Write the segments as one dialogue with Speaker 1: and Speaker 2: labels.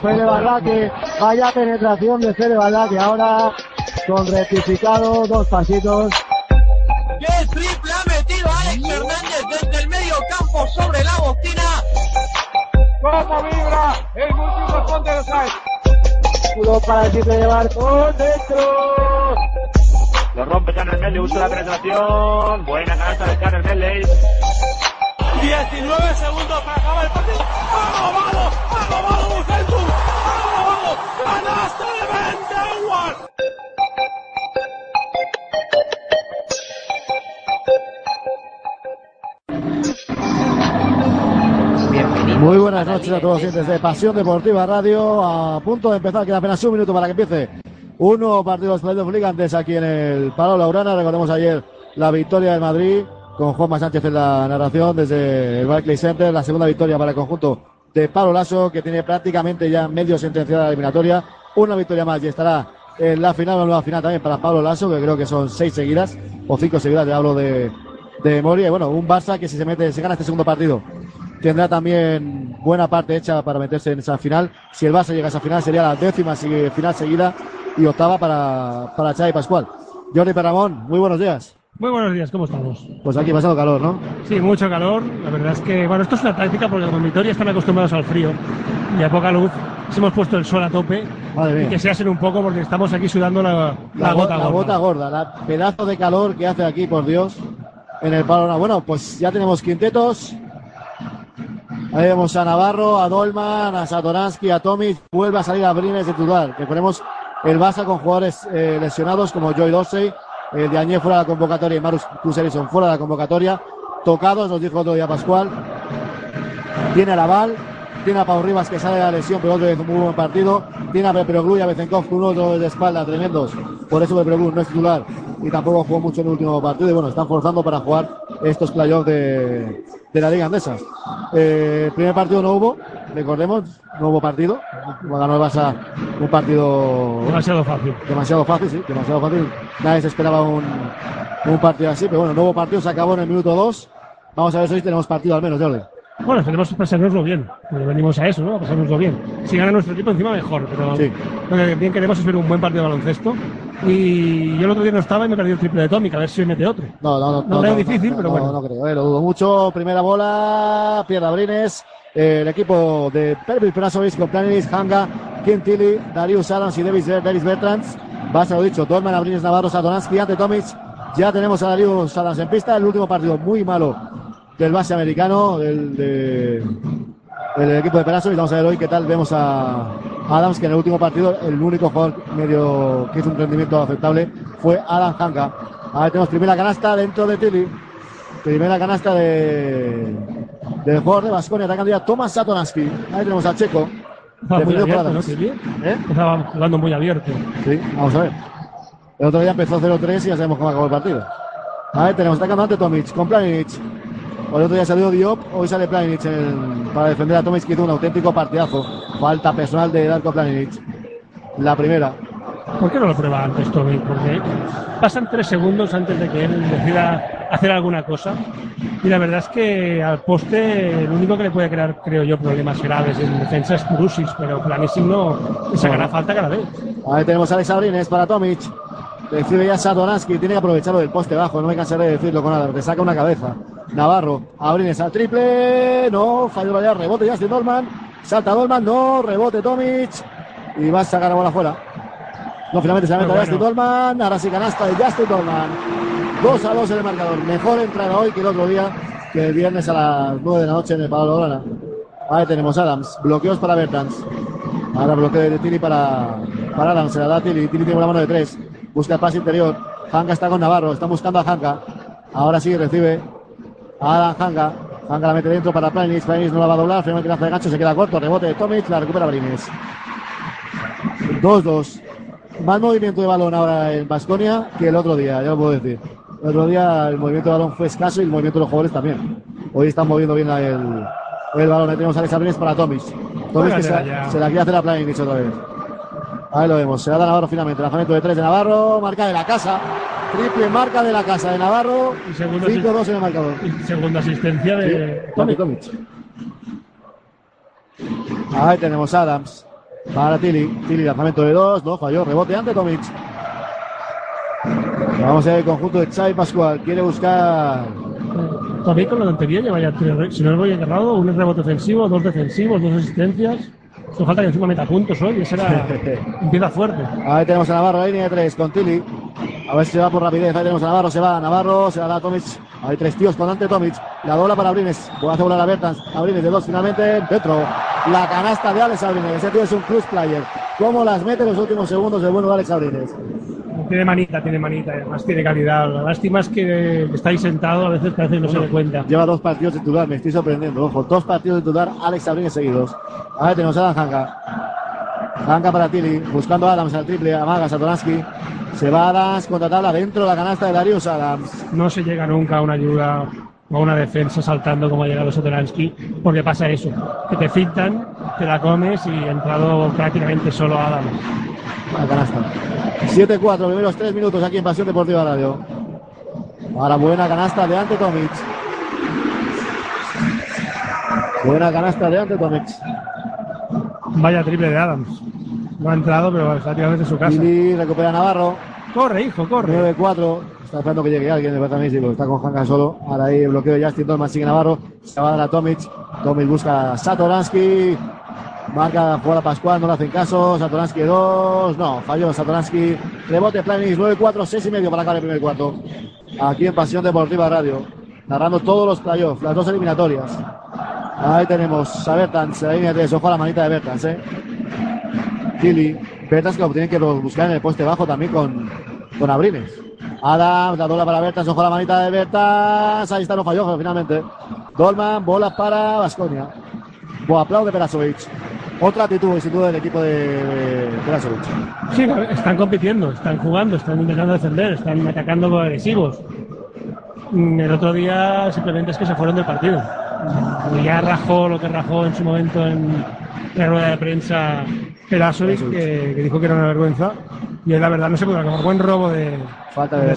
Speaker 1: Fede Baldaque, vaya penetración de Fede Baldaque, ahora con rectificado, dos pasitos.
Speaker 2: ¡Qué triple ha metido Alex Fernández desde el medio campo sobre la bocina!
Speaker 3: ¿Cómo vibra el múltiplo de
Speaker 1: Culo para el triple de dentro.
Speaker 4: Lo rompe Canel Medley, usa la penetración. Buena canasta de Canel Medley.
Speaker 2: 19 segundos para acabar el partido. ¡Ha robado! ¡Ha robado Bucentum! ¡Canasta de Ben Dewar!
Speaker 1: Muy buenas noches a todos los de Pasión Deportiva Radio. A punto de empezar, queda apenas un minuto para que empiece un nuevo partido de los Playoff League antes aquí en el Palo Laurana. Recordemos ayer la victoria del Madrid con Juanma Sánchez en la narración desde el Barclays Center. La segunda victoria para el conjunto de Pablo Lasso, que tiene prácticamente ya medio sentenciada la eliminatoria. Una victoria más y estará en la final, una nueva final también para Pablo Lasso, que creo que son seis seguidas o cinco seguidas, te hablo de, de memoria. Y bueno, un Barça que si se mete, se gana este segundo partido, tendrá también buena parte hecha para meterse en esa final. Si el Barça llega a esa final, sería la décima final seguida y octava para, para Xavi Pascual. Jordi Perramón, muy buenos días.
Speaker 5: Muy buenos días, ¿cómo estamos?
Speaker 1: Pues aquí pasando calor, ¿no?
Speaker 5: Sí, mucho calor. La verdad es que, bueno, esto es una táctica porque en Vitoria están acostumbrados al frío y a poca luz. Les hemos puesto el sol a tope
Speaker 1: Madre
Speaker 5: y que se asen un poco porque estamos aquí sudando la, la
Speaker 1: go-
Speaker 5: gota
Speaker 1: la
Speaker 5: gorda.
Speaker 1: gota gorda, la pedazo de calor que hace aquí, por Dios, en el panorama. Bueno, pues ya tenemos quintetos. Ahí vemos a Navarro, a Dolman, a Satoransky, a Tomic. Vuelve a salir a Brines de titular. Que ponemos el Barça con jugadores eh, lesionados como Joy Dorsey, el de Añé fuera de la convocatoria y Marus Kuserison fuera de la convocatoria. Tocados, nos dijo otro día Pascual. Tiene a Laval, tiene a Pau Rivas que sale de la lesión, pero otro vez un muy buen partido. Tiene a Peperoglu y a Bezenkov con uno otro de espalda, tremendos. Por eso Peperoglu no es titular y tampoco jugó mucho en el último partido. Y bueno, están forzando para jugar estos playoffs de, de la Liga Andesa. Eh, primer partido no hubo, recordemos, no hubo partido. Ganó el Barça un partido
Speaker 5: Demasiado fácil.
Speaker 1: demasiado fácil, sí, demasiado fácil. Nadie se esperaba un, un partido así, pero bueno, nuevo partido se acabó en el minuto 2. Vamos a ver si tenemos partido al menos, Jordi.
Speaker 5: Bueno, tenemos que pasárnoslo bien. Venimos a eso, ¿no? A pasárnoslo bien. Si gana nuestro equipo, encima mejor. Pero
Speaker 1: Sí.
Speaker 5: lo que bien queremos es ver un buen partido de baloncesto. Y yo el otro día no estaba y me perdí el triple de Tomic. A ver si hoy mete otro.
Speaker 1: No, no, no.
Speaker 5: No veo difícil, pero
Speaker 1: no,
Speaker 5: bueno.
Speaker 1: No creo, eh, lo dudo mucho. Primera bola, pierde Brines. Eh, el equipo de Pervis Perasovic con Planis, Hanga, Quintili, Darius Adams y Davis, Davis Bertrands. Basta lo dicho, Dorman, Abrines Navarro, Satoransky, ante Tomic. Ya tenemos a Darius Adams en pista. El último partido muy malo del base americano, del, de, del equipo de Perasovic. Vamos a ver hoy qué tal vemos a Adams, que en el último partido el único jugador medio que hizo un rendimiento aceptable fue Adam Hanga. Ahora tenemos primera canasta dentro de Tilly. Primera canasta de del jugador de Vasconia, atacando ya Tomás Satoransky. Ahí tenemos a Checo.
Speaker 5: Estaba muy abierto.
Speaker 1: ¿Eh?
Speaker 5: Estaba jugando muy abierto.
Speaker 1: Sí, vamos a ver. El otro día empezó 0-3 y ya sabemos cómo acabó el partido. A ver, tenemos atacando ante Tomic con Planinic. El otro día salió Diop, hoy sale Planinic para defender a Tomic, que hizo un auténtico partidazo. Falta personal de Darko Planinic. La primera.
Speaker 5: ¿Por qué no lo prueba antes Tomic? Porque pasan tres segundos antes de que él decida hacer alguna cosa. Y la verdad es que al poste, el único que le puede crear, creo yo, problemas graves en defensa es Kurusis, pero Planisic no le sacará falta cada vez.
Speaker 1: Ahí tenemos a Alex Abrines para Tomic. Recibe ya Satoransky, tiene que aprovecharlo del poste bajo, no me cansaré de decirlo con nada, te saca una cabeza. Navarro, Abrines al triple, no, falló allá, rebote Justin Dolman, salta Dolman, no, rebote Tomic y va a sacar la bola afuera. No, finalmente se la mete a Justin
Speaker 5: bueno.
Speaker 1: Dolman, ahora sí canasta de Justin Dolman. 2 a 2 en el marcador, mejor entrada hoy que el otro día, que el viernes a las 9 de la noche en el Pablo Lorana. Ahí tenemos Adams, bloqueos para Bertans. Ahora bloqueo de Tili para, para Adams, se la da a Tili, Tili tiene una mano de tres, busca el pase interior, Hanka está con Navarro, está buscando a Hanka, ahora sí recibe a Adam Hanka, Hanka la mete dentro para Planis, Planis no la va a doblar, finalmente lanza de gancho, se queda corto, rebote de Tomic, la recupera Brines. 2-2. Más movimiento de balón ahora en Basconia que el otro día, ya lo puedo decir. El otro día el movimiento de balón fue escaso y el movimiento de los jugadores también. Hoy están moviendo bien el, el balón. Ahí tenemos a Alex Abrines para Tomic. Tomic que se, se la quiere hacer a Planinich otra vez. Ahí lo vemos. Se la da Navarro finalmente. Lanzamiento de tres de Navarro. Marca de la casa. Triple marca de la casa de Navarro.
Speaker 5: Y segundo
Speaker 1: 5-2 en el marcador.
Speaker 5: Y segunda asistencia de
Speaker 1: Tomic, Tomic. Ahí tenemos Adams. Para Tilly. Tilly, lanzamiento de dos. No, falló. Rebote ante Tomic. Vamos a ver el conjunto de Xavi Pascual. Quiere buscar.
Speaker 5: Todavía con la tontería lleva ya tres, re- si no voy errado, un rebote ofensivo, dos defensivos, dos asistencias. Solo falta que encima meta puntos hoy, ese era, empieza fuerte.
Speaker 1: Ahí tenemos a Navarro, la línea de tres con Tilly. A ver si se va por rapidez. Ahí tenemos a Navarro, se va Navarro, se la da a Tomic. Hay tres tíos con ante Tomic. La dobla para Abrines. Puede hacer volar a Bertans. Abrines de dos finalmente. Dentro. La canasta de Alex Abrines. Ese tío es un plus player. ¿Cómo las mete en los últimos segundos el bueno de Alex Abrines?
Speaker 5: Tiene manita, tiene manita, además tiene calidad. La lástima es que está ahí sentado, a veces parece que no se le cuenta.
Speaker 1: Lleva dos partidos de titular, me estoy sorprendiendo. Ojo, dos partidos de titular, Alex Abrines seguidos. Ahí tenemos a Adam Hanka. Hanka para Tilly, buscando a Adams al triple, amaga Satoransky. Se va Adams contra tabla dentro de la canasta de Darius Adams.
Speaker 5: No se llega nunca a una ayuda o a una defensa saltando como ha llegado Satoransky, porque pasa eso, que te fintan, te la comes y ha entrado prácticamente solo Adams.
Speaker 1: La canasta. 7-4, primeros tres minutos aquí en Pasión Deportiva Radio. Ahora buena canasta de Ante Tomic. Buena canasta de Ante Tomic.
Speaker 5: Vaya triple de Adams. No ha entrado, pero prácticamente su casa.
Speaker 1: Tilly recupera Navarro.
Speaker 5: Corre, hijo, corre.
Speaker 1: 9-4. Está esperando que llegue alguien de porque está con Hanka solo. Ahora ahí el bloqueo de Justin Dolman sigue Navarro. Se va a dar a Tomic. Tomic busca a Satoransky. Marca jugada Pascual, no le hacen caso. Satoransky 2. No, falló Satoransky. Rebote Planis 9-4, 6 y medio para acabar el primer cuarto. Aquí en Pasión Deportiva Radio. Narrando todos los playoffs, las dos eliminatorias. Ahí tenemos a Bertans, la línea de tres. Ojo a la manita de Bertans, eh. Tilly. Bertans que lo tienen que buscar en el poste bajo también con, con Abrines. Adams, la bola para Bertans, ojo a la manita de Bertans. Ahí está, no falló finalmente. Dolman, bola para Vasconia. Buen aplauso de Perasovic. Otra actitud, actitud del equipo de Perasovic.
Speaker 5: Sí, están compitiendo, están jugando, están intentando defender, están atacando agresivos. Mm, El otro día simplemente es que se fueron del partido. Ya rajó lo que rajó en su momento en la rueda de prensa Perasovic, que, que dijo que era una vergüenza. Y él, la verdad, no se puede acabar. Buen robo de,
Speaker 1: Falta de
Speaker 5: de.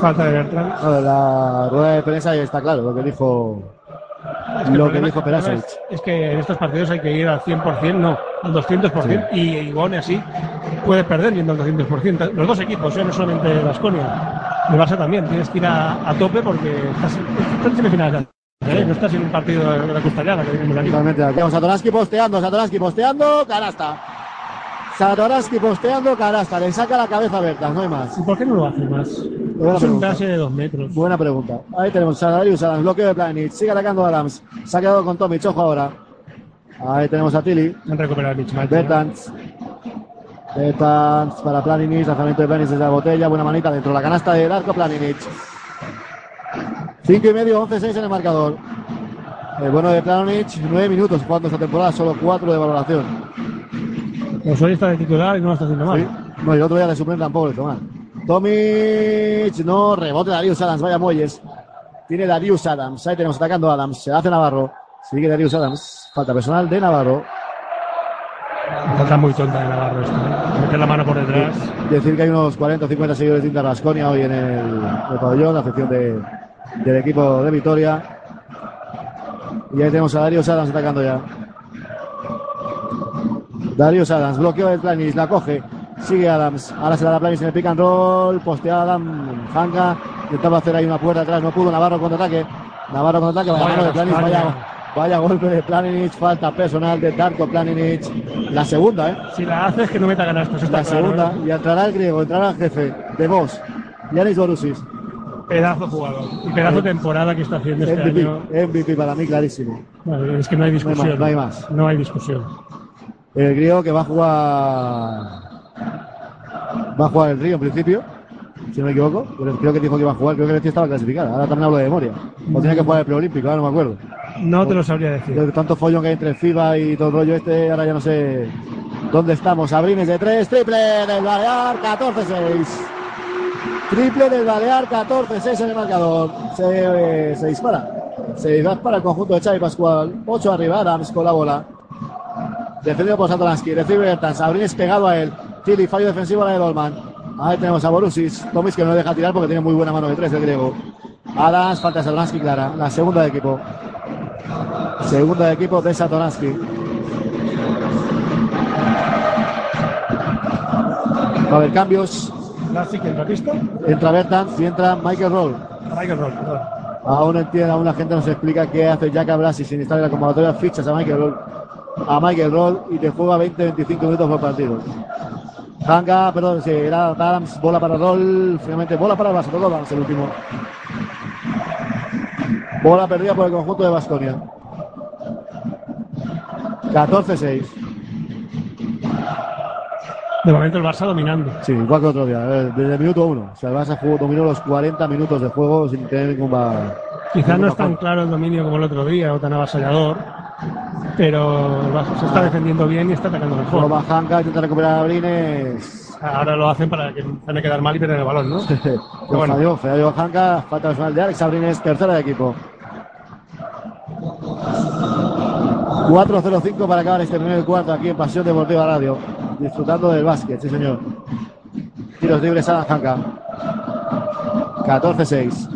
Speaker 5: Falta de Bertrand.
Speaker 1: No, de la rueda de prensa ya está claro lo que dijo
Speaker 5: Es que
Speaker 1: lo que dijo Perasovic.
Speaker 5: Es, es que en estos partidos hay que ir al 100%, no, al 200%. Y Igone así puede perder yendo al 200%. Los dos equipos, ¿eh? no solamente Vasconia. El Barça también. Tienes que ir a, a tope porque estás, en semifinales. ¿eh? No estás en un partido de la Costellana, que aquí.
Speaker 1: Totalmente. Vamos Satoransky posteando, Satoransky posteando, canasta. Satoransky posteando, canasta. Le saca la cabeza a Bertans, no hay más.
Speaker 5: ¿Y por qué no lo hace más?
Speaker 1: Buena
Speaker 5: Es un base de dos metros.
Speaker 1: Buena pregunta. Ahí tenemos a Darius Adams, bloqueo de Planic. Sigue atacando a Adams. Se ha quedado con Tomic, ojo ahora. Ahí tenemos a Tilly.
Speaker 5: Han recuperado el.
Speaker 1: Bertans. Bertans para Planinic. Lanzamiento de Planinic desde la botella. Buena manita dentro de la canasta del arco Planinic. 5 y medio, 11-6 en el marcador. El bueno de Planinic, 9 minutos jugando esta temporada, solo 4 de valoración.
Speaker 5: Pues hoy está de titular y no lo está haciendo mal.
Speaker 1: Sí. No, y el otro día de suplente tampoco hizo mal. Tomic, no, rebote Darius Adams, vaya muelles. Tiene Darius Adams, ahí tenemos atacando a Adams, se hace Navarro. Sigue Darius Adams, falta personal de Navarro.
Speaker 5: Falta muy tonta de Navarro esto. ¿eh? Meter la mano por detrás.
Speaker 1: Decir que hay unos 40 o 50 seguidores de Inter Basconia hoy en el, el pabellón, la afición de, del equipo de Vitoria. Y ahí tenemos a Darius Adams atacando ya. Darius Adams, bloqueo de Planis, la coge. Sigue Adams. Ahora se la da Planis en el pick and roll. Postea Adam. Hanka. Intentaba hacer ahí una puerta atrás. No pudo. Navarro contraataque. Navarro contraataque. Vaya,
Speaker 5: Vaya
Speaker 1: mano de Planis. Vaya, vaya golpe de Planinic. Falta personal de Darko Planinic. La segunda, ¿eh?
Speaker 5: Si la haces, que no meta canastas. eso está
Speaker 1: La
Speaker 5: claro,
Speaker 1: segunda.
Speaker 5: ¿eh?
Speaker 1: Y entrará el griego. Entrará el jefe de Vos. Yanis Borussis.
Speaker 5: Pedazo jugador. Y pedazo de temporada que está haciendo este
Speaker 1: MVP.
Speaker 5: año.
Speaker 1: MVP para mí, clarísimo.
Speaker 5: Es que no hay discusión.
Speaker 1: más, no hay más.
Speaker 5: No hay discusión.
Speaker 1: El griego que va a jugar. Va a jugar el Río en principio, si no me equivoco. Pero creo que dijo que iba a jugar, creo que el tío estaba clasificado. Ahora también hablo de memoria. O tenía que jugar el preolímpico, ahora no me acuerdo.
Speaker 5: No te lo sabría decir.
Speaker 1: De tanto follón que hay entre FIBA y todo el rollo este, ahora ya no sé dónde estamos. Abrines de tres, triple del Balear, 14-6. Triple del Balear, 14-6 en el marcador. Se, eh, se dispara. Se dispara el conjunto de Xavi Pascual. 8 arriba, Adams con la bola. Defendido por Satolansky. Recibe Bertans. Abrines pegado a él. Tilly, fallo defensivo a la de Dolman. Ahí tenemos a Borussis. Tomis que no deja tirar porque tiene muy buena mano de tres el griego. Adams, falta a Satoransky clara. La segunda de equipo. Segunda de equipo de Satoransky. Va a haber cambios.
Speaker 5: Entra Cristo.
Speaker 1: Entra Bertans y entra Michael Roll.
Speaker 5: Michael Roll, perdón.
Speaker 1: Aún entiende, aún la gente nos explica qué hace Jack Abrasi sin estar en la convocatoria. Fichas a Michael Roll a Michael Roll y te juega 20-25 minutos por partido. Hanga, perdón, sí, era Adams, bola para Roll, finalmente bola para Barça, todo Adams el último. Bola perdida por el conjunto de Basconia. 14-6.
Speaker 5: De momento el Barça dominando.
Speaker 1: Sí, igual que otro día, eh, desde el minuto uno. O sea, el Barça jugó, dominó los 40 minutos de juego sin tener ningún ba-
Speaker 5: Quizás no es tan claro el dominio como el otro día o tan avasallador, pero el se está defendiendo bien y está atacando mejor.
Speaker 1: Toma Hanga, intenta recuperar a Brines.
Speaker 5: Ahora lo hacen para que van a quedar mal y pierden el balón, ¿no? bueno.
Speaker 1: Falló, falló Hanga, falta personal de Alex Abrines, tercera de equipo. 4-0-5 para acabar este primer cuarto aquí en Pasión Deportiva Radio. Disfrutando del básquet, sí señor. Tiros libres a Hanga. 14-6.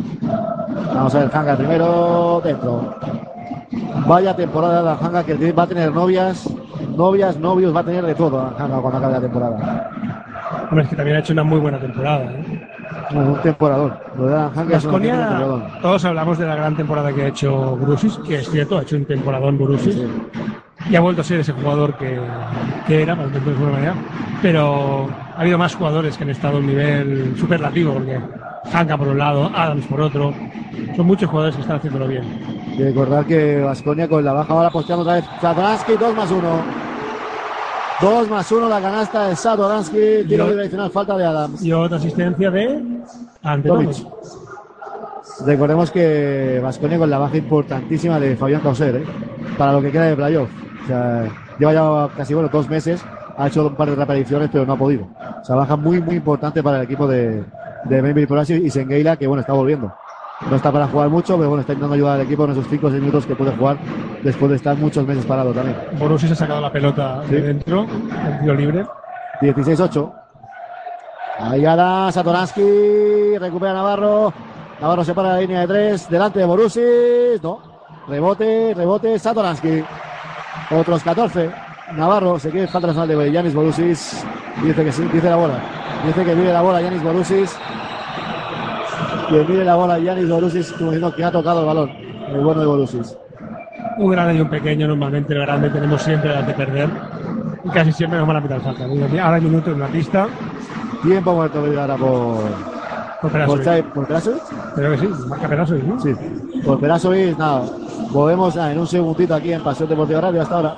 Speaker 1: Vamos a ver Hanga primero dentro. Vaya temporada de Hanga que va a tener novias, novias, novios, va a tener de todo Hanga cuando acabe la temporada.
Speaker 5: Hombre, es que también ha hecho una muy buena temporada. ¿eh?
Speaker 1: Un temporador. Temporador.
Speaker 5: todos hablamos de la gran temporada que ha hecho Brusis, que es cierto, ha hecho un temporadón Brusis.
Speaker 1: Sí.
Speaker 5: Y ha vuelto a ser ese jugador que, que era, para de alguna manera. Pero ha habido más jugadores que han estado a un nivel superlativo, porque Hanka por un lado, Adams por otro. Son muchos jugadores que están haciéndolo bien.
Speaker 1: Recordar que Vasconia con la baja ahora posteando otra vez Satoransky, 2 más 1. 2 más 1 la canasta de Satoransky, tiro libre adicional, falta de Adams.
Speaker 5: Y otra asistencia de Antetovic.
Speaker 1: Tomic. Recordemos que Vasconia con la baja importantísima de Fabián Causer, ¿eh? para lo que queda de playoff. O sea, lleva ya casi bueno dos meses, ha hecho un par de reapariciones, pero no ha podido. O sea, baja muy, muy importante para el equipo de, de Memphis y Sengeila, que bueno, está volviendo. No está para jugar mucho, pero bueno, está intentando ayudar al equipo en esos 5 o 6 minutos que puede jugar después de estar muchos meses parado también.
Speaker 5: Borussia se ha sacado la pelota
Speaker 1: Sí.
Speaker 5: de dentro, el tiro libre.
Speaker 1: 16-8. Ahí da Satoransky, recupera Navarro. Navarro se para la línea de tres, delante de Borussis. No, rebote, rebote, Satoransky. Otros 14. Navarro se quiere falta personal de Yanis Borussis. Dice que sí, dice la bola. Dice que vive la bola Yanis Borussis. Que mire la bola Yanis Borussis, como diciendo que ha tocado el balón. El bueno de Borussis.
Speaker 5: Un grande y un pequeño, normalmente el grande tenemos siempre las de perder. Y casi siempre nos van a pitar falta. Ahora hay minutos en la pista.
Speaker 1: Tiempo muerto ahora por,
Speaker 5: Por Perasovic.
Speaker 1: Por Perasovic.
Speaker 5: Creo que sí, marca Perasovic, ¿no?
Speaker 1: Sí, por Perasovic, nada. Volvemos ah, en un segundito aquí en Pasión Deportiva Radio hasta ahora.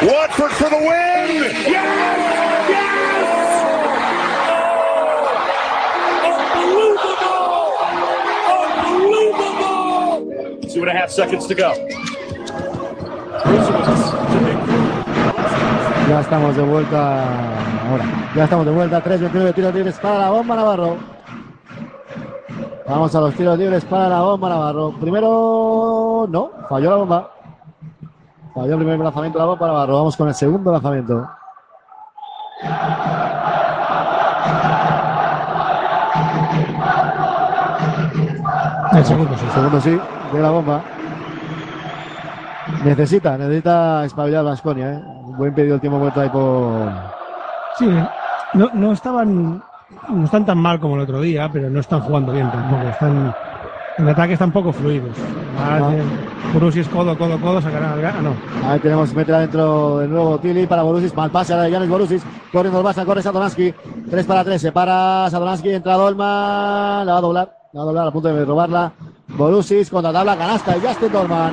Speaker 6: Watford for the win. Yes!
Speaker 4: Two and a half seconds to go.
Speaker 1: Ya estamos de vuelta ahora. Ya estamos de vuelta. 3-29 tiros libres para la bomba Navarro. Vamos a los tiros libres para la bomba Navarro. Primero, no, falló la bomba. Falló el primer lanzamiento de la bomba Navarro. Vamos con el segundo lanzamiento.
Speaker 5: El segundo, sí.
Speaker 1: El segundo sí, de la bomba. Necesita, necesita espabilar Vasconia, ¿eh? Buen pedido el tiempo muerto ahí por.
Speaker 5: Sí, no, no estaban. No están tan mal como el otro día, pero no están jugando bien tampoco. Están El ataque está un poco fluido. Ah,
Speaker 1: No.
Speaker 5: eh, Borussia es codo, codo, codo, sacarán al ga- ah, no.
Speaker 1: Ahí tenemos, mete adentro de nuevo Tilly para Borussis. Mal pase ahora de Janis Borussis. Corriendo el Barça, corre Satoransky. 3 para 3. Se para Satoransky. Entra Dolman. La va a doblar. La va a doblar a punto de robarla. Borussis contra tabla canasta. Y Justin Dolman.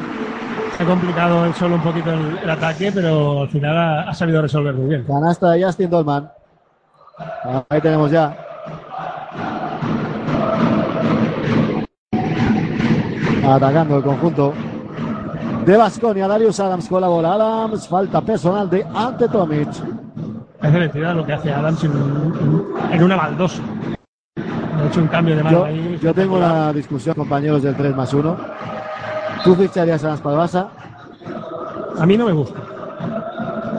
Speaker 5: Se ha complicado él solo un poquito el, el ataque, pero al final ha, ha sabido resolver muy bien.
Speaker 1: Canasta de Justin Dolman. Ahí tenemos ya. Atacando el conjunto de Vasconia. Darius Adams con la bola. Adams, falta personal de Ante Tomic.
Speaker 5: Parece mentira lo que hace Adams en, en una baldosa. Ha hecho un cambio de mano
Speaker 1: Yo,
Speaker 5: ahí.
Speaker 1: yo tengo una discusión, compañeros del 3 más 1. ¿Tú ficharías a Adams para el Barça?
Speaker 5: A mí no me gusta.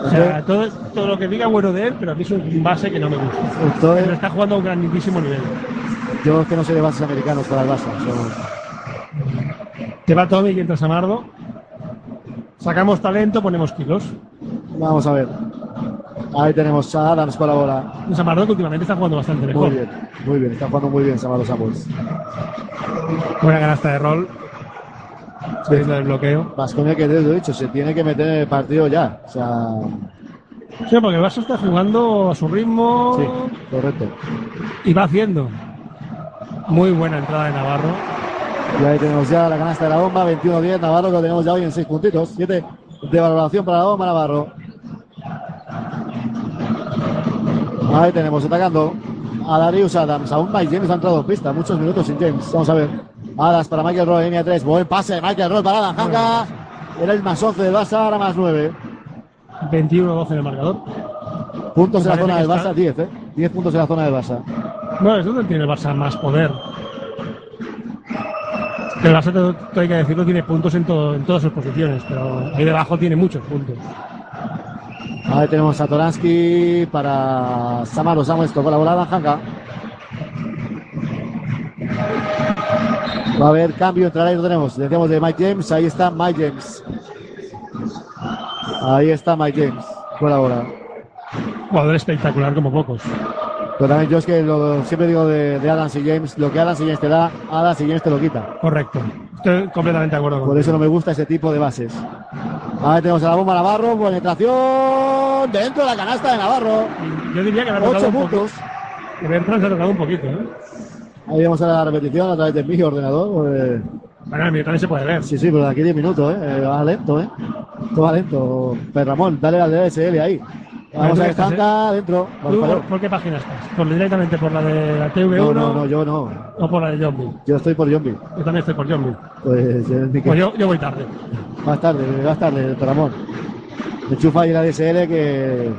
Speaker 5: O sea, todo, todo lo que diga bueno de él, pero a mí es un base que no me gusta.
Speaker 1: Entonces-
Speaker 5: Pero está jugando a un grandísimo nivel.
Speaker 1: Yo es que no sé de bases americanos para el Barça. so-
Speaker 5: Te va Tommy y entra Samardo. Sacamos talento, ponemos kilos.
Speaker 1: Vamos a ver. Ahí tenemos a Adams con la bola.
Speaker 5: Un Samardo que últimamente está jugando bastante mejor.
Speaker 1: Muy bien, muy bien. Está jugando muy bien Samaro Samuels.
Speaker 5: Buena canasta de rol. Veis el bloqueo.
Speaker 1: Vasconia, que te lo he dicho, se tiene que meter en el partido ya. O sea,
Speaker 5: Sí, porque el Barça está jugando a su ritmo
Speaker 1: sí, correcto.
Speaker 5: y va haciendo. Muy buena entrada de Navarro.
Speaker 1: Y ahí tenemos ya la canasta de la bomba, 21-10. Navarro que lo tenemos ya hoy en 6 puntitos. 7 de valoración para la bomba Navarro. Ahí tenemos atacando a Darius Adams. Aún Mike James ha entrado en pista. Muchos minutos sin James. Vamos a ver. Adams para Michael Roy, línea 3. Buen pase de Michael Roy para Adam Hanga. Era el más 11 del Barça, ahora más 9.
Speaker 5: 21-12 en el marcador.
Speaker 1: Puntos en la zona del
Speaker 5: está-
Speaker 1: Barça, 10, ¿eh? 10 puntos en la zona del Barça.
Speaker 5: No, es donde tiene el Barça más poder. El Barça, todo, hay que decirlo, tiene puntos en, todo, en todas sus posiciones, pero ahí debajo tiene muchos puntos.
Speaker 1: Ahí tenemos a Toransky para Samaro Samuels con la volada Hanga. Va a haber cambio, entrará y lo tenemos. Decíamos de Mike James, ahí está Mike James. Ahí está Mike James con la bola.
Speaker 5: Jugador espectacular como pocos.
Speaker 1: Pero también yo es que lo, siempre digo de, de Adams y James, lo que Adams y James te da, Adams y James te lo quita.
Speaker 5: Correcto. Estoy completamente de acuerdo con
Speaker 1: Por eso no me gusta ese tipo de bases. Ahí tenemos a la bomba Navarro, penetración dentro de la canasta de Navarro.
Speaker 5: Yo diría que me ha tocado
Speaker 1: 8
Speaker 5: un poquito.
Speaker 1: puntos.
Speaker 5: Que ha un poquito. ¿eh?
Speaker 1: Ahí vamos a la repetición a través de mi ordenador. eh,
Speaker 5: Bueno, el mío también se puede ver.
Speaker 1: Sí, sí, pero de aquí 10 minutos, ¿eh? Eh, Va lento, ¿eh? Todo va lento. Pero Ramón, dale al DSL ahí. Vamos
Speaker 5: ¿Dónde
Speaker 1: a estanca dentro.
Speaker 5: ¿Tú por, qué página estás? ¿Por, ¿Directamente por la de la TV1
Speaker 1: No, no, no, yo no.
Speaker 5: o por la de Zombie?
Speaker 1: Yo estoy por Zombie.
Speaker 5: Yo también estoy por Zombie.
Speaker 1: Pues, eh,
Speaker 5: Pues yo, yo voy tarde.
Speaker 1: más tarde, más tarde, don Ramón. Enchufa ahí la DSL que.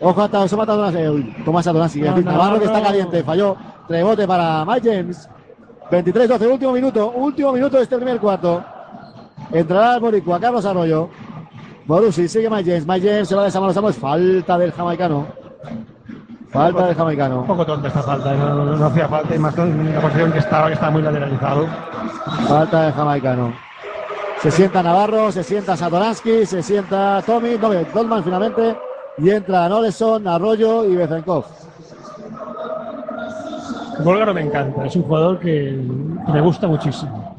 Speaker 1: Ojo, hasta se mata a Donasi. Uy, Tomás Adonasi.
Speaker 5: No,
Speaker 1: Navarro que está
Speaker 5: Navarro.
Speaker 1: caliente, falló. Rebote para Mike James. 23-12, último minuto. Último minuto de este primer cuarto. Entrará el Boricua, Carlos Arroyo. Borussi, sigue Mike James. Mike James se va de Samuel Samuels. Falta del jamaicano. Falta del
Speaker 5: Un
Speaker 1: jamaicano.
Speaker 5: poco tonta esta falta, ¿eh? no, no- no hacía falta y más en la posición que estaba, que estaba muy lateralizado.
Speaker 1: Falta del jamaicano. Se sienta Navarro, se sienta Satoransky, se sienta Tommy, no, Dolman finalmente. Y entra Noleson, Arroyo y Bezenkov.
Speaker 5: Bólgaro me encanta, es un jugador que me gusta muchísimo.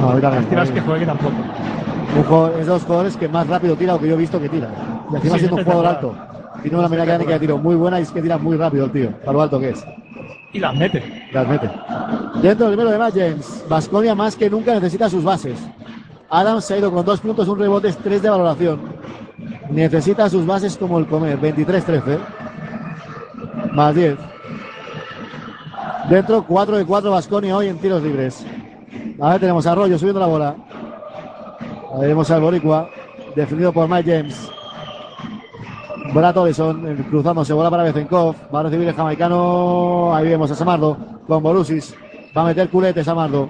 Speaker 1: No, a mí también.
Speaker 5: Que juegue tampoco.
Speaker 1: Jugador- es de los jugadores que más rápido tira o que yo he visto que tira. Y encima
Speaker 5: Sí,
Speaker 1: siendo un jugador alto. Tiene una mecánica de tiro muy buena y es que tira muy rápido el tío, para lo alto que es.
Speaker 5: Y las mete.
Speaker 1: Las mete. Dentro del primero de Matt James, Vasconia más que nunca necesita sus bases. Adams se ha ido con dos puntos, un rebote, tres de valoración. Necesita sus bases como el comer, 23-13. Más 10. Dentro, 4 de 4 Vasconia hoy en tiros libres. Ahora tenemos a Arroyo subiendo la bola. Ahí vemos al Boricua, defendido por Mike James. Brad Oleson eh, cruzándose, bola para Bezenkov. Va a recibir el jamaicano. Ahí vemos a Samardo con Borusis. Va a meter culete Samardo.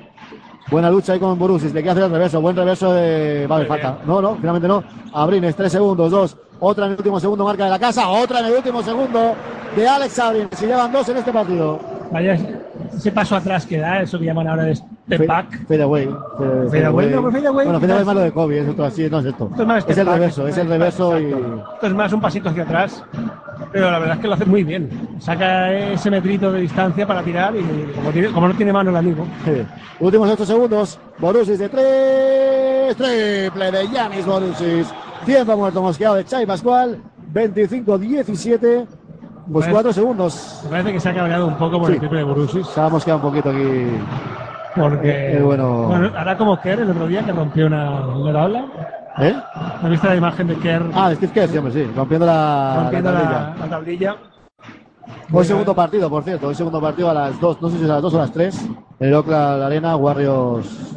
Speaker 1: Buena lucha ahí con Borusis. Le queda hacer el reverso. Buen reverso de. Vale,
Speaker 5: Muy
Speaker 1: falta. No, no, finalmente no. Abrines, tres segundos, dos. Otra en el último segundo, marca de la casa. Otra en el último segundo de Alex Abrines. Se llevan dos en este partido.
Speaker 5: Vaya, ese paso atrás que da, eso que llaman ahora de step back.
Speaker 1: Fade away. Fade-
Speaker 5: Fade away, no, fade away,
Speaker 1: Bueno, fade away
Speaker 5: quizás.
Speaker 1: es malo de Kobe. Es otro así, no es esto.
Speaker 5: Esto es más
Speaker 1: Es el reverso, es el reverso y.
Speaker 5: Esto es más un pasito hacia atrás. pero la verdad es que lo hace muy bien. Saca ese metrito de distancia para tirar y como, tiene- como no tiene mano el amigo,
Speaker 1: Sí. Últimos 8 segundos. Borusis de 3. Triple de Yanis Borusis. Tiempo muerto mosqueado de Chai Pascual. 25-17. Pues
Speaker 5: Parece-
Speaker 1: 4 segundos.
Speaker 5: me parece que se ha cabreado un poco por
Speaker 1: Sí.
Speaker 5: el triple de Borussis.
Speaker 1: Se ha mosqueado un poquito aquí.
Speaker 5: Porque,
Speaker 1: Eh, bueno.
Speaker 5: hará como Kerr el otro día que rompió una, una tabla.
Speaker 1: ¿Eh?
Speaker 5: ¿Has visto la imagen de Kerr
Speaker 1: Ah, de Steve Kerr, sí, hombre, sí. Rompiendo la,
Speaker 5: rompiendo
Speaker 1: la
Speaker 5: la,
Speaker 1: tablilla.
Speaker 5: la tablilla?
Speaker 1: Hoy segundo partido, por cierto. Hoy segundo partido a las 2. No sé si es a las 2 o a las 3. En el Oakland Arena, Warriors.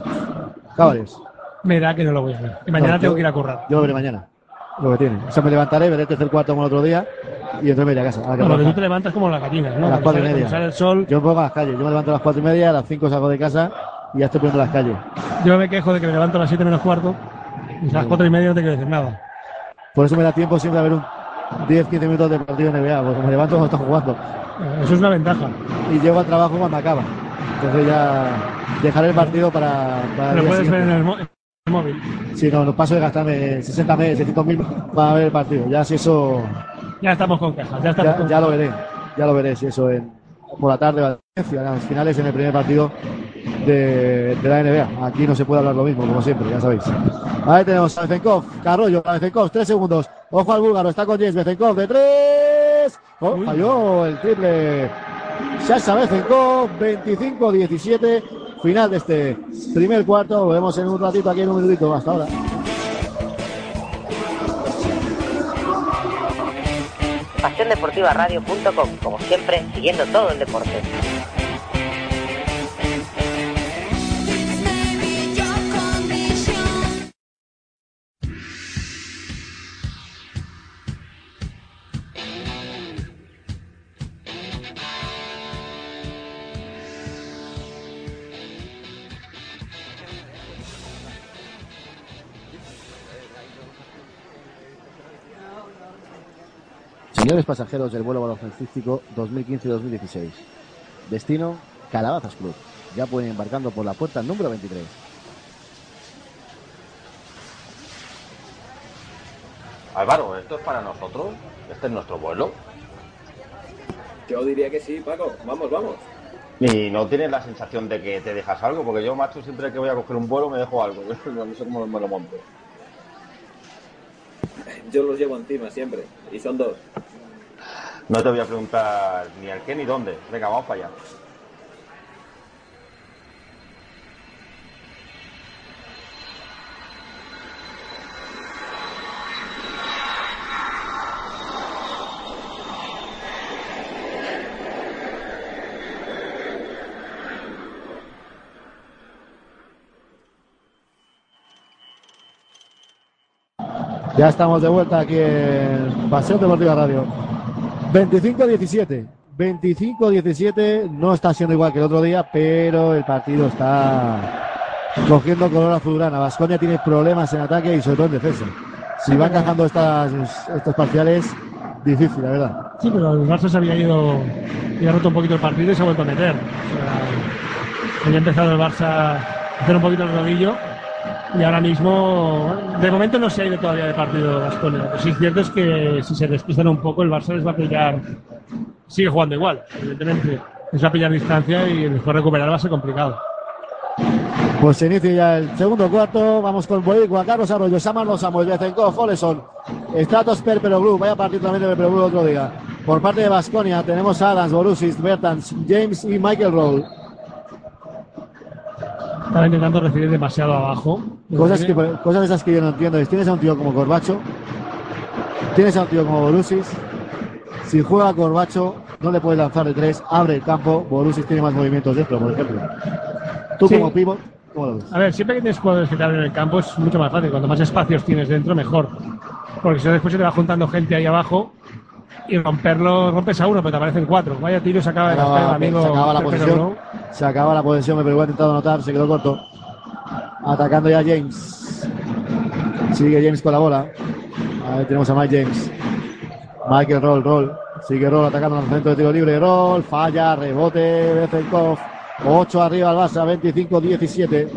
Speaker 1: Cavaliers.
Speaker 5: Me da que no lo voy a ver. Y mañana
Speaker 1: No,
Speaker 5: tengo
Speaker 1: yo-
Speaker 5: que ir a currar.
Speaker 1: Yo lo veré mañana. Lo que tiene. O sea, me levantaré, veré el tercer cuarto como el otro día. Y entonces me iré a casa. a la que
Speaker 5: Bueno, que
Speaker 1: trabaja.
Speaker 5: tú te levantas como las gallinas, ¿no?
Speaker 1: A las cuatro y media.
Speaker 5: sale el sol.
Speaker 1: Yo me pongo a las calles. Yo me levanto a las cuatro y media, a las 5 salgo de casa y ya estoy poniendo las calles.
Speaker 5: Yo me quejo de que me levanto a las 7 menos cuarto. Y a las 4 y media no te quiero decir nada.
Speaker 1: Por eso me da tiempo siempre a ver un 10-15 minutos de partido NBA, porque me levanto cuando está jugando.
Speaker 5: Eh, Eso es una ventaja.
Speaker 1: Y llego al trabajo cuando acaba. Entonces ya dejaré el partido para, para el
Speaker 5: Lo puedes ver
Speaker 1: siguiente.
Speaker 5: en el móvil.
Speaker 1: Si no, no paso de gastarme 60 mil, 600 mil para ver el partido. Ya si eso,
Speaker 5: Ya estamos con quejas. Ya estamos
Speaker 1: ya,
Speaker 5: con
Speaker 1: ya lo veré. Ya lo veré si eso en, por la tarde va a las finales en el primer partido de, de la NBA. Aquí no se puede hablar lo mismo, como siempre, ya sabéis. Ahí tenemos a Bezenkov, Carrollo, a Bezenkov, tres segundos. Ojo al búlgaro, está con James Bezenkov de tres. Oh, falló el triple. Sasha Bezenkov, 25-17. Final de este primer cuarto. Volvemos en un ratito aquí en un minutito. Hasta ahora.
Speaker 7: PasiónDeportivaRadio.com, como siempre, siguiendo todo el deporte.
Speaker 1: Señores pasajeros del vuelo baloncestístico 2015-2016. Destino, Calabazas Club. Ya pueden ir embarcando por la puerta número 23.
Speaker 8: Álvaro, ¿esto es para nosotros? ¿Este es nuestro vuelo?
Speaker 9: Yo diría que sí, Paco. Vamos, vamos.
Speaker 8: ¿Y no tienes la sensación de que te dejas algo? Porque yo, macho, siempre que voy a coger un vuelo me dejo algo. Yo no sé cómo me lo monto.
Speaker 9: Yo los llevo encima siempre. Y son dos.
Speaker 8: No te voy a preguntar ni al qué ni dónde. Venga, vamos para allá.
Speaker 1: Ya estamos de vuelta aquí en Paseo Deportiva Radio. 25-17. 25-17 no está siendo igual que el otro día, pero el partido está cogiendo color azulgrana. Vasconia tiene problemas en ataque y sobre todo en defensa. Si va encajando estas, estos parciales, difícil, la verdad.
Speaker 5: Sí, pero el Barça se había ido y roto un poquito el partido y se ha vuelto a meter. O sea, había empezado el Barça a hacer un poquito el rodillo y ahora mismo, de momento no se ha ido todavía de partido Vasconia. Lo que sí es cierto es que si se despistan un poco, el Barça les va a pillar, sigue jugando igual, evidentemente. Les va a pillar distancia y después recuperar va a ser complicado.
Speaker 1: Pues se inicia ya el segundo cuarto. Vamos con Boricua, Carlos Arroyo, Samarlo Samuel, Bezenkov, Oleson, Stratos Perperoglu. Vaya partido también de Perperoglu otro día. Por parte de Vasconia tenemos a Adams, Borussis, Bertans, James y Michael Roll.
Speaker 5: Estaba intentando recibir demasiado abajo.
Speaker 1: Cosas, que, cosas esas que yo no entiendo. es, Tienes a un tío como Corbacho, tienes a un tío como Borussis. Si juega Corbacho, no le puedes lanzar de tres, abre el campo. Borussis tiene más movimientos dentro, por ejemplo. Tú
Speaker 5: Sí.
Speaker 1: como pivot, ¿cómo lo ves?
Speaker 5: A ver, siempre que tienes jugadores que te abren el campo es mucho más fácil. Cuanto más espacios tienes dentro, mejor. Porque si no, después se te va juntando gente ahí abajo y romperlo, rompes a uno, pero te aparecen cuatro. Vaya tiro, se acaba de gastar el
Speaker 1: Acaba-
Speaker 5: amigo.
Speaker 1: se acaba la posesión.
Speaker 5: Logró.
Speaker 1: Se acaba la igual ha intentado anotar, se quedó corto. Atacando ya James. Sigue James con la bola. Ahí tenemos a Mike James. Michael Roll, Roll. Sigue Roll atacando al centro de tiro libre. Roll, falla, rebote, Bezenkov. 8 arriba al Barça, 25-17.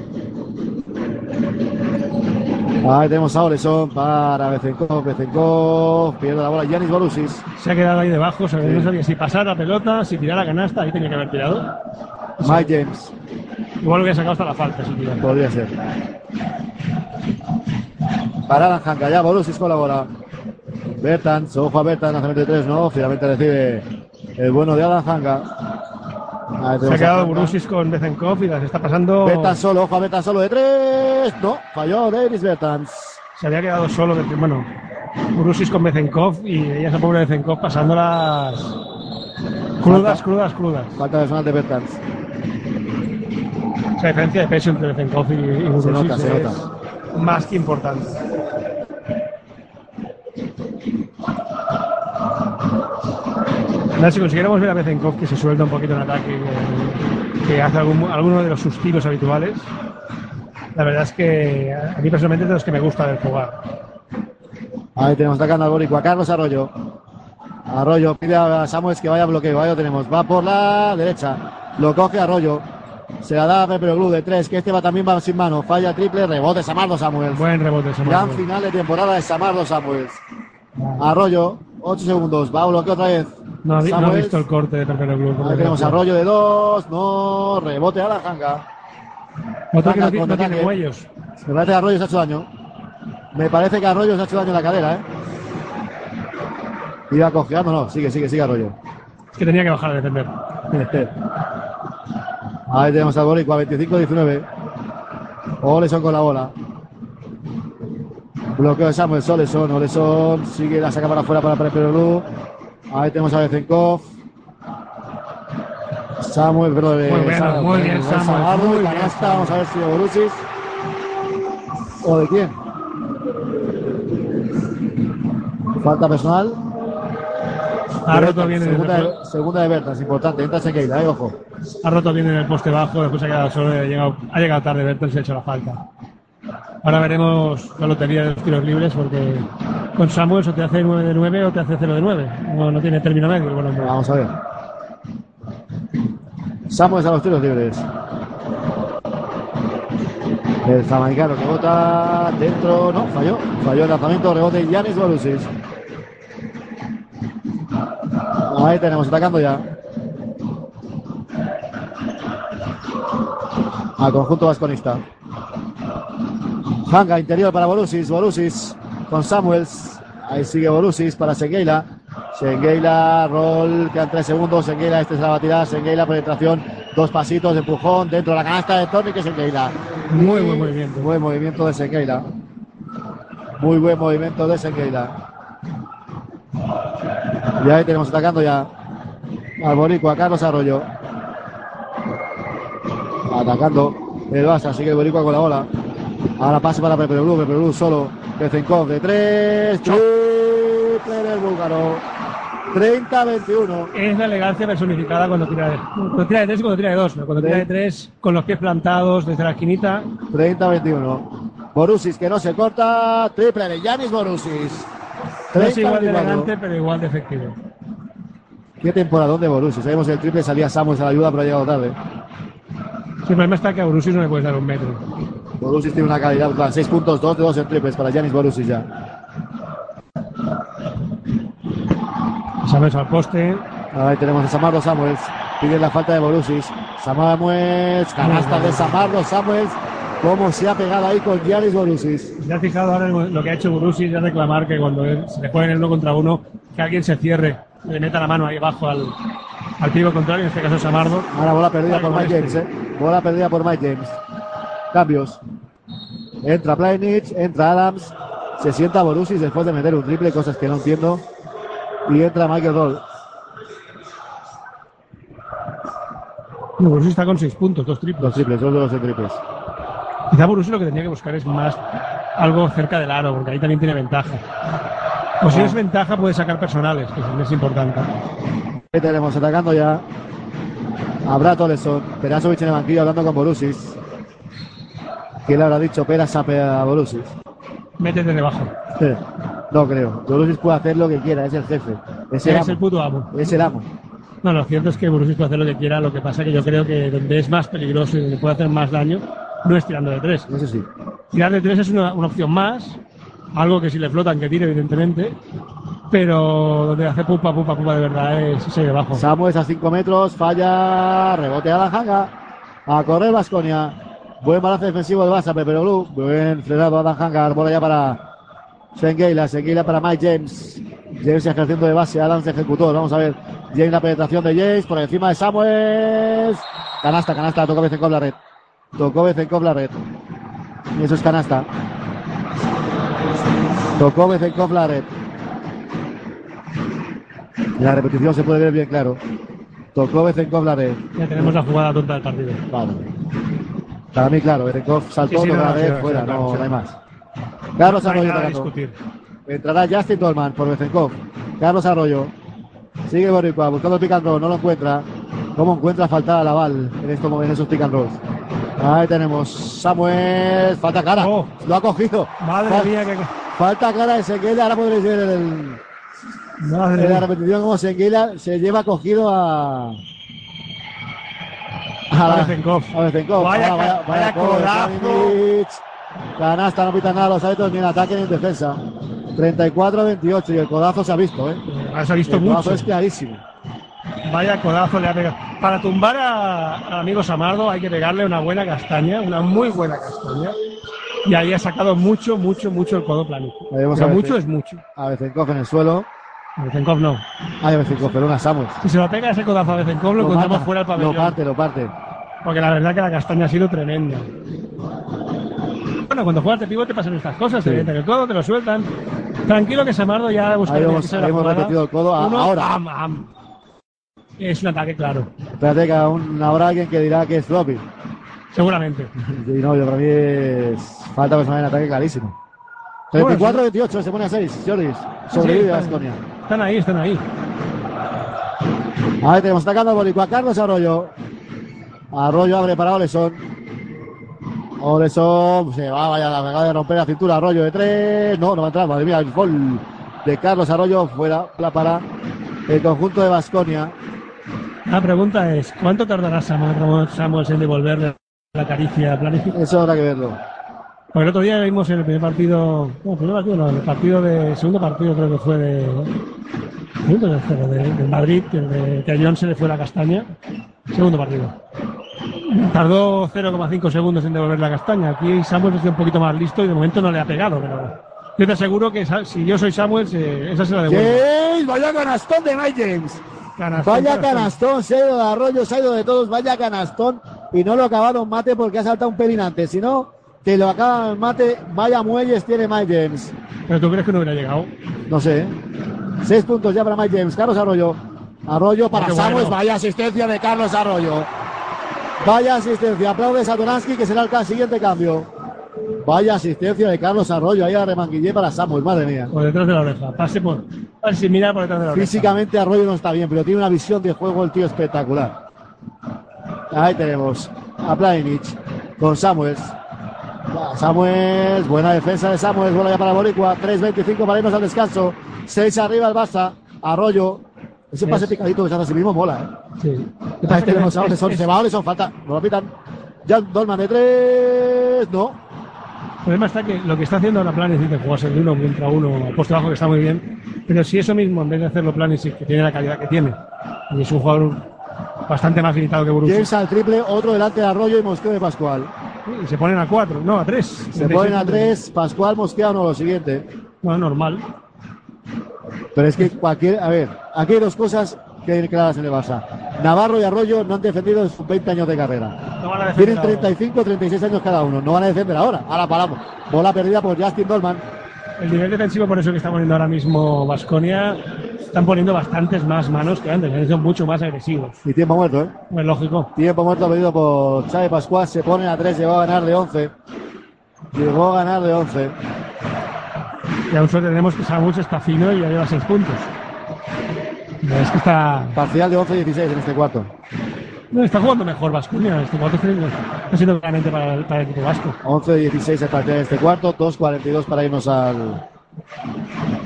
Speaker 1: Ahí tenemos a Oleson para Bezenkov, Bezenkov, pierde la bola Yanis Borussis.
Speaker 5: Se ha quedado ahí debajo, o sea, no sabía si pasar la pelota, si tirar la canasta, ahí tenía que haber tirado.
Speaker 1: Mike James,
Speaker 5: Igual lo hubiera sacado hasta la falta, si tirara.
Speaker 1: podría ser. Para Alan Hanka, ya Borussis con la bola. Bertans, ojo a Bertans, lanzamiento de tres, no, finalmente recibe el bueno de Alan Hanka. Ahí
Speaker 5: Se ha quedado. Burusis con Bezenkov y las está pasando.
Speaker 1: Bertans solo, ojo a Bertans solo de tres. No, falló Davis Bertans.
Speaker 5: Se había quedado solo, de- bueno, Burusis con Bezenkov y ella esa pobre Bezenkov pasándolas crudas,
Speaker 1: Falta.
Speaker 5: crudas, crudas.
Speaker 1: Falta personal de Bertans.
Speaker 5: Esa diferencia de peso entre Bezenkov y, y Burusis
Speaker 1: nota, se
Speaker 5: es más que importante. Si consiguiéramos ver a Bezenkov que se suelta un poquito en ataque, que, que hace algún, alguno de los sus tiros habituales. La verdad es que a mí personalmente es de los que me gusta ver jugar.
Speaker 1: Ahí tenemos atacando al Boricua, a Carlos Arroyo. Arroyo pide a Samuels que vaya a bloqueo. Ahí lo tenemos. Va por la derecha. Lo coge Arroyo. Se la da a Pepe Glú de tres, que este va también va sin mano. Falla triple, rebote Samardo Samuels.
Speaker 5: Buen rebote, Samardo.
Speaker 1: Gran final de temporada de Samardo Samuels. Arroyo, 8 segundos. Va a bloqueo otra vez.
Speaker 5: No, ha no visto el corte de Pepe Glú.
Speaker 1: Ahí tenemos Arroyo de dos. No, rebote a la janga.
Speaker 5: Otro que no, no tiene.
Speaker 1: Me parece que Arroyo se ha hecho daño. Me parece que Arroyo se ha hecho daño en la cadera, ¿eh? Iba cojeando, no. Sigue, sigue, sigue Arroyo.
Speaker 5: Es que tenía que bajar a defender.
Speaker 1: Ahí tenemos al Boricua, 25-19. Oleson con la bola. Bloqueo de Samuel, Oleson, Oleson sigue la saca para afuera para Pepe Blue. Ahí tenemos a Bezenkov. Samuel, perdón, eh,
Speaker 5: Muy
Speaker 1: Samuel,
Speaker 5: muy bien, Samuel,
Speaker 1: Samardo,
Speaker 5: muy bien, Samuel.
Speaker 1: vamos a ver si de Borussis o de quién. Falta personal.
Speaker 5: Ha roto bien en
Speaker 1: segunda,
Speaker 5: el,
Speaker 1: de, segunda de Bertas, importante. Entra Sequeira, eh, ojo.
Speaker 5: ha roto bien en el poste bajo, después ha quedado solo, ha llegado, ha llegado tarde Bertel y se ha hecho la falta. Ahora veremos la lotería de los tiros libres porque con Samuel o te hace 9 de 9 o te hace 0 de 9. No, no tiene término medio. el buen hombre.
Speaker 1: Vamos a ver. Samuels a los tiros libres. El jamaicano que bota dentro, no, falló. Falló el lanzamiento, rebote Yanis Borussis. Ahí tenemos, atacando ya. Al conjunto vasconista. Hanga interior para Borussis, Borussis con Samuels. Ahí sigue Borussis para Segueila. Sengueila, roll, quedan tres segundos. Sengueila, este se la va a tirar. Sengueila, penetración, dos pasitos, empujón dentro de la canasta de Tony, que Sengueila.
Speaker 5: Muy buen movimiento.
Speaker 1: Buen movimiento de Sengueila. Muy buen movimiento de Sengueila. Y ahí tenemos atacando ya al Boricua, Carlos Arroyo. Atacando el Barça, sigue el Boricua con la bola. Ahora pase para Pepe Blue, Pepe Blue solo. Bezenkov de tres. Triple del búlgaro. 30-21.
Speaker 5: Es la elegancia personificada cuando tira de, cuando tira de 3 y cuando tira de 2. Cuando tira de 3 con los pies plantados desde la esquinita.
Speaker 1: 30-21. Borussis que no se corta. Triple de Yanis Borussis.
Speaker 5: No es igual de
Speaker 1: 30-24.
Speaker 5: elegante, pero igual de efectivo.
Speaker 1: Qué temporada de Borussis. Sabemos que el triple salía Samuels a la ayuda, pero ha llegado tarde.
Speaker 5: Sí, el problema está que a Borussis no le puedes dar un metro.
Speaker 1: Borussis tiene una calidad brutal. 6 puntos, 2 de 2 en triples para Yanis Borussis ya.
Speaker 5: Samuels al poste.
Speaker 1: Ahí tenemos a Samardo Samuels. Pide la falta de Borussis. Samuels, canasta de Samardo Samuels. Cómo se ha pegado ahí con Yanis Borussis.
Speaker 5: ¿Te has fijado ahora lo que ha hecho Borussis de reclamar que cuando se le juega en el uno contra uno, que alguien se cierre, le meta la mano ahí abajo al, al pivo contrario, en este caso Samardo?
Speaker 1: Ahora bola perdida por Mike
Speaker 5: este.
Speaker 1: James, ¿eh? Bola perdida por Mike James. Cambios. Entra Plainich, entra Adams. Se sienta Borussis después de meter un triple, cosas que no entiendo. Y entra Michael Roll.
Speaker 5: Borussis está con 6 puntos, dos triples.
Speaker 1: Los triples, dos de los de triples.
Speaker 5: Quizá Borussia lo que tenía que buscar es más algo cerca del aro, porque ahí también tiene ventaja. O si es ventaja, puede sacar personales, que también es importante.
Speaker 1: Ahí tenemos atacando ya a Brad Oleson. Perasovic en el banquillo hablando con Borussis. ¿Qué le habrá dicho Peras a, a Borussis?
Speaker 5: Métete debajo.
Speaker 1: No creo. Borussis puede hacer lo que quiera, es el jefe. Es el
Speaker 5: puto amo.
Speaker 1: Es el amo.
Speaker 5: No, lo cierto es que Borussia puede hacer lo que quiera, lo que pasa que yo creo que donde es más peligroso y donde puede hacer más daño no es tirando de tres.
Speaker 1: Eso sí.
Speaker 5: Tirar de tres es una, una opción más, algo que si le flotan que tire, evidentemente, pero donde hace pupa, pupa, pupa de verdad es ese debajo.
Speaker 1: Samuels a 5 metros, falla, rebote a la janga. A correr Vasconia. Buen balance defensivo de Barça, Pepe Blue. Buen frenado Adam Hanga. Bola ya para Sengueila. Sengueila para Mike James. James ejerciendo de base. Adams de ejecutor. Vamos a ver. James la penetración de James por encima de Samuels. Canasta, canasta. Tocó Bezenkov la red. Tocó Bezenkov la red. Y eso es canasta. Tocó Bezenkov la red. La repetición se puede ver bien claro. Tocó Bezenkov la red.
Speaker 5: Ya tenemos la jugada tonta del partido.
Speaker 1: Vale. Para mí, claro, Berenkov saltó,
Speaker 5: Sí, sí,
Speaker 1: tocó
Speaker 5: no,
Speaker 1: la
Speaker 5: sí,
Speaker 1: red,
Speaker 5: sí,
Speaker 1: fuera, no, no hay más. Carlos
Speaker 5: No
Speaker 1: Arroyo atacando.
Speaker 5: discutir.
Speaker 1: Entrará Justin Dolman por Bezenkov. Carlos Arroyo. Sigue Boricua buscando el pick and roll, no lo encuentra. ¿Cómo encuentra faltar a Laval en, estos, en esos pick and rolls? Ahí tenemos Samuel. Falta cara. Lo ha cogido.
Speaker 5: Oh. Madre
Speaker 1: Fal-
Speaker 5: mía, que.
Speaker 1: Falta cara de Senguela. Ahora podréis ver en, el,
Speaker 5: Madre
Speaker 1: en la repetición cómo Senguela se lleva cogido a.
Speaker 5: A Bezenkov.
Speaker 1: A Bezenkov.
Speaker 5: Vaya vaya codazo.
Speaker 1: Kramnik. Canasta, no pitan nada los árbitros ni en ataque ni en defensa. 34-28 y el codazo se ha visto, ¿eh?
Speaker 5: Ah, se ha visto
Speaker 1: el codazo
Speaker 5: mucho.
Speaker 1: es clarísimo.
Speaker 5: Vaya codazo le ha pegado. Para tumbar a- al amigo Samardo hay que pegarle una buena castaña, una muy buena castaña. Y ahí ha sacado mucho, mucho, mucho el codo plano.
Speaker 1: Ahí vemos
Speaker 5: Pero
Speaker 1: a
Speaker 5: mucho es mucho.
Speaker 1: A Bezenkov en el suelo.
Speaker 5: Bezenkov no.
Speaker 1: Ay, a Bezenkov, pero una Samuels.
Speaker 5: Si se lo pega ese codazo a Bezenkov, lo
Speaker 1: Lo
Speaker 5: encontramos
Speaker 1: mata,
Speaker 5: fuera del
Speaker 1: Lo
Speaker 5: pabellón.
Speaker 1: parte, lo parte.
Speaker 5: Porque la verdad que la castaña ha sido tremenda. Bueno, cuando juegas de pivote pasan estas cosas, te
Speaker 1: Sí.
Speaker 5: meten el codo, te lo sueltan. Tranquilo que Samardo ya busca
Speaker 1: Ahí hemos- ahí hemos repetido el codo. A- ahora.
Speaker 5: pam, pam. Es un ataque claro,
Speaker 1: Espérate que aún habrá alguien que dirá que es floppy.
Speaker 5: seguramente.
Speaker 1: Y no, yo para mí es falta personal en ataque clarísimo. 34-28, se pone a 6, Jordi. Sobrevive
Speaker 5: Sí,
Speaker 1: a Asconia.
Speaker 5: Están ahí, están ahí.
Speaker 1: Ahí tenemos atacando a Boricua. Carlos Arroyo. Arroyo abre para Oleson. Oleson se va, vaya, la acaba de romper la cintura. Arroyo de tres. No, no va a entrar. Madre mía, el gol de Carlos Arroyo fuera la para el conjunto de Basconia.
Speaker 5: La pregunta es, ¿cuánto tardará Samuel Samuels en devolverle la caricia a?
Speaker 1: Eso habrá que verlo.
Speaker 5: Porque el otro día vimos en el primer partido, no, primer partido no, el partido de, segundo partido creo que fue de, de, Madrid, que, el de, que a John se le fue la castaña, segundo partido. Tardó 0,5 segundos en devolver la castaña. Aquí Samuels es un poquito más listo y de momento no le ha pegado, pero yo te aseguro que si yo soy Samuels, eh, esa se la devuelvo.
Speaker 1: James, vaya canastón de Mike James.
Speaker 5: Canastón,
Speaker 1: Vaya
Speaker 5: canastón.
Speaker 1: canastón, se ha ido de Arroyo, se ha ido de todos, vaya canastón. Y no lo acabaron mate porque ha saltado un pelín antes. Si no, te lo acaban mate, vaya muelles tiene Mike James.
Speaker 5: ¿Pero tú crees que no hubiera llegado?
Speaker 1: No sé. Seis puntos ya para Mike James. Carlos Arroyo. Arroyo para
Speaker 5: Qué
Speaker 1: Samuels.
Speaker 5: bueno.
Speaker 1: Vaya asistencia de Carlos Arroyo. Vaya asistencia. Aplaude Satoransky que será el siguiente cambio. Vaya asistencia de Carlos Arroyo. Ahí a remanguillé para Samuels. Madre mía.
Speaker 5: Por detrás de la oreja. Pase por. Pase sin mirar por detrás de la oreja.
Speaker 1: Físicamente Arroyo no está bien, pero tiene una visión de juego el tío espectacular. Ahí tenemos a Planich con Samuels. Va, Samuels, buena defensa de Samuels, bola ya para Boricua, 3.25 para irnos al descanso, 6 arriba el Barça, Arroyo, ese pase
Speaker 5: Es-
Speaker 1: picadito que se hace así mismo mola. ¿eh?
Speaker 5: Sí.
Speaker 1: Ahí tenemos a
Speaker 5: Es-
Speaker 1: Oleson,
Speaker 5: es-
Speaker 1: se va Oleson, falta, no lo pitan. Jan Dolman de 3, no,
Speaker 5: El problema está que lo que está haciendo ahora Planes de jugarse el uno contra uno al poste bajo que está muy bien, pero si eso mismo en vez de hacerlo Planes que tiene la calidad que tiene y es un jugador bastante más limitado que Borussia
Speaker 1: James al triple, otro delante de Arroyo y Mosqueo de Pascual.
Speaker 5: Y se ponen a cuatro, no a tres.
Speaker 1: Se ponen a 3, Pascual, Mosqueo, no, lo siguiente.
Speaker 5: No, normal.
Speaker 1: Pero es que cualquier. A ver, aquí hay dos cosas que hay claras en el Barça. Navarro y Arroyo no han defendido en sus 20 años de carrera.
Speaker 5: No van a defender
Speaker 1: Tienen
Speaker 5: ahora.
Speaker 1: 35, 36 años cada uno. No van a defender ahora. Ahora paramos. Bola perdida por Justin Dolman.
Speaker 5: El nivel defensivo, por eso que está poniendo ahora mismo Vasconia, están poniendo bastantes más manos que antes, son mucho más agresivos.
Speaker 1: Y tiempo muerto, ¿eh?
Speaker 5: Es lógico.
Speaker 1: Tiempo muerto pedido por Xavi Pascual. Se pone a 3, llegó a ganar de 11. Llegó a ganar de 11.
Speaker 5: Y aún solo tenemos que Samuels está fino y ya lleva seis puntos. Es que está,
Speaker 1: Parcial de 11-16 en este cuarto.
Speaker 5: no, está jugando mejor Vasconia. Este cuarto está siendo claramente para, el- para el equipo vasco.
Speaker 1: 11-16 el partido en este cuarto. 2-42 para irnos al,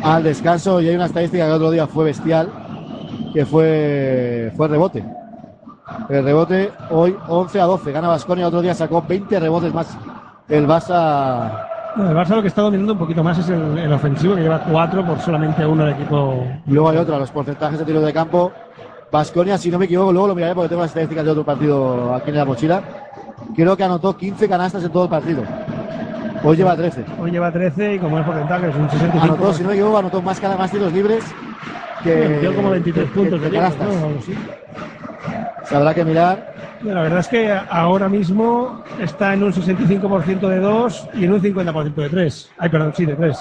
Speaker 1: al descanso. Y hay una estadística que el otro día fue bestial. Que fue, fue rebote. El rebote hoy 11 a 12. Gana Vasconia. Otro día sacó 20 rebotes más el Barça.
Speaker 5: No, el Barça lo que está dominando un poquito más es el, el ofensivo, que lleva cuatro por solamente uno el equipo.
Speaker 1: Luego hay otro, los porcentajes de tiro de campo. Vasconia, si no me equivoco, luego lo miraré porque tengo las estadísticas de otro partido aquí en la mochila. Creo que anotó 15 canastas en todo el partido. Hoy lleva 13.
Speaker 5: Hoy lleva 13 y como es porcentaje es un 65.
Speaker 1: Anotó, si no equivoco, anotó más, cada más tiros libres que.
Speaker 5: Dio como 23
Speaker 1: que-
Speaker 5: puntos
Speaker 1: que canastas.
Speaker 5: ¿no? Así.
Speaker 1: Se habrá que mirar.
Speaker 5: La verdad es que ahora mismo está en un 65% de 2 y en un 50% de 3. Ay, perdón, sí, de 3.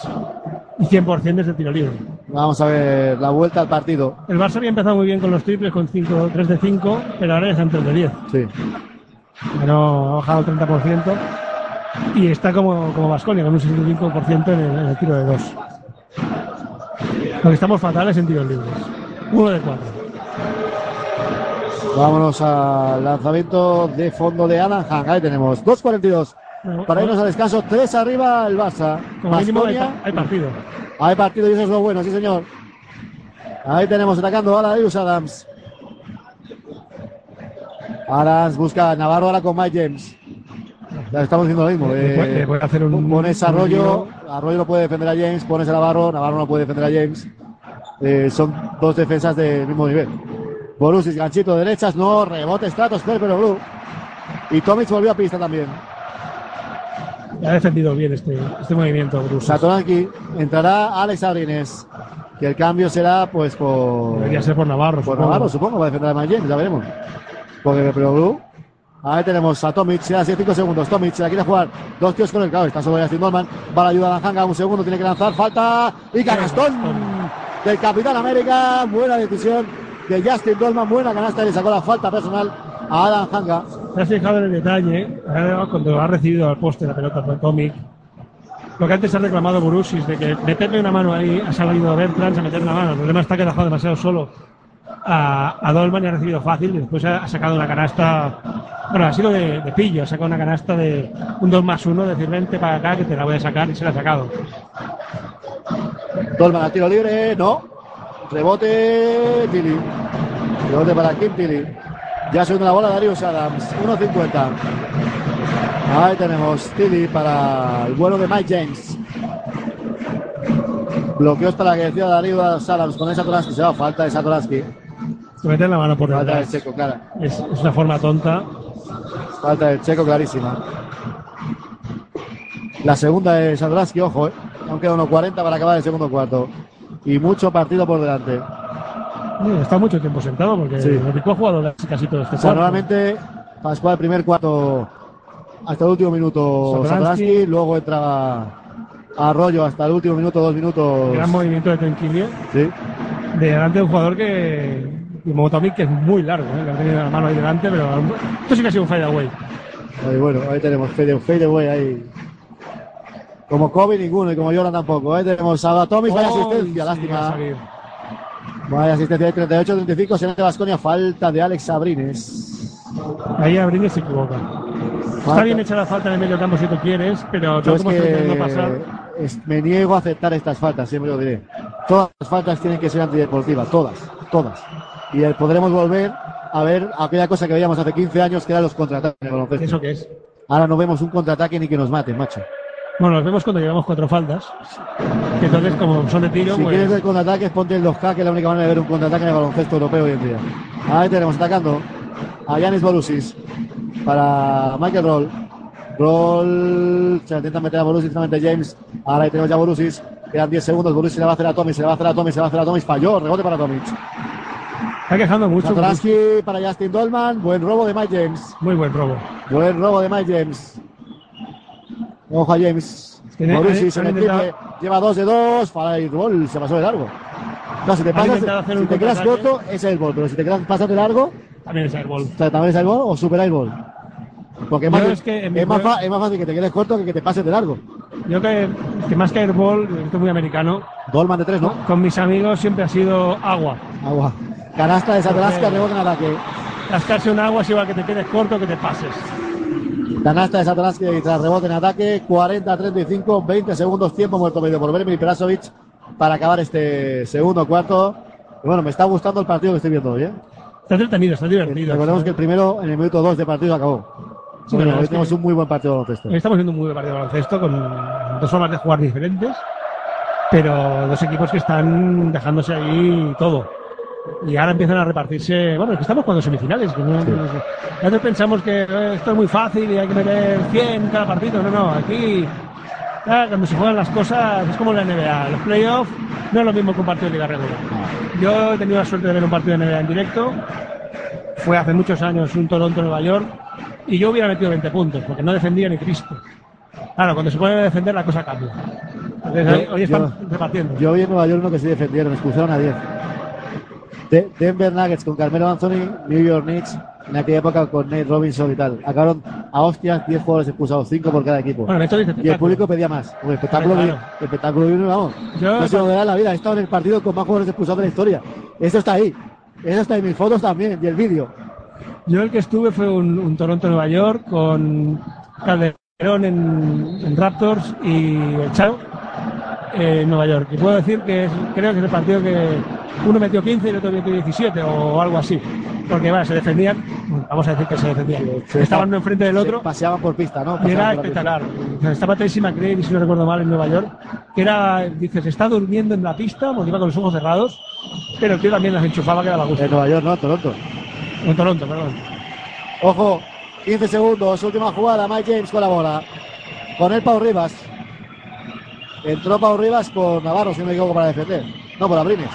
Speaker 5: Y 100% desde tiro libre.
Speaker 1: Vamos a ver la vuelta al partido.
Speaker 5: El Barça había empezado muy bien con los triples, con 5, 3 de 5, pero ahora ya está en 3 de 10.
Speaker 1: Sí.
Speaker 5: Bueno, ha bajado el 30% y está como, como Vasconia, con un 65% en el, en el tiro de 2. Lo que estamos fatales en tiros libres. Uno de 4.
Speaker 1: Vámonos al lanzamiento de fondo de Alan Hang. Ahí tenemos 2.42 para irnos al descanso. 3 arriba el Barça.
Speaker 5: Como mínimo hay, pa- hay partido.
Speaker 1: Hay partido y eso es lo bueno, sí señor. Ahí tenemos atacando a la Darius Adams. Adams busca a Navarro ahora con Mike James. Ya estamos haciendo lo mismo. Eh,
Speaker 5: hacer un-
Speaker 1: pones a Arroyo. Arroyo no puede defender a James, pones a Navarro, Navarro no puede defender a James. Eh, son dos defensas del mismo nivel. Borussis, ganchito de derechas, no, rebote Stratos, pero Blue. Y Tomic volvió a pista también.
Speaker 5: Ha defendido bien este, este movimiento, Bruce.
Speaker 1: Satoranki, entrará Alex Abrines. Que el cambio será pues por.
Speaker 5: Debería ser por Navarro.
Speaker 1: Por
Speaker 5: supongo.
Speaker 1: Navarro, supongo, va a defender a James, ya veremos. Porque pero Blue. Ahí tenemos a Tomic, se da 5 segundos. Tomic se la quiere jugar. Dos tíos con el cabo. Está sobre Justin Dolman. Va a la ayuda a Lanjanga. Un segundo, tiene que lanzar. Falta. Y canastón del Capitán América. Buena decisión de Justin Dolman. Buena canasta. y Le sacó la falta personal a Adam Hanga.
Speaker 5: ¿Te has fijado en el detalle? Cuando ha recibido al poste la pelota por Tomic, lo que antes ha reclamado Borussis de que meterle una mano ahí ha salido Bertrand a meter una mano. El problema está que ha dejado demasiado solo a, Dolman y ha recibido fácil. Y después ha, sacado una canasta. Bueno, ha sido de, pillo. Ha sacado una canasta de un 2 más 1, decir vente para acá que te la voy a sacar y se la ha sacado.
Speaker 1: Dolman a tiro libre. No. Rebote. Tilly. Rebote para Kim Tilly. Ya subiendo la bola Darius Adams. 1.50. Ahí tenemos Tilly para el vuelo de Mike James. Bloqueos para la que decía Darius Adams con esa Satoransky. Se va falta de Satoransky.
Speaker 5: Te meten la mano por
Speaker 1: Falta del
Speaker 5: detrás.
Speaker 1: checo, clara.
Speaker 5: Es, es una forma tonta.
Speaker 1: Falta del checo clarísima. La segunda de Satoransky, ojo, eh. Aún queda 1.40 para acabar el segundo cuarto. Y mucho partido por delante.
Speaker 5: Está mucho tiempo sentado porque
Speaker 1: Sí.
Speaker 5: equipo ha jugado casi todo este
Speaker 1: O sea,
Speaker 5: cuarto.
Speaker 1: normalmente Pascual el primer cuarto hasta el último minuto.
Speaker 5: Satoransky,
Speaker 1: luego entraba Arroyo hasta el último minuto, dos minutos.
Speaker 5: Gran movimiento de Tenquilio.
Speaker 1: Sí.
Speaker 5: de delante de un jugador que como Tomic que es muy largo, ¿eh? que ha tenido la mano ahí delante, pero esto sí que ha sido un fadeaway.
Speaker 1: Ahí, bueno, ahí tenemos fade, fade away ahí. Como Kobe ninguno y como Jordan tampoco. Ahí tenemos a Tomic, vaya
Speaker 5: Oh,
Speaker 1: asistencia,
Speaker 5: sí,
Speaker 1: lástima. Vaya asistencia de 38-35, será de Basconia, falta de Alex Sabrines.
Speaker 5: Ahí Abrines se equivoca. Está bien hecha la falta en el medio campo si tú quieres, pero
Speaker 1: es
Speaker 5: como intentando pasar.
Speaker 1: Es- me niego a aceptar estas faltas, siempre lo diré. Todas las faltas tienen que ser antideportivas, todas, todas. Y podremos volver a ver aquella cosa que veíamos hace 15 años que eran los contraataques baloncesto.
Speaker 5: ¿Eso qué es?
Speaker 1: Ahora no vemos un contraataque ni que nos maten, macho.
Speaker 5: Bueno, nos vemos cuando llevamos cuatro faltas. Que entonces, como son de tiro,
Speaker 1: Si
Speaker 5: pues.
Speaker 1: quieres ver contraataques, ponte el 2K, que es la única manera de ver un contraataque en el baloncesto europeo hoy en día. Ahí tenemos atacando a Yanis Borussis para Michael Roll. Roll se intenta meter a Borussis, finalmente James. Ahora ahí tenemos ya Borussis. Quedan 10 segundos. Borussis se le va a hacer a Tommy, se le va a hacer a Tommy, se le va a hacer a Tommy. Falló, rebote para Tommy.
Speaker 5: Está quejando mucho.
Speaker 1: Satoransky para Justin Dolman. Buen robo de Mike James.
Speaker 5: Muy buen robo.
Speaker 1: Buen robo de Mike James. Ojo a James. Borussis en el triple. Lleva dos de dos. Para el gol. Se pasó de largo. No, si te pasas, si te quedas corto, es el gol. Pero si te quedas, pasas de largo,
Speaker 5: También es
Speaker 1: o sea, también es el gol o supera el gol. Porque más,
Speaker 5: es que
Speaker 1: es, más
Speaker 5: juego-
Speaker 1: es más fácil que te quedes corto que que te pases de largo.
Speaker 5: Yo que, que más que airball, esto es muy americano.
Speaker 1: Dolman de tres, ¿no?
Speaker 5: Con mis amigos siempre ha sido agua.
Speaker 1: Agua. Canasta de Satoransky,
Speaker 5: Porque-
Speaker 1: rebote en ataque.
Speaker 5: Cascarse un agua es igual que te quedes corto que te pases.
Speaker 1: Canasta de Satoransky tras rebote en ataque. 40-35, 20 segundos, tiempo muerto medio por Vermi Perasovic para acabar este segundo cuarto. Y bueno, me está gustando el partido que estoy viendo hoy, ¿eh?
Speaker 5: Está entretenido, está divertido.
Speaker 1: Recordemos que el primero en el minuto 2 de partido acabó.
Speaker 5: Sí,
Speaker 1: bueno, hoy tenemos un muy buen partido de baloncesto.
Speaker 5: Estamos viendo un muy buen partido de baloncesto con dos formas de jugar diferentes, pero dos equipos que están dejándose ahí todo. Y ahora empiezan a repartirse. Bueno, es que estamos jugando semifinales. Que no, no sé. A veces pensamos que eh, esto es muy fácil y hay que meter 100 cada partido. No, no, aquí ah, cuando se juegan las cosas es como la NBA. Los playoffs no es lo mismo que un partido de liga regular. Yo he tenido la suerte de ver un partido de NBA en directo. Fue hace muchos años un Toronto-Nueva York y yo hubiera metido 20 puntos porque no defendía ni Cristo. Claro, cuando se puede defender la cosa cambia. Entonces, hoy, hoy están
Speaker 1: yo-
Speaker 5: repartiendo.
Speaker 1: Yo vi en Nueva York uno que se defendieron, expulsaron a 10. De- Denver Nuggets con Carmelo Anthony, New York Knicks, en aquella época con Nate Robinson y tal. Acabaron a hostias 10 jugadores expulsados, 5 por cada equipo.
Speaker 5: Bueno, esto dice
Speaker 1: y el público pedía más. Un espectáculo,
Speaker 5: Claro.
Speaker 1: vi- espectáculo vino, vamos.
Speaker 5: Yo-
Speaker 1: no se lo verá la vida. He estado en el partido con más jugadores expulsados de la historia. Eso está ahí. Eso está en mis fotos también y el vídeo.
Speaker 5: Yo el que estuve fue un, un Toronto-Nueva York con Calderón en, en Raptors y el Chao en Nueva York. Y puedo decir que es- creo que es el partido que uno metió 15 y el otro metió 17 o algo así. Porque bueno, se defendían, vamos a decir que se defendían. Estaban uno enfrente del otro.
Speaker 1: Se paseaban por pista, ¿no?
Speaker 5: Y era espectacular. Estaba Tracy McGrady, si no recuerdo mal, en Nueva York, que era, dices, está durmiendo en la pista, porque iba con los ojos cerrados, pero el tío también las enchufaba que daba gusto.
Speaker 1: En Nueva York, no, Toronto.
Speaker 5: En Toronto, perdón.
Speaker 1: Ojo, 15 segundos, última jugada, Mike James con la bola. Con el Pau Rivas. Entró Pau Rivas por Navarro, si no me equivoco, para defender. No, por Abrines.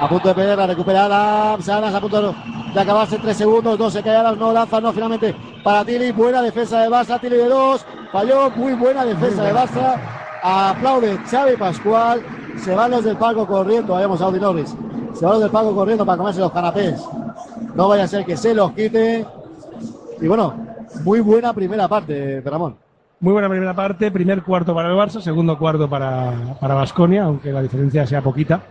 Speaker 1: A punto de perder, la recupera Adams. Adams a punto de acabarse en 3 segundos. No se cae Adams, no lanza, no finalmente para Tilly. Buena defensa de Barça, Tilly de 2. Falló, muy buena defensa de Barça. Aplaude Xavi Pascual. Se van los del palco corriendo. Vayamos a Norris. Se van los del palco corriendo para comerse los canapés. No vaya a ser que se los quite. Y bueno, muy buena primera parte, Ramón.
Speaker 5: Muy buena primera parte, primer cuarto para el Barça, segundo cuarto para para Baskonia, aunque la diferencia sea poquita.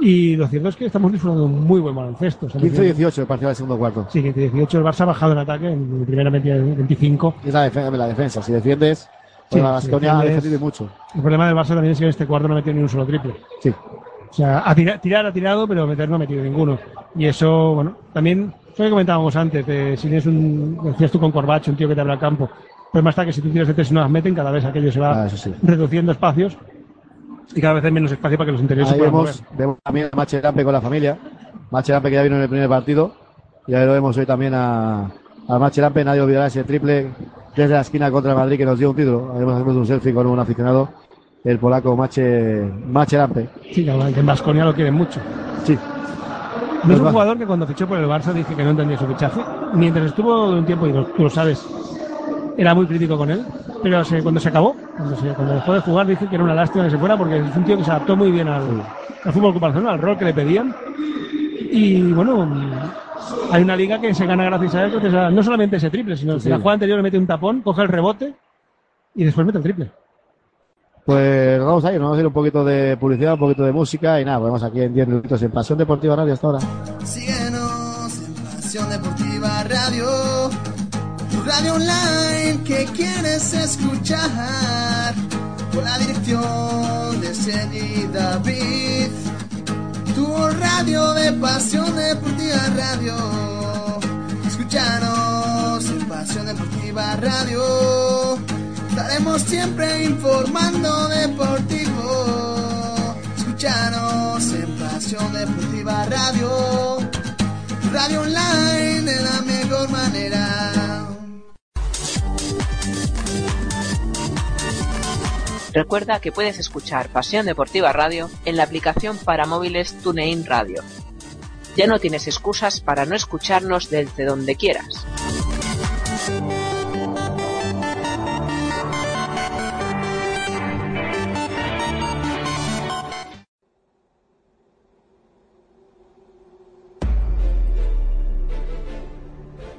Speaker 5: Y lo cierto es que estamos disfrutando de un muy buen baloncesto. Estamos viendo-
Speaker 1: 15-18 el partido del segundo cuarto.
Speaker 5: Sí, 15-18. El Barça ha bajado en ataque, en primera metida 25.
Speaker 1: Es la, defe- la defensa. Si defiendes,
Speaker 5: Sí,
Speaker 1: pues la
Speaker 5: si
Speaker 1: Baskonia ha defendido mucho.
Speaker 5: El problema del Barça también es que en este cuarto no ha metido ni un solo triple.
Speaker 1: Sí.
Speaker 5: O sea, a tira- tirar ha tirado, pero meter no ha metido ninguno. Y eso, bueno, también, eso que comentábamos antes, de si tienes un, decías tú con Corbacho, un tío que te abre el campo. Pero más está que si tú tiras de tres y no las meten, cada vez aquello se va
Speaker 1: Ah, sí.
Speaker 5: reduciendo espacios y cada vez hay menos espacio para que los interiores
Speaker 1: Ahí
Speaker 5: se puedan
Speaker 1: vemos,
Speaker 5: mover.
Speaker 1: vemos también a Macherampe con la familia. Macherampe que ya vino en el primer partido. Y ahí lo vemos hoy también a, a Macherampe. Nadie olvidará ese triple desde la esquina contra Madrid que nos dio un título. Vemos hacemos un selfie con un aficionado, el polaco Mache, Macherampe.
Speaker 5: Sí, que en Vasconia lo quieren mucho.
Speaker 1: Sí.
Speaker 5: No es un jugador que cuando fichó por el Barça dice que no entendía su fichaje. Mientras estuvo un tiempo, y tú lo sabes, era muy crítico con él. Pero se- cuando se acabó, cuando, se- cuando dejó de jugar, dice que era una lástima que se fuera porque es un tío que se adaptó muy bien al, al fútbol Barcelona, al rol que le pedían. Y bueno, hay una liga que se gana gracias a él, gracias a- no solamente ese triple, sino
Speaker 1: Sí,
Speaker 5: que la jugada anterior le mete un tapón, coge el rebote y después mete el triple.
Speaker 1: Pues vamos a ir, vamos a ir un poquito de publicidad, un poquito de música y nada, volvemos aquí en 10 minutos en Pasión Deportiva Radio hasta ahora.
Speaker 10: Síguenos en Pasión Deportiva Radio, tu radio online que quieres escuchar, con la dirección de Sergi David, tu radio de Pasión Deportiva Radio. Escúchanos en Pasión Deportiva Radio, estaremos siempre informando deportivo. Escúchanos en Pasión Deportiva Radio. Radio online de la mejor manera.
Speaker 11: Recuerda que puedes escuchar Pasión Deportiva Radio en la aplicación para móviles TuneIn Radio. Ya no tienes excusas para no escucharnos desde donde quieras.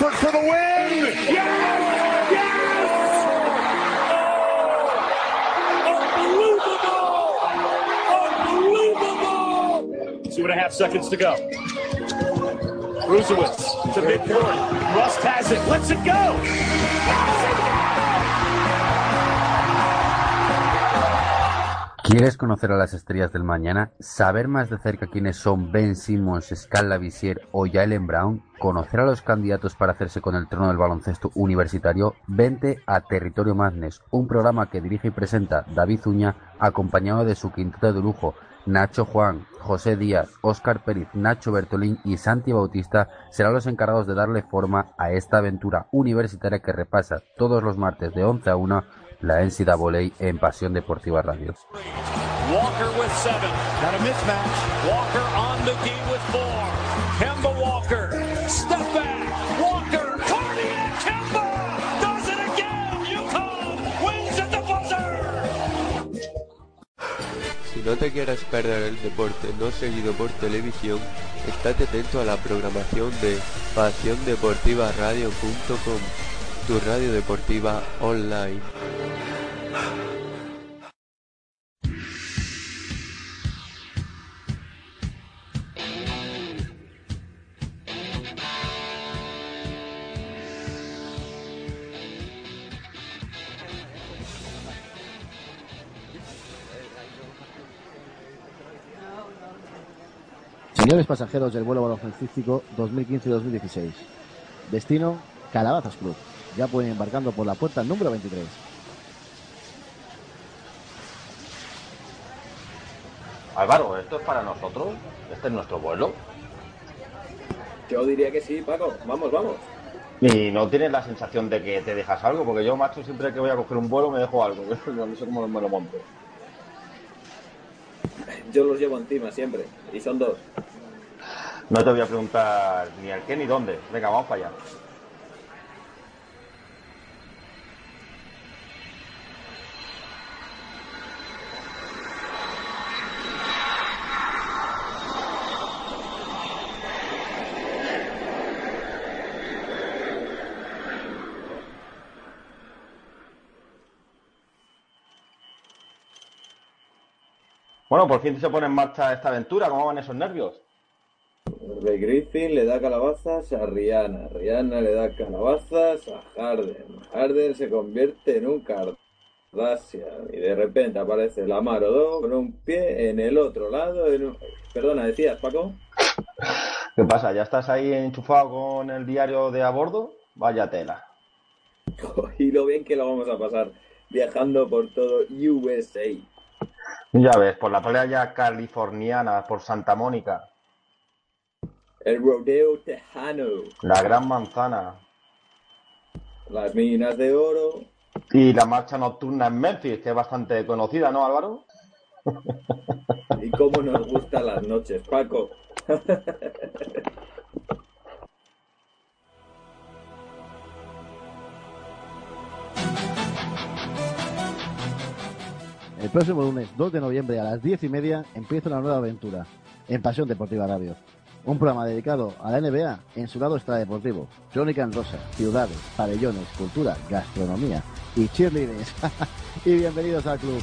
Speaker 12: Watford for the win. Yes!
Speaker 6: Two and a half seconds to go. Brusewitz to midcourt. Rust has it. Lets it go.
Speaker 13: ¿Quieres conocer a las estrellas del mañana? ¿Saber más de cerca quiénes son Ben Simmons, Scala Visier o Jalen Brown? ¿Conocer a los candidatos para hacerse con el trono del baloncesto universitario? Vente a Territorio Madness, un programa que dirige y presenta David Uña, acompañado de su quinteto de lujo, Nacho Juan, José Díaz, Óscar Pérez, Nacho Bertolín y Santi Bautista serán los encargados de darle forma a esta aventura universitaria que repasa todos los martes de 11 a 1 la NCAA en Pasión Deportiva Radio.
Speaker 6: Walker with seven. Got a mismatch. Walker on McGee with four. Kemba Walker. Step back. Walker. Cardiac Kemba. Does it again. UConn wins at the buzzer.
Speaker 14: Si no te quieres perder el deporte no seguido por televisión, estate atento a la programación de pasiondeportivaradio.com, tu radio deportiva online.
Speaker 15: Señores pasajeros del vuelo baloncestístico 2015-2016. Destino, Calabazas Club. Ya pueden ir embarcando por la puerta número 23.
Speaker 8: Álvaro, ¿esto es para nosotros? ¿Este es nuestro vuelo?
Speaker 9: Yo diría que sí, Paco. Vamos, vamos.
Speaker 8: ¿Y no tienes la sensación de que te dejas algo? Porque yo, macho, siempre que voy a coger un vuelo me dejo algo. No sé cómo me lo monto.
Speaker 9: Yo los llevo encima siempre. Y son dos.
Speaker 8: No te voy a preguntar ni al qué ni dónde. Venga, vamos para allá. Bueno, por fin se pone en marcha esta aventura. ¿Cómo van esos nervios?
Speaker 9: Ray Griffin le da calabazas a Rihanna. Rihanna le da calabazas a Harden. Harden se convierte en un Kardashian. Y de repente aparece Lamar Odom con un pie en el otro lado. en un- Perdona, decías, Paco.
Speaker 8: ¿Qué pasa? ¿Ya estás ahí enchufado con el diario de a bordo? Vaya tela.
Speaker 9: Y lo bien que lo vamos a pasar viajando por todo USA.
Speaker 8: Ya ves, por la playa californiana, por Santa Mónica,
Speaker 9: El rodeo tejano.
Speaker 8: la Gran Manzana
Speaker 9: Las minas de oro.
Speaker 8: y la marcha nocturna en Memphis, que es bastante conocida, ¿no, Álvaro?
Speaker 9: Y cómo nos gustan las noches, Paco.
Speaker 15: El próximo lunes 2 de noviembre a las 10 y media empieza una nueva aventura en Pasión Deportiva Radio. Un programa dedicado a la NBA en su lado extradeportivo. Crónica en rosa, ciudades, pabellones, cultura, gastronomía y cheerleaders. y bienvenidos al club.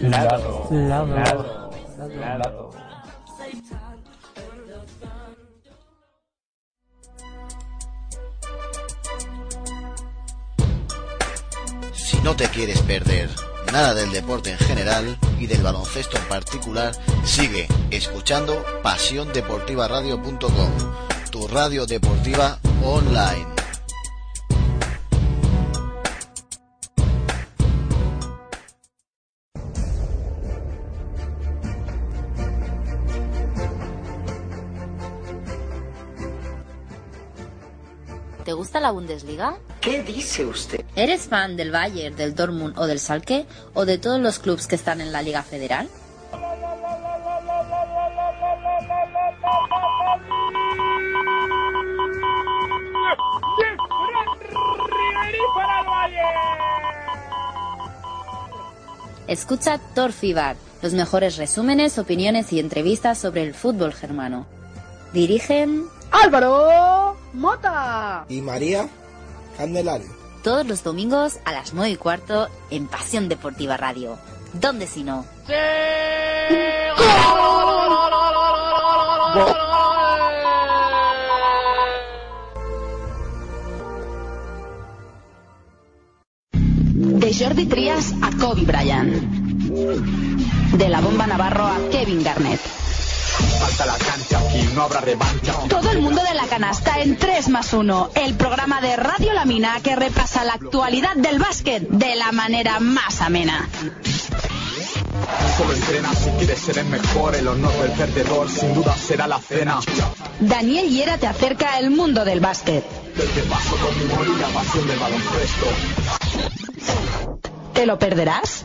Speaker 5: Lado. Lado.
Speaker 16: Lado. Lado.
Speaker 10: Si no te quieres perder nada del deporte en general y del baloncesto en particular, sigue escuchando pasiondeportivaradio.com, tu radio deportiva online.
Speaker 17: Gusta la Bundesliga?
Speaker 18: ¿Qué dice usted?
Speaker 17: ¿Eres fan del Bayern, del Dortmund o del Schalke o de todos los clubes que están en la Liga Federal? Escucha Torfibar, los mejores resúmenes, opiniones y entrevistas sobre el fútbol germano. Dirigen
Speaker 19: Álvaro Mota.
Speaker 20: Y María Candelario.
Speaker 17: todos los domingos a las 9 y cuarto en Pasión Deportiva Radio. ¿Dónde si no?
Speaker 21: De Jordi Trias a Kobe Bryant. De la bomba Navarro a Kevin Garnett.
Speaker 22: Falta la cancha, aquí no habrá revancha.
Speaker 21: Todo el mundo de la canasta en 3 más 1, el programa de Radio Lamina que repasa la actualidad del básquet de la manera más amena.
Speaker 22: Solo entrena si quieres ser el mejor, el honor del perdedor sin duda será la cena.
Speaker 21: Daniel Hiera te acerca al mundo del básquet.
Speaker 22: Del que paso con mi humor y la pasión del baloncesto.
Speaker 21: ¿Te lo perderás?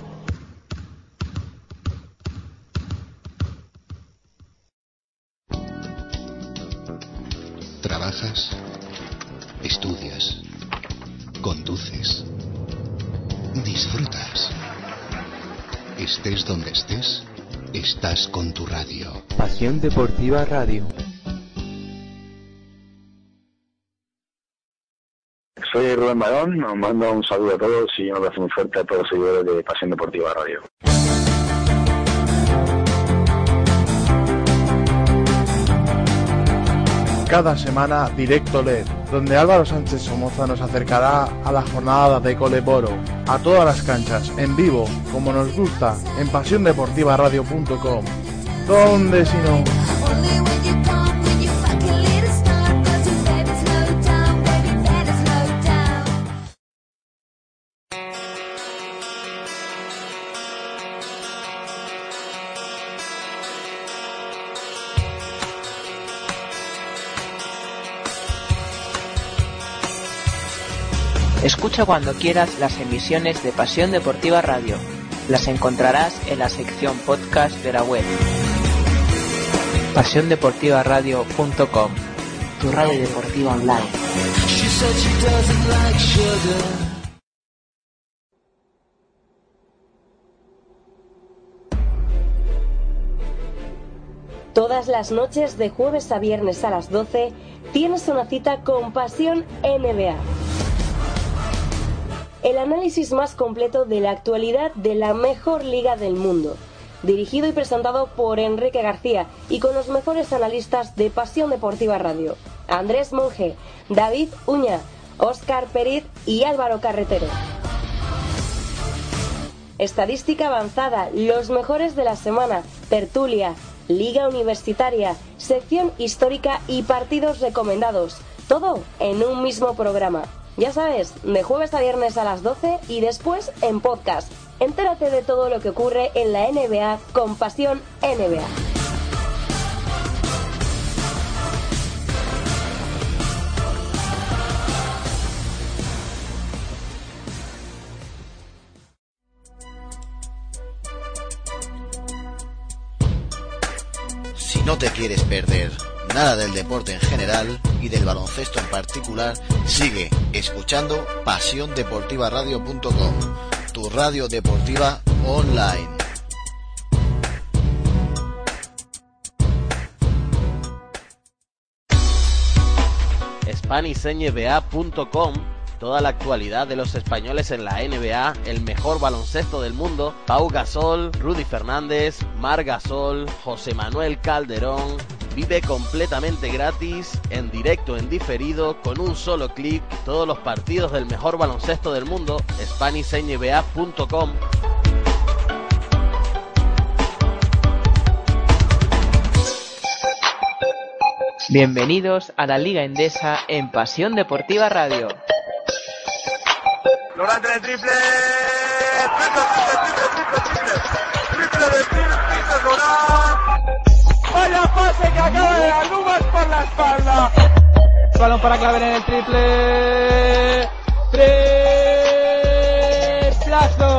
Speaker 23: Trabajas, estudias, conduces, disfrutas. Estés donde estés, estás con tu radio.
Speaker 14: Pasión Deportiva Radio.
Speaker 24: Soy Rubén Barón, os mando un saludo a todos y un abrazo muy fuerte a todos los seguidores de Pasión Deportiva Radio.
Speaker 25: Cada semana Directo LED, donde Álvaro Sánchez Somoza nos acercará a la jornada de Coleboro, a todas las canchas, en vivo, como nos gusta, en pasiondeportivaradio.com. ¿Dónde si no?
Speaker 11: Escucha cuando quieras las emisiones de Pasión Deportiva Radio. Las encontrarás en la sección podcast de la web. pasiondeportivaradio.com Tu radio deportiva online.
Speaker 26: Todas las noches de jueves a viernes a las 12 tienes una cita con Pasión NBA. El análisis más completo de la actualidad de la mejor liga del mundo. Dirigido y presentado por Enrique García y con los mejores analistas de Pasión Deportiva Radio. Andrés Monge, David Uña, Óscar Periz y Álvaro Carretero. Estadística avanzada, los mejores de la semana, tertulia, liga universitaria, sección histórica y partidos recomendados. Todo en un mismo programa. Ya sabes, de jueves a viernes a las 12 y después en podcast. Entérate de todo lo que ocurre en la NBA con Pasión NBA.
Speaker 10: Si no te quieres perder nada del deporte en general y del baloncesto en particular, sigue escuchando pasiondeportivaradio.com, tu radio deportiva online.
Speaker 27: SpanishNBA.com toda la actualidad de los españoles en la NBA, el mejor baloncesto del mundo, Pau Gasol, Rudy Fernández, Mar Gasol, José Manuel Calderón. Vive completamente gratis, en directo, en diferido, con un solo clic, todos los partidos del mejor baloncesto del mundo, SpanishNBA.com.
Speaker 11: Bienvenidos a la Liga Endesa en Pasión Deportiva Radio.
Speaker 28: Lorante de triple. Triple, triple, triple, triple, triple. Triple de triple, Lorant. Vaya pase que acaba de dar Lumas por la espalda.
Speaker 29: Balón para Claver en el triple. Triplazo.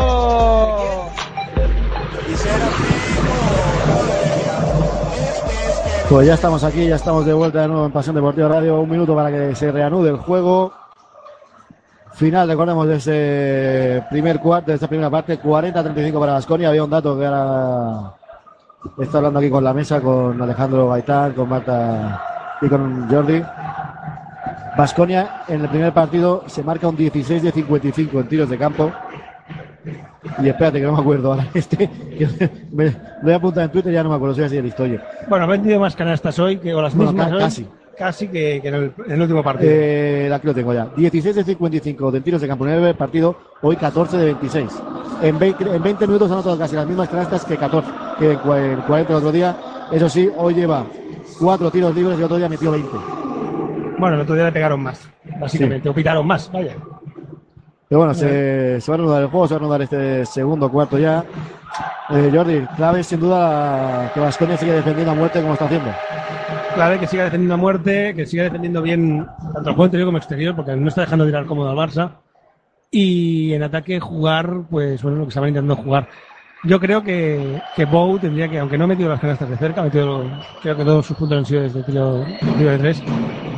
Speaker 1: Pues ya estamos aquí, ya estamos de vuelta de nuevo en Pasión Deportiva Radio. Un minuto para que se reanude el juego. Final, recordemos, de ese primer cuarto, de esta primera parte, 40-35 para Vasconia. Había un dato que ahora está hablando aquí con la mesa, con Alejandro Gaitán, con Marta y con Jordi. Vasconia en el primer partido se marca un 16 de 55 en tiros de campo. Y espérate, que no me acuerdo ahora. Este, me, voy a apuntar en Twitter, ya no me acuerdo, soy así de historia.
Speaker 5: Bueno, ha vendido más canastas hoy, que, o las mismas
Speaker 1: ca-
Speaker 5: hoy,
Speaker 1: casi.
Speaker 5: Casi que, que en, el, en el último partido.
Speaker 1: Eh, aquí lo tengo ya. 16 de 55 de tiros de campo en el primer partido, hoy 14 de 26. En 20, en 20 minutos ha anotado casi las mismas canastas que 14, que en cua- en 40 el otro día. Eso sí, hoy lleva cuatro tiros libres y el otro día metió 20.
Speaker 5: Bueno, el otro día le pegaron más, básicamente, o pitaron más, vaya.
Speaker 1: Pero bueno, se, se va a reanudar el juego, se va a reanudar este segundo cuarto ya. Eh, Jordi, clave sin duda que Vasconia sigue defendiendo a muerte como está haciendo.
Speaker 5: Clave que siga defendiendo a muerte, que siga defendiendo bien tanto el juego interior como exterior, porque no está dejando tirar cómodo al Barça. Y en ataque jugar, pues bueno, lo que estaban intentando jugar. Yo creo que, que Bow tendría que, aunque no ha metido las canastas de cerca, ha metido, creo que todos sus puntos han sido desde tiro, tiro de tres,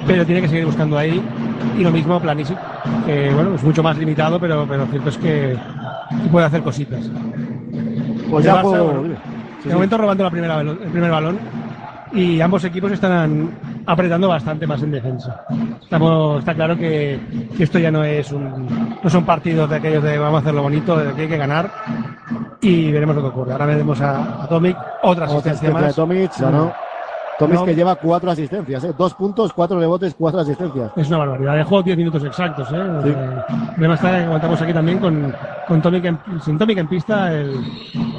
Speaker 5: pero tiene que seguir buscando ahí. Y lo mismo Planisic, que bueno, es mucho más limitado, pero, pero cierto es que, que puede hacer cositas.
Speaker 1: Pues ya
Speaker 5: Barça,
Speaker 1: juego-
Speaker 5: bueno.
Speaker 1: Sí,
Speaker 5: de momento robando la primera, el primer balón y ambos equipos están apretando bastante más en defensa. Estamos, está claro que, que esto ya no es un, no son partidos de aquellos de vamos a hacerlo bonito, de que hay que ganar y veremos lo que ocurre. Ahora veremos a, a Tomic, otra asistencia más.
Speaker 1: Tomic, no. Tomic
Speaker 5: No.
Speaker 1: que lleva cuatro asistencias, ¿eh? dos puntos, cuatro rebotes, cuatro asistencias.
Speaker 5: Es una barbaridad. De juego 10 minutos exactos. ¿eh?
Speaker 1: Sí.
Speaker 5: Eh, que contamos aquí también con, con Tomic en, sin Tomic en pista. El,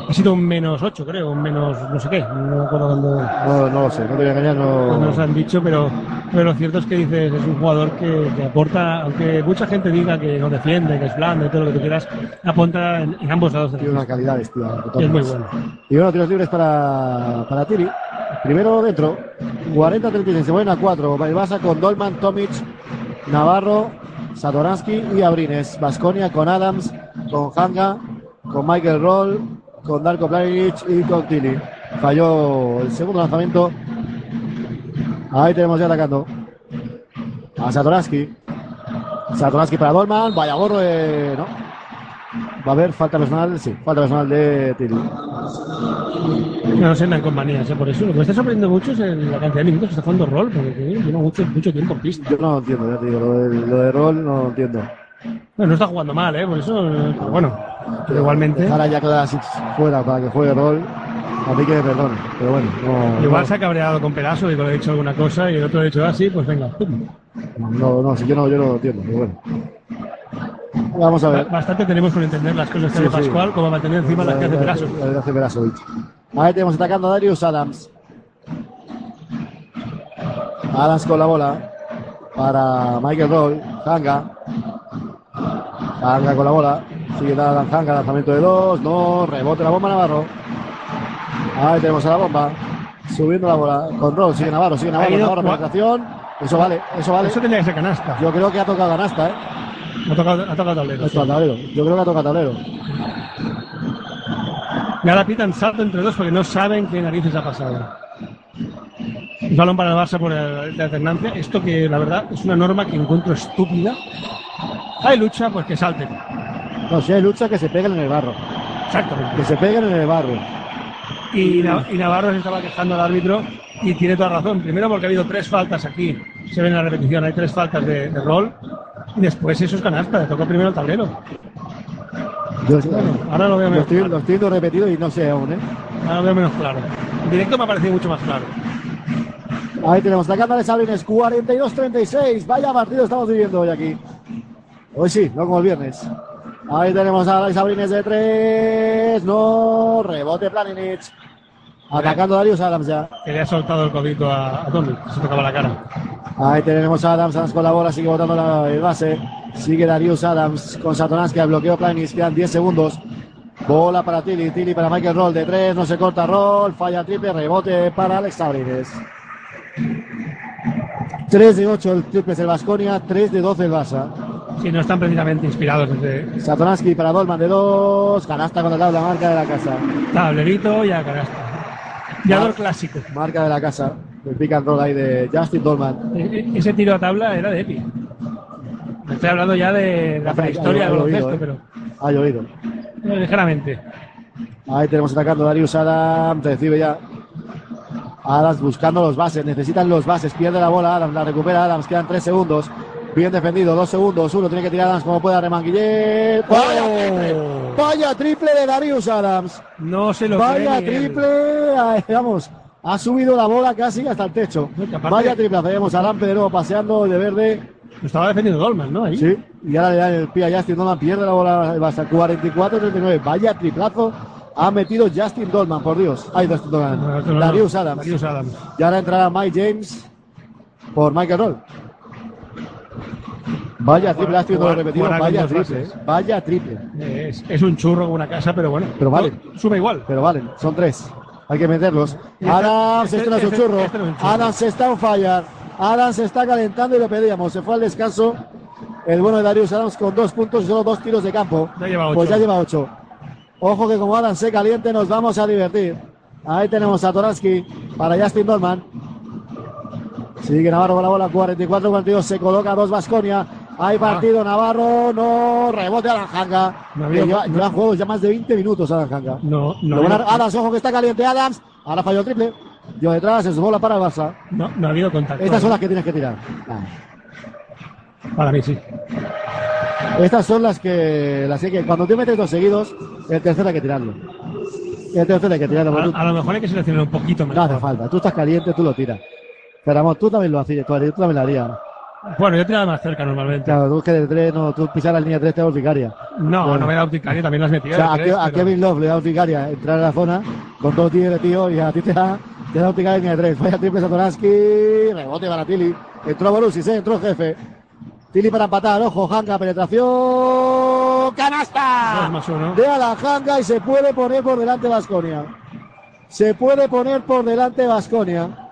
Speaker 5: ha sido un menos 8, creo, un menos no sé qué. No me acuerdo cuándo.
Speaker 1: No, no lo sé, no te voy a engañar, no.
Speaker 5: no nos han dicho, pero, pero lo cierto es que dices, es un jugador que, que aporta, aunque mucha gente diga que no defiende, que es blando y todo lo que tú quieras, apunta en, en ambos lados. de la
Speaker 1: Tiene una calidad
Speaker 5: es muy bueno.
Speaker 1: Y bueno, tiros libres para, para Tiri. Primero dentro, 40-36, se ponen a 4. El Barça con Dolman, Tomic, Navarro, Satoransky y Abrines. Vasconia con Adams, con Hanga, con Michael Roll, con Darko Planic y con Tili. Falló el segundo lanzamiento. Ahí tenemos ya atacando a Satoransky. Satoransky para Dolman. Vaya gorro de. No. Va a haber falta personal, sí, falta personal de Tili.
Speaker 5: No se andan con manías, ¿eh? por eso. Lo que me está sorprendiendo mucho es el- la cantidad de minutos que está jugando rol, porque lleva mucho, mucho tiempo en pista.
Speaker 1: Yo no lo entiendo, ya te digo, lo de, lo de rol no lo entiendo.
Speaker 5: Bueno, no está jugando mal, ¿eh? por eso, eh, pero bueno, pero igualmente.
Speaker 1: Ahora ya queda así fuera para que juegue rol, a mí que me perdone, pero bueno, no,
Speaker 5: Igual
Speaker 1: no,
Speaker 5: se ha cabreado con Pelazo y le ha dicho alguna cosa y el otro le ha dicho así, pues venga. pum.
Speaker 1: no, no, si yo no, yo no lo entiendo, pero bueno. Vamos a ver.
Speaker 5: Bastante tenemos con entender las cosas que
Speaker 1: Sí,
Speaker 5: hace
Speaker 1: sí.
Speaker 5: Pascual como mantener encima las que hace Pelazo.
Speaker 1: La de hace Perasovic. Ahí tenemos atacando a Darius Adams. Adams con la bola para Michael Roll, Hanga. Hanga con la bola. Sigue dando Hanga, lanzamiento de dos. No, rebote la bomba Navarro. Ahí tenemos a la bomba. Subiendo la bola con Roll. Sigue Navarro, sigue Navarro.
Speaker 5: Ha
Speaker 1: Navarro, penetración. Eso vale, eso vale.
Speaker 5: Eso tendría que ser canasta.
Speaker 1: Yo creo que ha tocado canasta, ¿eh?
Speaker 5: Ha tocado, ha tocado tablero.
Speaker 1: Esto, tablero. Yo creo que ha tocado tablero.
Speaker 5: Y ahora pitan salto entre dos porque no saben qué narices ha pasado. Un balón para el Barça por el- la alternancia. Esto que la verdad es una norma que encuentro estúpida. Hay lucha, pues que salten.
Speaker 1: No, si hay lucha, que se peguen en el barro.
Speaker 5: Exactamente.
Speaker 1: Que se peguen en el barro.
Speaker 5: Y, Na- y Navarro se estaba quejando al árbitro y tiene toda razón. Primero porque ha habido tres faltas aquí se ve en la repetición, hay tres faltas de, de rol y después eso es canasta, le tocó primero el tablero.
Speaker 1: Yo,
Speaker 5: ahora lo veo
Speaker 1: lo
Speaker 5: menos
Speaker 1: estoy,
Speaker 5: claro.
Speaker 1: lo estoy viendo repetido y no sé aún, ¿eh?
Speaker 5: Ahora lo veo menos claro. En directo me ha parecido mucho más claro.
Speaker 1: Ahí tenemos la cámara de Sabrines, 42-36. Vaya partido estamos viviendo hoy aquí. Hoy sí, no como el viernes. Ahí tenemos a Alex Sabrines de tres. No, rebote Planinic. Atacando a Darius Adams ya.
Speaker 5: Que le ha soltado el codito a, a Tommy, se tocaba la cara.
Speaker 1: Ahí tenemos a Adams, Adams con la bola, sigue botando la, el base. Sigue Darius Adams con Satoransky al bloqueo Planinic. Quedan 10 segundos. Bola para Tilly, Tilly para Michael Roll de tres, no se corta Roll, falla triple, rebote para Alex Sabrines. 3 de 8 el triple es el Vasconia, 3 de 12 el Barça.
Speaker 5: Sí, no están precisamente inspirados desde
Speaker 1: Satoransky para Dolman de 2, canasta con la tabla, marca de la casa.
Speaker 5: tablerito y a canasta. Tirador clásico.
Speaker 1: Marca de la casa, el pick and roll ahí de Justin Dolman.
Speaker 5: E- e- Ese tiro a tabla era de Epi. Estoy hablando ya de la prehistoria del baloncesto,
Speaker 1: ¿eh?
Speaker 5: pero
Speaker 1: Ha llovido.
Speaker 5: eh, ligeramente.
Speaker 1: Ahí tenemos atacando Darius Adams, recibe ya. Adams buscando los bases, necesitan los bases, pierde la bola Adams, la recupera Adams, quedan 3 segundos. Bien defendido, 2 segundos, uno tiene que tirar Adams como pueda Remanguiller. Vaya triple, vaya triple de Darius Adams.
Speaker 5: No se lo
Speaker 1: Vaya triple, vamos, ha subido la bola casi hasta el techo.
Speaker 5: aparte-
Speaker 1: Vaya triple, tenemos a Lampe de nuevo paseando de verde.
Speaker 5: Lo estaba defendiendo Dolman, ¿no? Ahí.
Speaker 1: Sí, y ahora le dan el pie a Justin Dolman, pierde la bola el Barça, 44-39. Vaya triplazo ha metido Justin Dolman, por Dios. Ay, Justin Dolman.
Speaker 5: No, no, no.
Speaker 1: Darius Adams.
Speaker 5: Darius Adams.
Speaker 1: Y ahora entrará Mike James por Michael Roll. Vaya triple, ha sido repetido. Vaya triple, eh. vaya triple.
Speaker 5: Es, es un churro una casa, pero bueno.
Speaker 1: Pero vale.
Speaker 5: No, sube igual.
Speaker 1: Pero valen, son tres. Hay que meterlos.
Speaker 5: Este-
Speaker 1: Adams,
Speaker 5: este-
Speaker 1: este no es un
Speaker 5: este-
Speaker 1: churro.
Speaker 5: este no es un churro.
Speaker 1: Adams está on fire. Adams se está calentando y lo pedíamos. Se fue al descanso. El bueno de Darius Adams con dos puntos y solo dos tiros de campo.
Speaker 5: Ya lleva ocho.
Speaker 1: Pues ya lleva ocho. Ojo que como Adams se caliente nos vamos a divertir. Ahí tenemos a Toransky para Justin Dolman. Sigue Navarro con la bola, 44-42, se coloca dos Vasconia. Hay partido Navarro, no, rebote a la janga.
Speaker 5: No
Speaker 1: lleva,
Speaker 5: no-
Speaker 1: lleva juegos ya más de 20 minutos a la janga.
Speaker 5: No, no, había-
Speaker 1: Adams, ojo que está caliente Adams. Ahora falló el triple. Yo detrás, es bola para el Barça.
Speaker 5: no, no ha habido contacto.
Speaker 1: Estas son las que tienes que tirar. Ah.
Speaker 5: Para mí sí.
Speaker 1: Estas son las que, las que cuando tú metes dos seguidos, el tercero hay que tirarlo. El tercero hay que tirarlo. tú-
Speaker 5: A, lo mejor hay que seleccionar un poquito
Speaker 1: no
Speaker 5: mejor.
Speaker 1: hace falta. Tú estás caliente, tú lo tiras. Pero amor, tú también lo hacías, tú, tú también lo harías.
Speaker 5: Bueno, yo tiraba más cerca normalmente.
Speaker 1: Claro, tú que de tres, no, tú pisar la línea 3 te das urticaria.
Speaker 5: No,
Speaker 1: Bueno.
Speaker 5: no me da urticaria, también las metía.
Speaker 1: O sea, a,
Speaker 5: tres,
Speaker 1: a
Speaker 5: pero-
Speaker 1: Kevin Love le da urticaria entrar a la zona con tío de tío y a ti te da, te da urticaria en línea de tres. Vaya triple Satoransky, rebote para Tilly. Entró Borussis, ¿eh? entró jefe. Tilly para empatar, ojo, Hanga, penetración.
Speaker 5: Dos
Speaker 1: ¡Canasta!
Speaker 5: más uno.
Speaker 1: De a la Hanga y se puede poner por delante Vasconia. Se puede poner por delante Vasconia.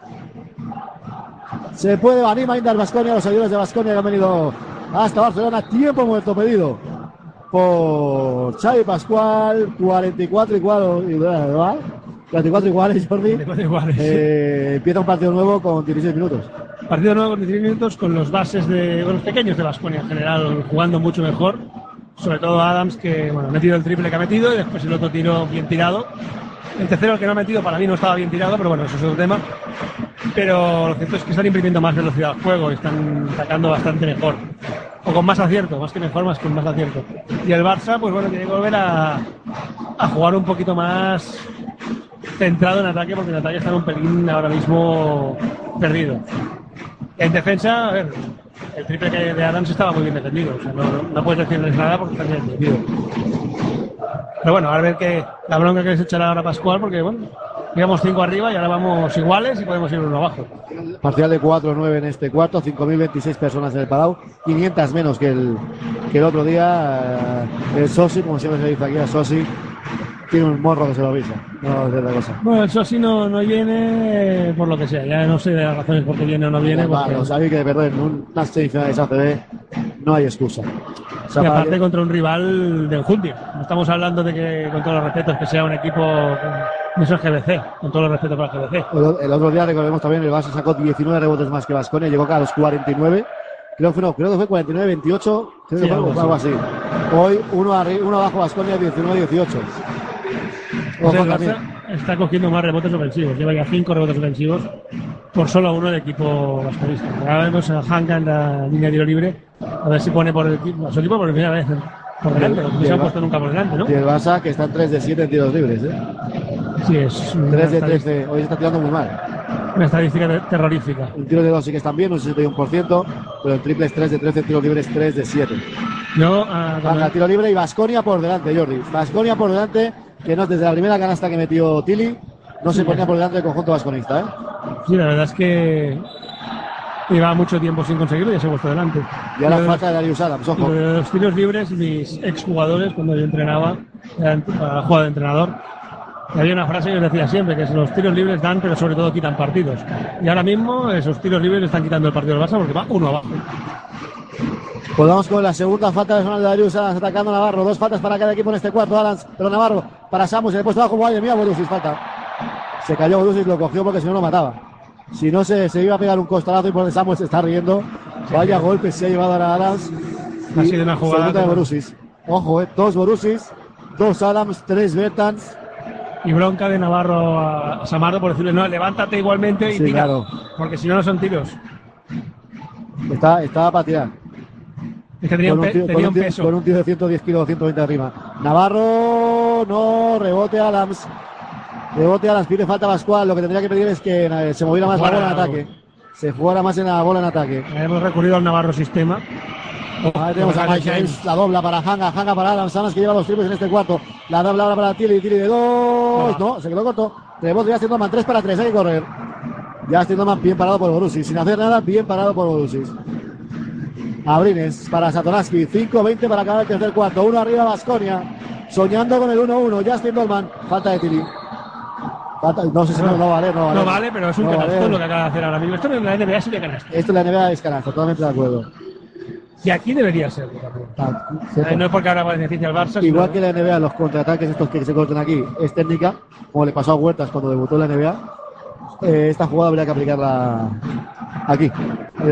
Speaker 1: Se puede anima Indar Vasconia, los seguidores de Vasconia que han venido hasta Barcelona. Tiempo muerto pedido por Xavi Pascual, 44 igual, igual 44 iguales, Jordi.
Speaker 5: 44 iguales.
Speaker 1: Eh, empieza un partido nuevo con 16 minutos.
Speaker 5: Partido nuevo con 16 minutos con los bases de con los pequeños de Vasconia en general jugando mucho mejor. Sobre todo Adams que bueno, ha metido el triple que ha metido y después el otro tiro bien tirado. El tercero el que no ha metido para mí no estaba bien tirado, pero bueno, eso es otro tema. Pero lo cierto es que están imprimiendo más velocidad al juego y están sacando bastante mejor. O con más acierto, más que mejor, más que más acierto. Y el Barça, pues bueno, tiene que volver a, jugar un poquito más centrado en ataque, porque en ataque están un pelín ahora mismo perdido. En defensa, el triple de Adams estaba muy bien defendido. O sea, no- no puedes decirles nada porque está bien defendido. Pero bueno, a ver qué la bronca que les echará ahora Pascual, porque bueno, íbamos cinco arriba y ahora vamos iguales y podemos ir uno abajo.
Speaker 1: Parcial de 4-9 en este cuarto, 5.026 personas en el Palau, 500 menos que el, que el otro día. Eh, El Sosi, como siempre se dice aquí, el Sosi tiene un morro que se lo avisa, no es otra cosa.
Speaker 5: Bueno, el Sosi no, no viene eh, por lo que sea, ya no sé de las razones por qué viene o no viene. porque-
Speaker 1: Vamos, sabéis que de verdad en un- unas semifinales ACB no hay excusa. O sea,
Speaker 5: y aparte
Speaker 1: que-
Speaker 5: contra un rival de enjundia. No estamos hablando de que, con todos los respetos, que sea un equipo no es el GBC, con todos los respetos para el GBC.
Speaker 1: el, el otro día, recordemos también, el Barça sacó 19 rebotes más que Vasconia, llegó a los 49. Creo que, no, creo que fue 49-28, creo que
Speaker 5: Sí,
Speaker 1: fue
Speaker 5: algo
Speaker 1: algo así. Hoy uno, arri- uno abajo Vasconia 19-18.
Speaker 5: O sea,
Speaker 1: Ojo
Speaker 5: el. Barça está cogiendo más rebotes ofensivos. Lleva ya cinco rebotes ofensivos. por solo uno el equipo vasconista. Ahora vemos a Hanka en la línea de tiro libre, a ver si pone por el equipo, a su equipo por primera vez por delante, no se han puesto nunca por delante, ¿no?
Speaker 1: Y el Barça que está en 3 de 7 en tiros libres, ¿eh?
Speaker 5: Sí, es una
Speaker 1: 3 de
Speaker 5: estadística-
Speaker 1: 13. Hoy se está tirando muy mal.
Speaker 5: Una estadística te- terrorífica.
Speaker 1: En tiros de 2 sí que están bien, un 61%, pero en triples 3 de 13, en tiros libres 3 de 7.
Speaker 5: Yo, ah, cuando-
Speaker 1: Hanka tiro libre y Vasconia por delante, Jordi. Vasconia por delante, que no desde la primera canasta que metió Tilly, no se ponía por delante del conjunto vasconista, ¿eh?
Speaker 5: sí, la verdad es que llevaba mucho tiempo sin conseguirlo y ya se ha puesto delante.
Speaker 1: Y ahora falta de Darius Adams, ojo.
Speaker 5: de los tiros libres, mis exjugadores, cuando yo entrenaba, eran ah, jugaba de entrenador, y había una frase que decía siempre, que los tiros libres dan, pero sobre todo quitan partidos. Y ahora mismo esos tiros libres le están quitando el partido del Barça porque va uno abajo.
Speaker 1: Pues vamos con la segunda falta personal de Darius Adams atacando a Navarro. Dos faltas para cada equipo en este cuarto. Adams, pero Navarro para Samus. Le ha puesto abajo. Madre mía, Borusis, falta. Se cayó Borusis, lo cogió porque si no lo mataba. Si no, se, se iba a pegar un costalazo y por el Samuel se está riendo. Vaya golpe se ha llevado ahora Adams.
Speaker 5: Ha sido una jugada
Speaker 1: de Borusis. Ojo, eh. Dos Borusis, dos Adams, tres Bertans.
Speaker 5: Y bronca de Navarro a Samardo por decirle, no, levántate igualmente y
Speaker 1: Sí,
Speaker 5: tira.
Speaker 1: claro.
Speaker 5: Porque si no, no son tiros.
Speaker 1: Está, estaba para tirar.
Speaker 5: Es que tenía un, pe-
Speaker 1: tío,
Speaker 5: tenía
Speaker 1: con,
Speaker 5: un peso.
Speaker 1: con un tío de 110 kilos, 120 arriba. Navarro, no, rebote Adams. Rebote Adams, pide falta Pascual. Lo que tendría que pedir es que eh, se moviera más la bola en ataque. Se jugara más en la bola en ataque.
Speaker 5: Hemos recurrido al Navarro sistema.
Speaker 1: Ahí tenemos a Mike James, la dobla para Hanga, Hanga para Adams, Adams que lleva los triples en este cuarto. La dobla ahora para Tilly, Tilly de dos. No, se quedó corto. Rebote ya Tindolman, 3 para 3, hay que correr. Ya Tindolman bien parado por Borussis, sin hacer nada, bien parado por Borussis. Abrines para Satoraski, 5-20 para acabar el tercer cuarto. Uno arriba Vasconia, soñando con el 1-1. Justin Dolman, falta de Tilly. Falta- no sé si no, no vale, no vale.
Speaker 5: No vale, pero es un
Speaker 1: No
Speaker 5: canasto
Speaker 1: vale.
Speaker 5: lo que acaba de hacer ahora mismo. Esto en la NBA sí que canasta.
Speaker 1: Esto en la NBA es canasta, totalmente de acuerdo.
Speaker 5: Y aquí debería ser.
Speaker 1: cierto.
Speaker 5: Eh, no es porque ahora beneficia al Barça.
Speaker 1: Igual que la NBA, los contraataques estos que se cortan aquí, es técnica, como le pasó a Huertas cuando debutó en la NBA. Eh, esta jugada habría que aplicarla aquí.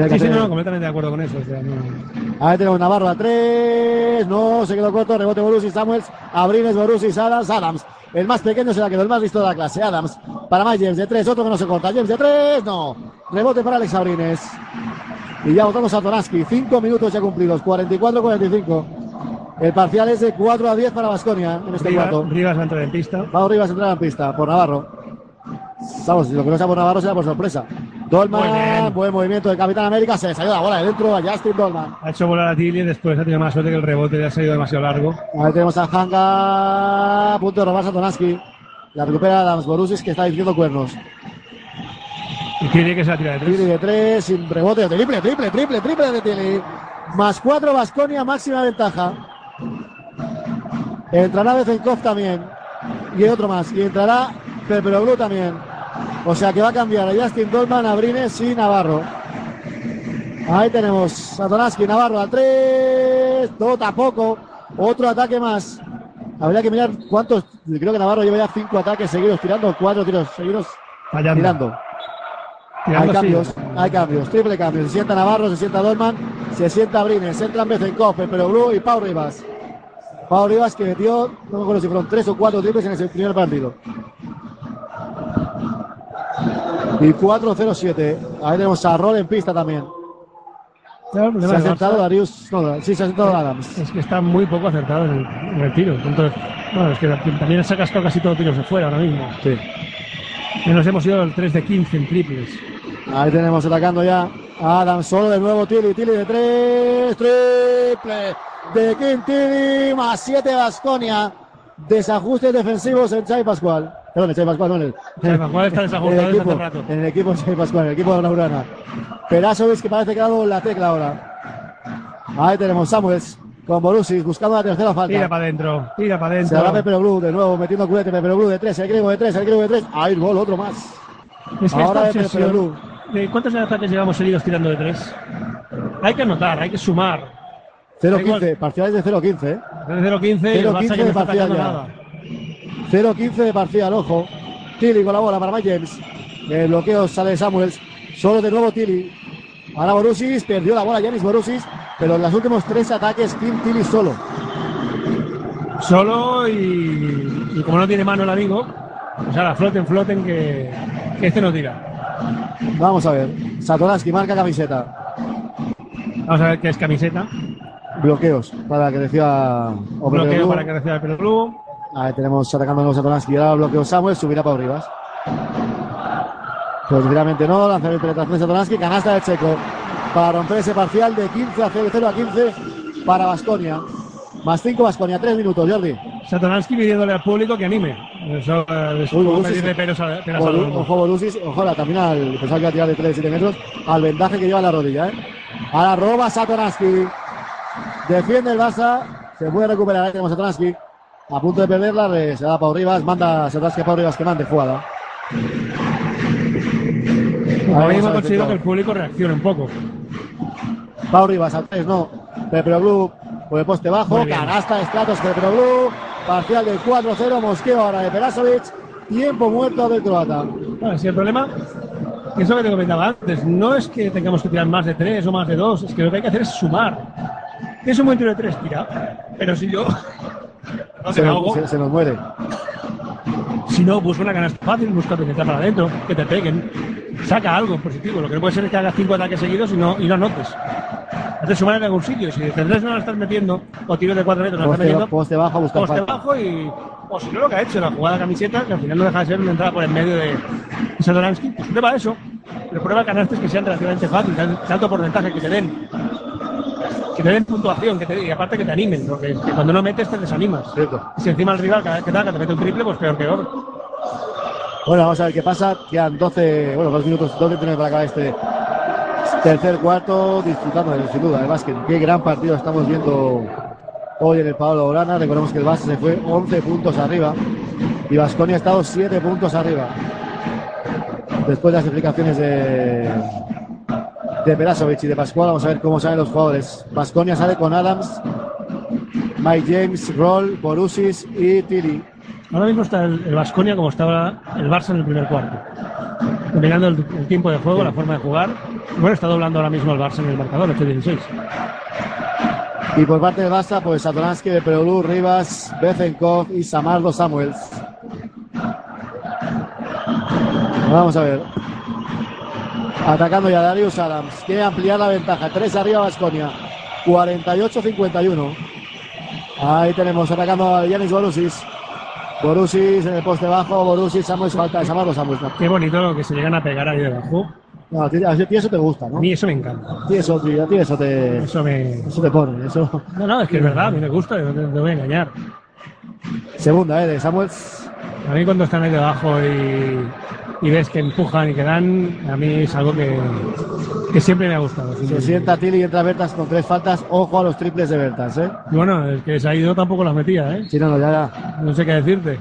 Speaker 5: Sí, sí, no, no, completamente de acuerdo con eso. o sea, no-
Speaker 1: Ahí tenemos Navarro a tres. No, se quedó corto. Rebote Borussis, Samuels. Abrines, Borussis, Adams, Adams. El más pequeño se la quedó, el más listo de la clase. Adams. Para más James de tres. Otro que no se corta. James de tres. No. Rebote para Alex Abrines. Y ya votamos a Tonaski. Cinco minutos ya cumplidos. 44-45. El parcial es de 4 a 10 para Basconia en este
Speaker 5: Rivas,
Speaker 1: cuarto.
Speaker 5: Rivas va a entrar en pista.
Speaker 1: Vamos Rivas a entrar en pista por Navarro. Vamos, si lo que no sea por Navarro será por sorpresa. Dolman, buen movimiento de Capitán América. Se le salió la bola de dentro a Justin Dolman.
Speaker 5: Ha hecho volar a Tilly, después ha tenido más suerte que el rebote le ha salido demasiado largo.
Speaker 1: Ahí tenemos a Hanga, a punto de robar Satonaski. La recupera Adams Borussis que está diciendo cuernos.
Speaker 5: Y Tilly que se la tira de tres.
Speaker 1: Tilly de tres, sin rebote, triple, triple, triple, triple de Tilly. Más cuatro Vasconia, máxima ventaja. Entrará Bezenkov también. Y otro más. Y entrará Peperoglu también. O sea que va a cambiar a Justin Dolman, a Brines y Navarro. Ahí tenemos Satonaski, Navarro al 3. No, tampoco. Otro ataque más. Habría que mirar cuántos. Creo que Navarro lleva ya cinco ataques seguidos tirando, cuatro tiros seguidos
Speaker 5: Fallando.
Speaker 1: tirando.
Speaker 5: Tirando,
Speaker 1: hay
Speaker 5: sí.
Speaker 1: cambios, hay cambios, triple cambio. Se sienta Navarro, se sienta Dolman, se sienta Brines, entran Bezenkov, Peperoglu y Pau Rivas. Pau Rivas que metió, no me acuerdo si fueron tres o cuatro triples en ese primer partido. Y 4-0-7. Ahí tenemos a Rol en pista también. Se ha
Speaker 5: Barça
Speaker 1: Darius. No, sí, se ha sentado Adams.
Speaker 5: Es que está muy poco acertado en el, en el tiro. Entonces, bueno, es que también se ha cascado casi todo tiros de fuera ahora mismo.
Speaker 1: Sí.
Speaker 5: Y nos hemos ido al 3 de 15 en triples.
Speaker 1: Ahí tenemos atacando ya a Adams. Solo de nuevo Tilly. Tilly de tres. Triple de Tilly. Más 7 Vasconia. Desajustes defensivos en Chay Pascual. Perdón, Chay Pascual, no en el.
Speaker 5: Pascual está desajustado
Speaker 1: en el
Speaker 5: desde
Speaker 1: equipo,
Speaker 5: hace rato.
Speaker 1: En el equipo de Chay Pascual, en el equipo de Laurana. Perasovic que parece que ha dado la tecla ahora. Ahí tenemos Samuels con Borussis buscando la tercera falta.
Speaker 5: Tira para adentro, tira para
Speaker 1: Se hará
Speaker 5: adentro.
Speaker 1: Pepero Blue de nuevo metiendo culete Pepero Blue de tres, el griego de tres, el griego de tres. Ahí el gol, otro más.
Speaker 5: Es que
Speaker 1: Ahora
Speaker 5: esta
Speaker 1: Blue.
Speaker 5: obsesión, ¿de ¿Cuántos ataques llevamos seguidos tirando de tres? Hay que anotar, hay que sumar. Da
Speaker 1: 0-15, parciales de 0-15, ¿eh?
Speaker 5: De 0-15 y el
Speaker 1: 0-15
Speaker 5: Barça que no
Speaker 1: de parcial ya.
Speaker 5: nada.
Speaker 1: 0-15 de parcial, ojo. Tilly con la bola para Mike James. El bloqueo sale de Samuels. Solo de nuevo Tilly. Ahora Borussis, perdió la bola Yanis Borussis, pero en los últimos tres ataques Kim Tilly solo.
Speaker 5: Solo y, y como no tiene mano el amigo, pues ahora floten, floten que, que este no tira.
Speaker 1: Vamos a ver. Satoransky marca camiseta.
Speaker 5: Vamos a ver qué es camiseta.
Speaker 1: Bloqueos para que o
Speaker 5: Bloqueo para que reciba el pelo.
Speaker 1: Ahí tenemos atacando a Satoransky. Y ahora bloqueo Samuel, subirá para Rivas. Pues finalmente no, lanza de penetración de Satoransky, canasta de Checo. Para romper ese parcial de 15 a 0, 0 a 15 para Basconia. Más 5 Basconia, 3 minutos, Jordi.
Speaker 5: Satoransky pidiéndole al público que anime. Eso eh, es pedirle
Speaker 1: se-
Speaker 5: pelos a, peras
Speaker 1: Ojo, Bolusis, ojo, la, también al, pensaba que iba a tirar de 3 de 7 metros, al vendaje que lleva la rodilla, ¿eh? Ahora roba Satoransky. Defiende el Barça, se puede recuperar, ahí tenemos a Satoransky. A punto de perderla, se da Pau Rivas, manda a Satoransky a Pau Rivas que mande jugada.
Speaker 5: Ahora mismo
Speaker 1: qué
Speaker 5: que el público reaccione un poco.
Speaker 1: Pau Rivas al 3, no. Pepeoglu por el poste bajo, canasta de Stratos Pepeoglu, parcial del 4-0, mosqueo ahora de Perasovic, tiempo muerto del croata.
Speaker 5: Claro, si el problema es lo que te comentaba antes, no es que tengamos que tirar más de tres o más de dos, es que lo que hay que hacer es sumar. Es un buen tiro de tres, tira. Pero si yo
Speaker 1: se, nos, se- se nos muere.
Speaker 5: si no, busca una canasta fácil, busca penetrar para adentro, que te peguen. Saca algo positivo. Lo que no puede ser es que hagas cinco ataques seguidos y no, y no anotes. De sumar en algún sitio. Si de tres no la estás metiendo, o tiros de cuatro metros no la estás metiendo,
Speaker 1: poste bajo, busca
Speaker 5: poste
Speaker 1: falta.
Speaker 5: bajo y. O si no, lo que ha hecho, la jugada de camiseta, que al final no deja de ser una entrada por el medio de Sadoransky, pues prueba eso. Pero prueba canastas que sean relativamente fáciles, de alto porcentaje, que te den. Que te den puntuación, que te, y aparte que te animen, porque que cuando no metes te desanimas. Y si encima el rival cada vez que te haga te mete un triple, pues peor que peor.
Speaker 1: Bueno, vamos a ver qué pasa. Quedan 12, bueno, 2 minutos, 12 minutos para acabar este tercer cuarto, disfrutando de, sin duda del básquet. Qué gran partido estamos viendo hoy en el Pablo Orana. Recordemos que el básquet se fue 11 puntos arriba y Vasconia ha estado 7 puntos arriba. Después de las explicaciones de, de Perasovic y de Pascual, vamos a ver cómo salen los jugadores. Vasconia sale con Adams, Mike James, Roll, Borusis y Tilly.
Speaker 5: Ahora mismo está el, Vasconia como estaba el Barça en el primer cuarto. Dominando el, el tiempo de juego, la forma de jugar. Bueno, está doblando ahora mismo el Barça en el marcador, 8-16.
Speaker 1: Y por parte del Barça, pues Satoransky, de Perolú, Rivas, Bezenkov y Samardo Samuels. Vamos a ver. Atacando ya Darius Adams. Quiere ampliar la ventaja. Tres arriba Vasconia. 48-51. Ahí tenemos atacando a Yanis Borusis. Borusis en el poste bajo. Borusis, Samuels, falta Samuels. No,
Speaker 5: Qué bonito que se llegan a pegar ahí debajo.
Speaker 1: No, a ti, a ti eso te gusta, ¿no?
Speaker 5: A mí eso me encanta.
Speaker 1: A ti eso, a ti eso te,
Speaker 5: Eso me.
Speaker 1: eso te pone. Eso.
Speaker 5: No, no, es que es verdad, a mí me gusta, no te, te voy a engañar.
Speaker 1: Segunda, ¿eh? De Samuels.
Speaker 5: A mí cuando están ahí debajo y, y ves que empujan y que dan, a mí es algo que, que siempre me ha gustado.
Speaker 1: Se sienta Tilly y entra Bertas con tres faltas. Ojo a los triples de Bertas, ¿eh?
Speaker 5: Y bueno, el que se ha ido tampoco las metía, ¿eh?
Speaker 1: Sí, no, no, ya, ya.
Speaker 5: No sé qué decirte.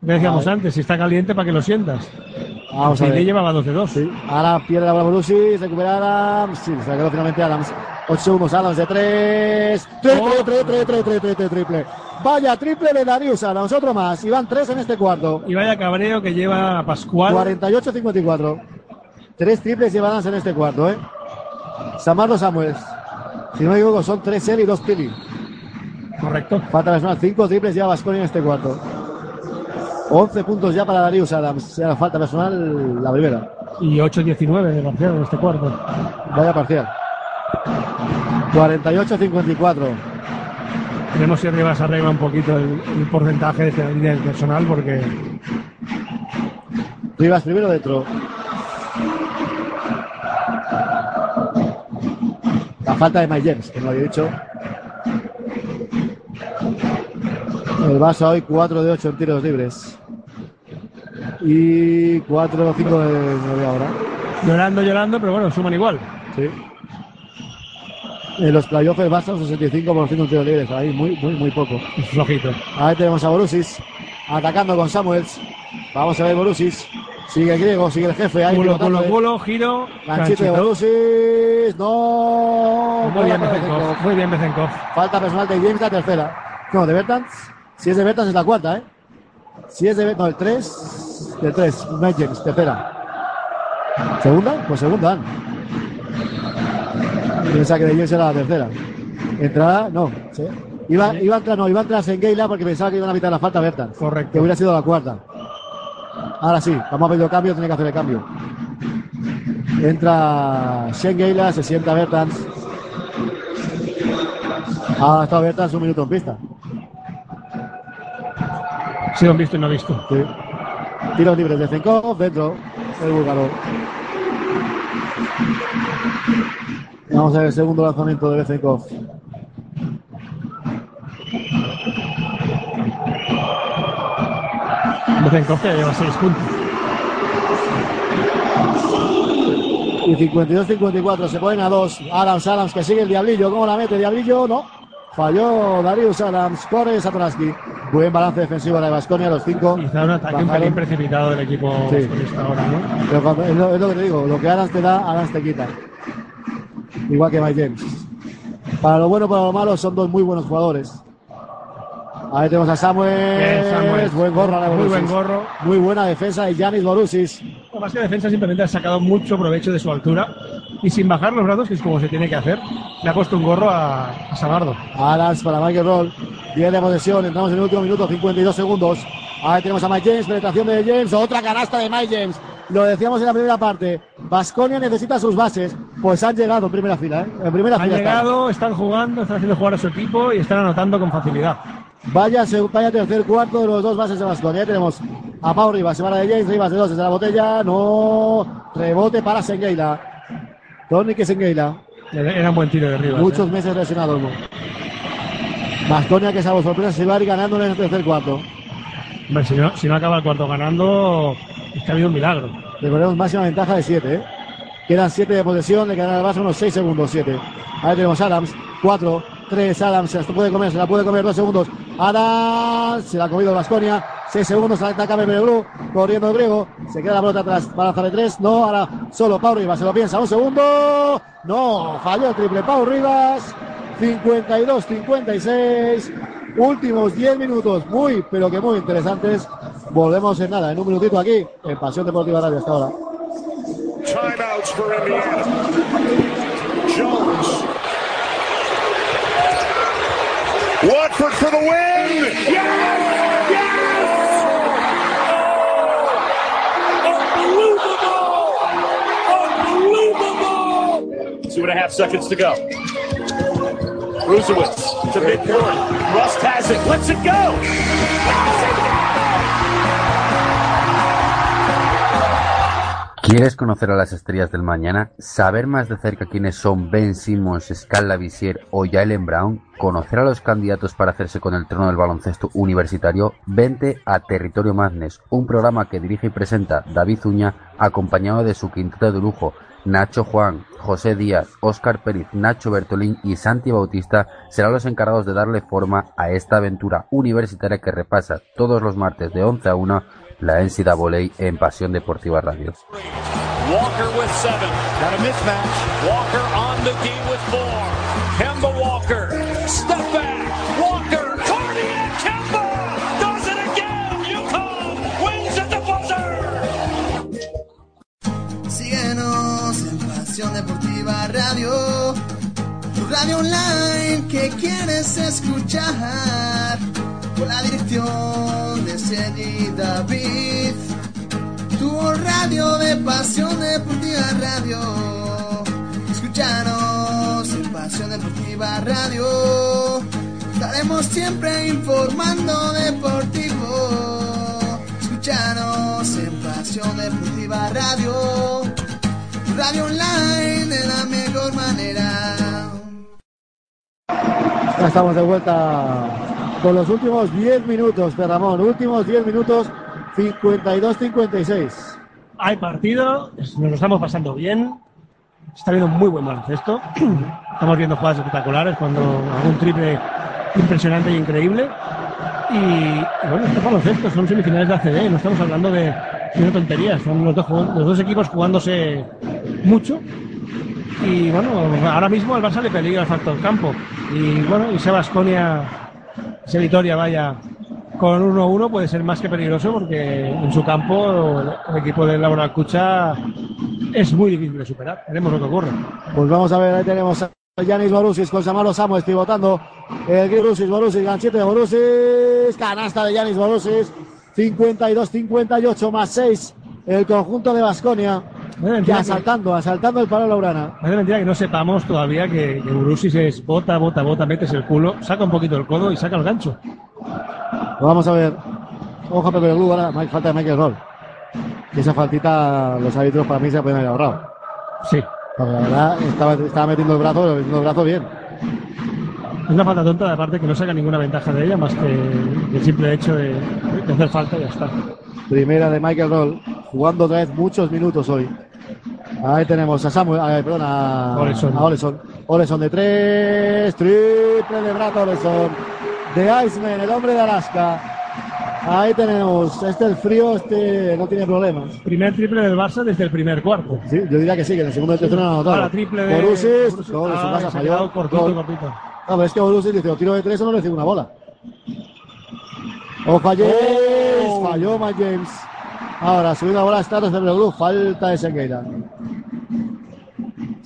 Speaker 5: Decíamos antes, si está caliente, para que lo sientas.
Speaker 1: Vamos a ver.
Speaker 5: le llevaba 2 de 2.
Speaker 1: Ahora pierde la bola recupera Adams. Sí, se quedó finalmente Adams. 8 segundos, Adams de 3. Triple, triple, triple, triple, triple, triple. Vaya, triple de Darius Adams, otro más. Y van 3 en este cuarto.
Speaker 5: Y vaya cabreo que lleva Pascual.
Speaker 1: 48-54. Tres triples lleva Adams en este cuarto, ¿eh? Samardo Samuels. Si no me equivoco, son 3 él y 2 Tilly.
Speaker 5: Correcto.
Speaker 1: Falta personal, 5 triples lleva Vasconia en este cuarto. 11 puntos ya para Darius Adams. Ya la falta personal, la primera.
Speaker 5: Y 8-19 de parcial en este cuarto.
Speaker 1: Vaya parcial. 48-54.
Speaker 5: Veremos si arriba se arregla un poquito el, el porcentaje de esta línea del personal porque
Speaker 1: Rivas primero dentro. La falta de James, que no lo había dicho. El Barça hoy 4 de 8 en tiros libres. Y 4 o 5 de 9 ahora.
Speaker 5: llorando, llorando, pero bueno, suman igual.
Speaker 1: Sí. En los playoffs el Barça un 65% en tiros libres. Ahí muy, muy, muy poco.
Speaker 5: Flojito.
Speaker 1: Ahí tenemos a Borusis. Atacando con Samuels. Vamos a ver Borusis. Sigue el griego, sigue el jefe. Ahí
Speaker 5: Culo, culo, culo, giro.
Speaker 1: Ganchito de. Borusis. No.
Speaker 5: Muy bien, Bezenkov. Muy bien, Bezenkov.
Speaker 1: Falta personal de James, la tercera. No, de Bertans. Si es de Bertans es la cuarta, ¿eh? Si es de Bertans, no, el 3. El 3, Mike James, tercera. ¿Segunda? Pues segunda. Piensa que de James era la tercera. Entrada, no. ¿sí? Iba, iba a entrar, no, iba a entrar Sengeila porque pensaba que iban a evitar la falta Bertans.
Speaker 5: Correcto.
Speaker 1: Que hubiera sido la cuarta. Ahora sí, vamos a pedir cambio, tiene que hacer el cambio. Entra Schengeila, se sienta Bertans. Ha estado Bertans un minuto en pista.
Speaker 5: Sí, han visto y no visto.
Speaker 1: Sí. Tiros libres de Zenkov, dentro el búlgaro. Vamos a ver el segundo lanzamiento de Bezenkov.
Speaker 5: Bezenkov que lleva 6 puntos.
Speaker 1: Y 52-54, se ponen a dos. Adams, Adams, que sigue el Diablillo. ¿Cómo la mete? Diablillo, no. Falló Darius Adams, corre Satoransky. Buen balance defensivo de Vasconia, los cinco.
Speaker 5: Quizá un ataque un pelín precipitado del equipo
Speaker 1: Sí.
Speaker 5: ahora, ¿no?
Speaker 1: Pero cuando- es, lo, es lo que te digo, lo que Adams te da, Adams te quita. Igual que Mike James. Para lo bueno, para lo malo, son dos muy buenos jugadores. Ahí tenemos a Samuel.
Speaker 5: Bien, Samuel.
Speaker 1: Buen gorro, de
Speaker 5: Muy buen gorro.
Speaker 1: Muy buena defensa de Yanis Borussis.
Speaker 5: No, Más que defensa, simplemente ha sacado mucho provecho de su altura y sin bajar los brazos, que es como se tiene que hacer, le ha puesto un gorro a, a Sabardo.
Speaker 1: Adams para Michael Roll. 10 de posesión. Entramos en el último minuto, 52 segundos. Ahí tenemos a Mike James. Penetración de James. Otra canasta de Mike James. Lo decíamos en la primera parte. Vasconia necesita sus bases. Pues han llegado en primera fila. ¿eh? En primera
Speaker 5: Han
Speaker 1: fila.
Speaker 5: llegado, están jugando, están haciendo jugar a su equipo y están anotando con facilidad.
Speaker 1: Vaya, vaya tercer cuarto de los dos bases de Vasconia. Ya tenemos a Pau Rivas. Se va la de James. Rivas de dos desde la botella. No. Rebote para Sengueila. Tony que Sengueila.
Speaker 5: Era un buen tiro de Rivas.
Speaker 1: Muchos
Speaker 5: ¿eh?
Speaker 1: meses lesionado. Vasconia que salvo sorpresa se va a ir ganando en el tercer cuarto.
Speaker 5: Hombre, si, no, si no acaba el cuarto ganando, es que ha habido un milagro.
Speaker 1: Recordemos máxima ventaja de 7. ¿eh? Quedan 7 de posesión, le quedan al base unos 6 segundos, 7. Ahí tenemos Adams, 4, 3, Adams, se la puede comer, se la puede comer 2 segundos. Adams, se la ha comido Vasconia, 6 segundos, ataca Blue, corriendo el griego, se queda la pelota atrás, para lanzar de 3, no, ahora solo Pau Rivas, se lo piensa, un segundo, no, falló el triple Pau Rivas, 52-56, últimos 10 minutos, muy, pero que muy interesantes. Volvemos en nada, en un minutito aquí, en Pasión Deportiva Radio hasta ahora.
Speaker 28: Timeouts for Indiana. Jones. Watford for the win. Yes!
Speaker 30: Two and a half seconds to go. Rusewitz to midcourt. Rust has it. Lets it go.
Speaker 13: ¿Quieres conocer a las estrellas del mañana? ¿Saber más de cerca quiénes son Ben Simmons, Scala Visier o Jalen Brown? ¿Conocer a los candidatos para hacerse con el trono del baloncesto universitario? Vente a Territorio Madness, un programa que dirige y presenta David Uña, acompañado de su quinteto de lujo, Nacho Juan, José Díaz, Óscar Pérez, Nacho Bertolín y Santi Bautista serán los encargados de darle forma a esta aventura universitaria que repasa todos los martes de 11 a 1 la NCAA en Pasión Deportiva Radio.
Speaker 30: Walker mismatch. Walker Walker.
Speaker 31: Radio, tu radio online que quieres escuchar, con la dirección de Sergi David, tu radio de Pasión Deportiva Radio. Escúchanos en Pasión Deportiva Radio, estaremos siempre informando deportivo. Escúchanos en Pasión Deportiva Radio. Radio online de la mejor manera.
Speaker 1: Ya estamos de vuelta con los últimos 10 minutos, Perramón. Últimos 10 minutos, 52-56.
Speaker 5: Hay partido, nos lo estamos pasando bien. Está viendo muy buen baloncesto. Estamos viendo jugadas espectaculares, cuando algún triple impresionante e increíble. Y, y bueno, estos baloncesto son semifinales de ACB, no estamos hablando de, de una tontería, son los dos, los dos equipos jugándose mucho. Y bueno, ahora mismo al Barça le peligra el factor campo. Y bueno, y ese Basconia, ese Vitoria vaya con 1-1 puede ser más que peligroso porque en su campo el, equipo del Laboral Cucha es muy difícil de superar. Veremos lo que ocurre.
Speaker 1: Pues vamos a ver, ahí tenemos a Yanis Borussis con Samaro Samuels pivotando. El Borussis, Borussis, ganchete de Borussis. Canasta de Yanis Borussis. 52-58 más 6. El conjunto de Basconia. Y
Speaker 5: mentira, que,
Speaker 1: asaltando, asaltando el palo Laurana.
Speaker 5: parece mentira que no sepamos todavía que, que Burusis es bota, bota, bota, metes el culo, saca un poquito el codo y saca el gancho.
Speaker 1: Vamos a ver. Ojo a Pepe Blue, ahora falta de Michael Roll. Que esa faltita los árbitros para mí se la pueden haber ahorrado.
Speaker 5: Sí.
Speaker 1: Porque la verdad estaba, estaba metiendo el brazo, metiendo el brazo bien.
Speaker 5: Es una falta tonta, de aparte que no saca ninguna ventaja de ella, más que el simple hecho de, de hacer falta y ya está.
Speaker 1: Primera de Michael Roll, jugando otra vez muchos minutos hoy. Ahí tenemos a Samuel, a, perdón, a
Speaker 5: Oleson.
Speaker 1: a Oleson. Oleson de tres, triple de brazo Oleson. De Iceman, el hombre de Alaska. Ahí tenemos, este el frío, este no tiene problemas.
Speaker 5: Primer triple del Barça desde el primer cuarto.
Speaker 1: Sí, yo diría que sí, que en el segundo y tercero no anotado.
Speaker 5: Ahora triple de
Speaker 1: Borussis,
Speaker 5: Borussis.
Speaker 1: su
Speaker 5: Ah,
Speaker 1: casa, falló.
Speaker 5: cortito, cortito.
Speaker 1: No, pero es que Borussis dice, o tiro de tres o no recibe una bola. A James,
Speaker 5: Oh.
Speaker 1: falló Mike James. Ahora, subiendo la bola a Stratos de Blue, falta de Sequeira.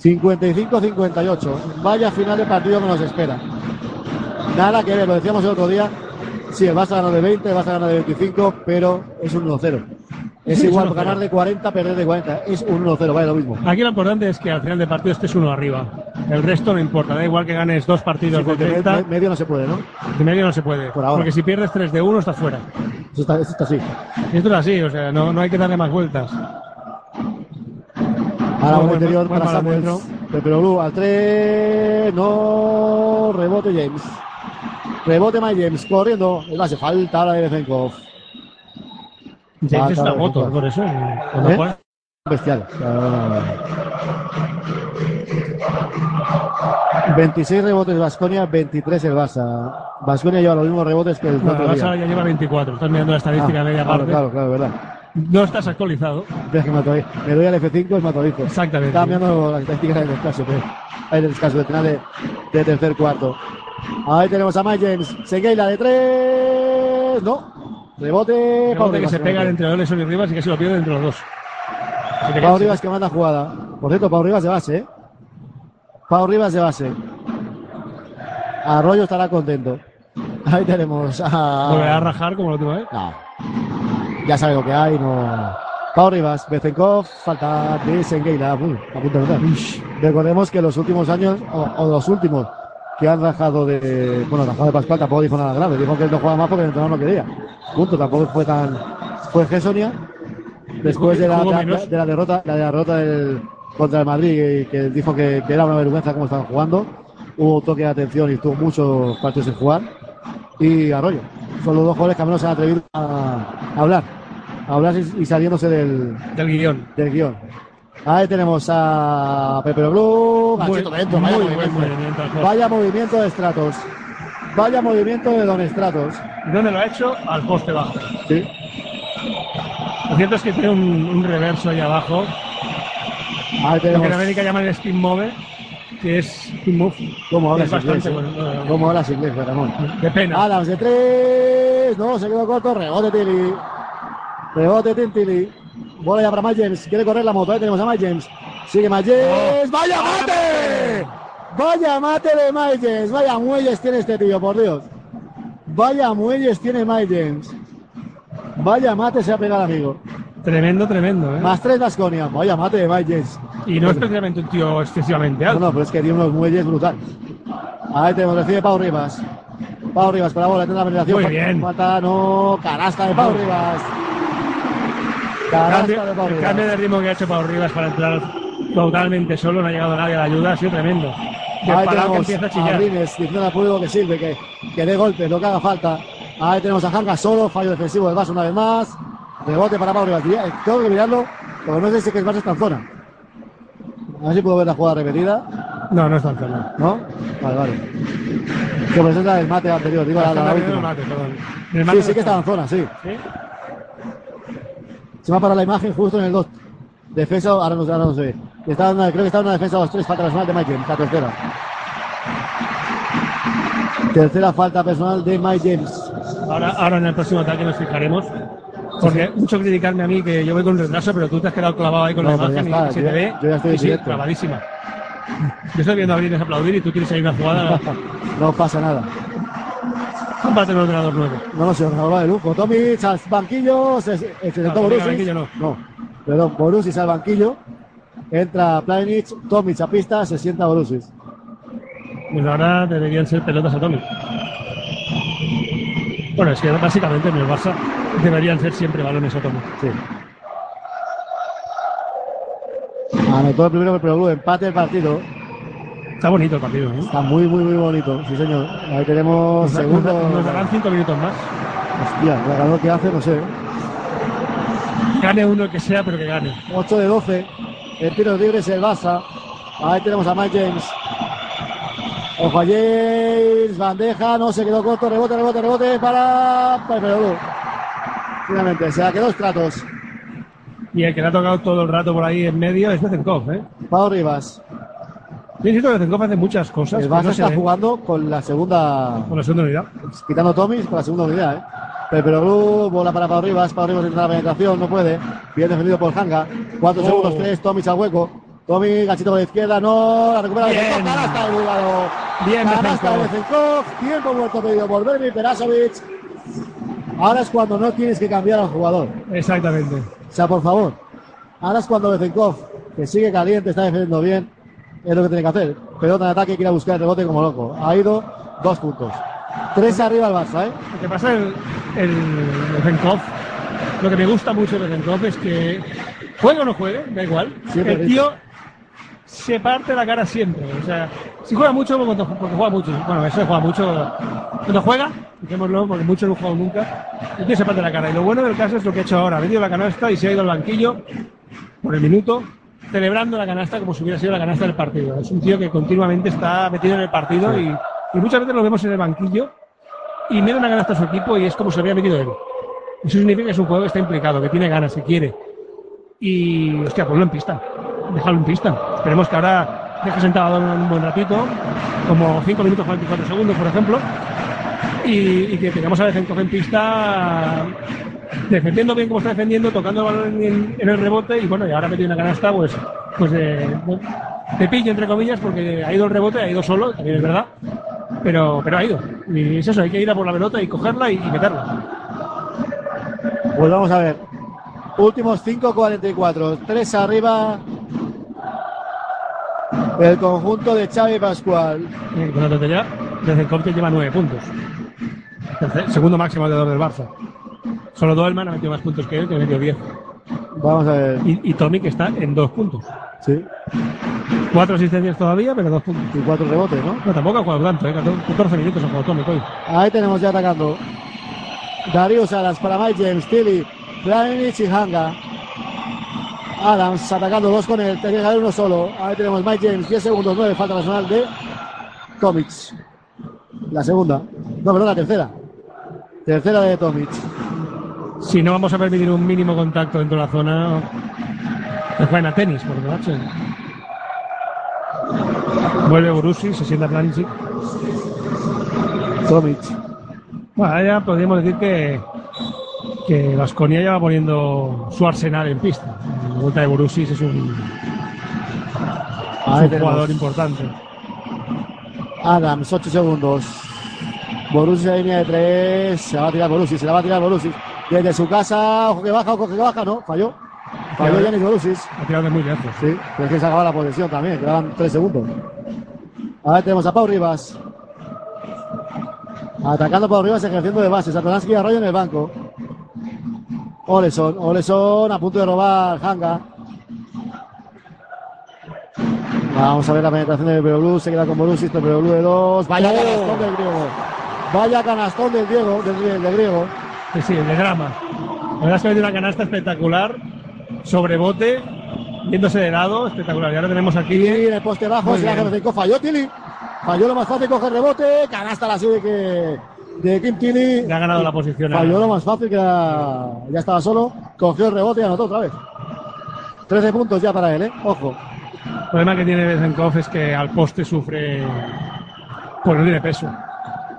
Speaker 1: 55-58. Vaya final de partido que nos espera. Nada que ver, lo decíamos el otro día. Sí, el Barça ganó de 20, el Barça ganó de 25, pero es un 1-0. Es igual
Speaker 5: 1-0.
Speaker 1: ganar de 40, perder de 40. Es un 1-0, vale lo mismo.
Speaker 5: Aquí lo importante es que al final del partido estés uno arriba. El resto no importa, da igual que ganes dos partidos
Speaker 1: Sí,
Speaker 5: de
Speaker 1: porque me-
Speaker 5: 30.
Speaker 1: me- medio no se puede, ¿no?
Speaker 5: De medio no se puede.
Speaker 1: ahora.
Speaker 5: Porque si pierdes 3 de 1 estás fuera.
Speaker 1: Eso está, eso está así.
Speaker 5: Esto es así, o sea, no, no hay que darle más vueltas.
Speaker 1: Ahora un interior para. Pepe Blue al 3. No. Rebote James. Rebote Mike James. Corriendo. El base. Falta ahora de Bezenkov.
Speaker 5: James es una moto, por eso.
Speaker 1: ¿Eh?
Speaker 5: juega-
Speaker 1: Bestial. Ah. 26 rebotes Vasconia, 23 el Barça. Vasconia lleva los mismos rebotes que el
Speaker 5: No,
Speaker 1: otro
Speaker 5: el
Speaker 1: día.
Speaker 5: Barça ya lleva 24. Estás mirando la estadística
Speaker 1: Ah,
Speaker 5: media
Speaker 1: claro,
Speaker 5: parte.
Speaker 1: Claro, claro, verdad.
Speaker 5: No estás actualizado.
Speaker 1: Que me doy al F5 y me actualizo.
Speaker 5: Exactamente.
Speaker 1: Estaba mirando las estadísticas del descanso, pero hay descanso del final de, de tercer cuarto. Ahí tenemos a James. Segueila de tres. No. Rebote.
Speaker 5: Que se pegan entre Oleson y Rivas y que se lo pierden entre los dos. Si
Speaker 1: Pau Rivas que manda jugada. Por cierto, Pau Rivas de base, ¿eh? Pau Rivas de base. Arroyo estará contento. Ahí tenemos a.
Speaker 5: Volverá a rajar como la última vez.
Speaker 1: No. Ya sabe lo que hay, no. Pau Rivas, Bezenkov, falta de Sengueila. Uy, a punto de notar. Recordemos que los últimos años, o, o los últimos, que han rajado de. Bueno, rajado de Pascual tampoco dijo nada grave. Dijo que él no jugaba más porque el entrenador no quería. Punto, tampoco fue tan. Fue Gessonia. Después de la, de, de la derrota, la derrota del, contra el Madrid, y que dijo que, que era una vergüenza cómo estaban jugando. Hubo toque de atención y estuvo muchos partidos sin jugar. Y Arroyo. Son los dos jugadores que al menos se han atrevido a, a hablar. A hablar y, y saliéndose del,
Speaker 5: Del guion.
Speaker 1: del guion. Ahí tenemos a Pepe Blue,
Speaker 5: Muy,
Speaker 1: dentro, vaya
Speaker 5: muy
Speaker 1: movimiento. Vaya movimiento de Stratos. Vaya movimiento de Don Stratos.
Speaker 5: ¿Y dónde lo ha hecho? Al poste bajo.
Speaker 1: Sí.
Speaker 5: Lo cierto es que tiene un, un reverso ahí abajo.
Speaker 1: Ahí
Speaker 5: Lo que
Speaker 1: tenemos.
Speaker 5: en América llaman el spin move, que es spin move.
Speaker 1: ¿Cómo
Speaker 5: Es
Speaker 1: hablas inglés? eh?
Speaker 5: bueno.
Speaker 1: ¿Cómo hablas inglés, Ramón?
Speaker 5: De pena.
Speaker 1: Adams de tres. No, se quedó corto. Rebote Tilly. Rebote Tintili. Bola ya para Mike James. Quiere correr la moto. Ahí tenemos a Mike James. Sigue Mike James. ¡Vaya mate! Vaya mate de Mike James. Vaya muelles tiene este tío, por Dios. Vaya muelles tiene Mike James. Vaya mate se ha pegado, amigo.
Speaker 5: Tremendo, tremendo. ¿eh?
Speaker 1: Más tres Vasconia. Vaya mate de Mike James.
Speaker 5: Y no es precisamente un tío excesivamente
Speaker 1: No,
Speaker 5: alto.
Speaker 1: no, pero es que tiene unos muelles brutal. Ahí tenemos, recibe Pau Rivas. Pau Rivas para la bola, tiene la penetración.
Speaker 5: Muy bien.
Speaker 1: Falta, no, canasta de Pau Rivas.
Speaker 5: Cambio-
Speaker 1: de
Speaker 5: el cambio de ritmo que ha hecho Pau Rivas para entrar totalmente solo, no ha llegado nadie a la ayuda, ha sido tremendo. Y
Speaker 1: Ahí
Speaker 5: que
Speaker 1: tenemos
Speaker 5: empieza a
Speaker 1: a
Speaker 5: chillar.
Speaker 1: Rines diciendo al público que sirve, que, que dé golpes, lo que haga falta. Ahí tenemos a Janga solo, fallo defensivo del Barça una vez más. Rebote para Pau Rivas. Tengo que mirarlo, porque no sé si es que el Barça está en zona. A ver si puedo ver la jugada repetida.
Speaker 5: No, no está en zona.
Speaker 1: ¿No? Vale, vale. Que presenta el mate anterior, digo la, la, la
Speaker 5: El
Speaker 1: última.
Speaker 5: mate, perdón. El
Speaker 1: Sí,
Speaker 5: mate
Speaker 1: sí que
Speaker 5: está.
Speaker 1: en zona, sí.
Speaker 5: ¿Sí?
Speaker 1: Se va para la imagen justo en el 2. Defensa, ahora no, ahora no se ve. Está una- creo que está en una defensa 2-3, falta personal de Mike James, la tercera. Tercera falta personal de Mike James.
Speaker 5: Ahora, ahora en el próximo ataque nos fijaremos. Porque mucho criticarme a mí que yo voy con retraso, pero tú te has quedado clavado ahí con
Speaker 1: No,
Speaker 5: la
Speaker 1: ya
Speaker 5: imagen
Speaker 1: está,
Speaker 5: y se
Speaker 1: yo
Speaker 5: te
Speaker 1: ya-
Speaker 5: ve.
Speaker 1: yo ya estoy
Speaker 5: sí, sí, clavadísima. Yo estoy viendo a Brines aplaudir y tú tienes ahí una jugada.
Speaker 1: No pasa nada.
Speaker 5: Un ordenador nuevo.
Speaker 1: No, no, se va de lujo. Tomic al banquillo, se, se, se sentó
Speaker 5: No,
Speaker 1: Borussis.
Speaker 5: no.
Speaker 1: No, perdón, Borussis al banquillo. Entra Planic, Tomic a pista, se sienta Borussis.
Speaker 5: Pues ahora deberían ser pelotas atómicas. Bueno, es que básicamente en el Barça deberían ser siempre balones atómicos.
Speaker 1: Sí. Anotó el primero Pero Blue, empate el partido.
Speaker 5: Está bonito el partido, ¿eh?
Speaker 1: Está muy, muy, muy bonito. Sí, señor. Ahí tenemos
Speaker 5: Nos, da-
Speaker 1: segundo.
Speaker 5: nos da- nos darán cinco minutos más.
Speaker 1: Hostia, el ganador que hace, no sé.
Speaker 5: Gane uno que sea, pero que gane.
Speaker 1: 8 de 12. El tiro libre es el. Ahí tenemos a Mike James. Ojo a James. Bandeja. No se quedó corto. Rebote, rebote, rebote para. para. Finalmente, se la quedó Stratos.
Speaker 5: Y el que le ha tocado todo el rato por ahí en medio es Bezenkov, ¿eh?
Speaker 1: Pau Rivas.
Speaker 5: Yo insisto que Bezenkov hace muchas cosas.
Speaker 1: El Barça
Speaker 5: no
Speaker 1: está jugando con la segunda.
Speaker 5: Con la segunda unidad.
Speaker 1: Quitando Tomis con la segunda unidad, ¿eh? Pero, Blue, bola para Pau Rivas. Pau Rivas entra la penetración, no puede. Bien defendido por Hanga. 4
Speaker 5: Oh.
Speaker 1: segundos, 3. Tomis al hueco. Tomis, gachito por la izquierda, no. La recupera
Speaker 5: Bien.
Speaker 1: Bezenkov. Canasta del búlgaro.
Speaker 5: Bien,
Speaker 1: de
Speaker 5: Bezenkov.
Speaker 1: Tiempo muerto pedido por Vermi Perasovic. Ahora es cuando no tienes que cambiar al jugador.
Speaker 5: Exactamente.
Speaker 1: O sea, por favor. Ahora es cuando Bezenkov, que sigue caliente, está defendiendo bien, es lo que tiene que hacer. Pelota de ataque, quiere buscar el rebote como loco. Ha ido dos puntos. Tres arriba el Barça, ¿eh?
Speaker 5: Lo que pasa el, el Bezenkov, lo que me gusta mucho de Bezenkov es que juegue o no juegue, da igual.
Speaker 1: Siempre
Speaker 5: el tío se parte la cara siempre. O sea, si juega mucho, porque porque juega mucho. Bueno, eso juega mucho. Cuando juega, dejémoslo, porque mucho no juega nunca, el tío se parte la cara. Y lo bueno del caso es lo que ha hecho ahora. Ha metido la canasta y se ha ido al banquillo por el minuto, celebrando la canasta como si hubiera sido la canasta del partido. Es un tío que continuamente está metido en el partido y, y muchas veces lo vemos en el banquillo y mete una canasta a su equipo y es como si había metido él. Eso significa que es un juego que está implicado, que tiene ganas, que quiere. Y, hostia, ponlo en pista. Déjalo en pista. Esperemos que ahora deje sentado un buen ratito, como 5 minutos 44 segundos, por ejemplo, y, y que tengamos a Bezenkov en pista defendiendo bien como está defendiendo, tocando el balón en, en el rebote y bueno, y ahora metido una canasta pues, pues de, de pillo entre comillas porque ha ido el rebote, ha ido solo, también es verdad, pero, pero ha ido. Y es eso, hay que ir a por la pelota y cogerla y, y meterla.
Speaker 1: Pues vamos a ver. Últimos 5.44. Tres arriba. El conjunto de Xavi Pascual.
Speaker 5: Con la tontería, Bezenkov que lleva 9 puntos. Segundo máximo de del Barça. Solo Dolman ha metido más puntos que él, que ha metido 10.
Speaker 1: Vamos a ver.
Speaker 5: Y, y Tommy que está en 2 puntos.
Speaker 1: Sí.
Speaker 5: Cuatro asistencias todavía, pero 2 puntos.
Speaker 1: Y cuatro rebotes, ¿no?
Speaker 5: No, tampoco ha jugado tanto, ¿eh? 14 minutos ha jugado Tommy hoy.
Speaker 1: Ahí tenemos ya atacando. Darius Adams para Mike James, Tilly, Pjanic y Hanga. Adams atacando dos con él, tenía que haber uno solo. Ahí tenemos Mike James, 10 segundos, 9, falta personal de Tomic. La segunda. No, perdón, la tercera. Tercera de Tomic.
Speaker 5: Si no vamos a permitir un mínimo contacto dentro de la zona, que jueguen a tenis, por macho. Vuelve Borussi, se sienta Planisic.
Speaker 1: Tomic.
Speaker 5: Bueno, ya podríamos decir que que Vasconia ya va poniendo su arsenal en pista. La vuelta de Borussis es un, es jugador importante.
Speaker 1: Adams, 8 segundos. Borussia línea de 3. Se la va a tirar Borussia, se la va a tirar Borussia. Desde su casa, ojo que baja, ojo que baja, no, falló. Falló
Speaker 5: Falló.
Speaker 1: Yanis Borussis.
Speaker 5: Ha tirado de muy lejos.
Speaker 1: Sí, pero es que se acaba la posesión también, quedaban 3 segundos. Ahora tenemos a Pau Rivas. Atacando Pau Rivas, ejerciendo de base. Satoransky y Arroyo en el banco. Oleson, Oleson a punto de robar Hanga. Vamos a ver la penetración del Blue, se queda con Borussia, esto Blue de 2. Vaya
Speaker 5: Oh.
Speaker 1: canastón del griego. Vaya canastón del griego, del, del griego.
Speaker 5: Sí, sí, el de drama. La verdad es que ha una canasta espectacular, sobre bote, viéndose de lado, espectacular. Y ahora tenemos aquí.
Speaker 1: Tilly en el poste bajo, se la falló Tilly. Falló lo más fácil, coge el rebote, canasta la sube que de Kim Tilly.
Speaker 5: Le ha ganado la posición.
Speaker 1: Falló lo más fácil, que era- ya estaba solo, cogió el rebote y anotó otra vez. 13 puntos ya para él, ¿eh? Ojo.
Speaker 5: El problema que tiene Bezenkov es que al poste sufre. Pues no tiene peso.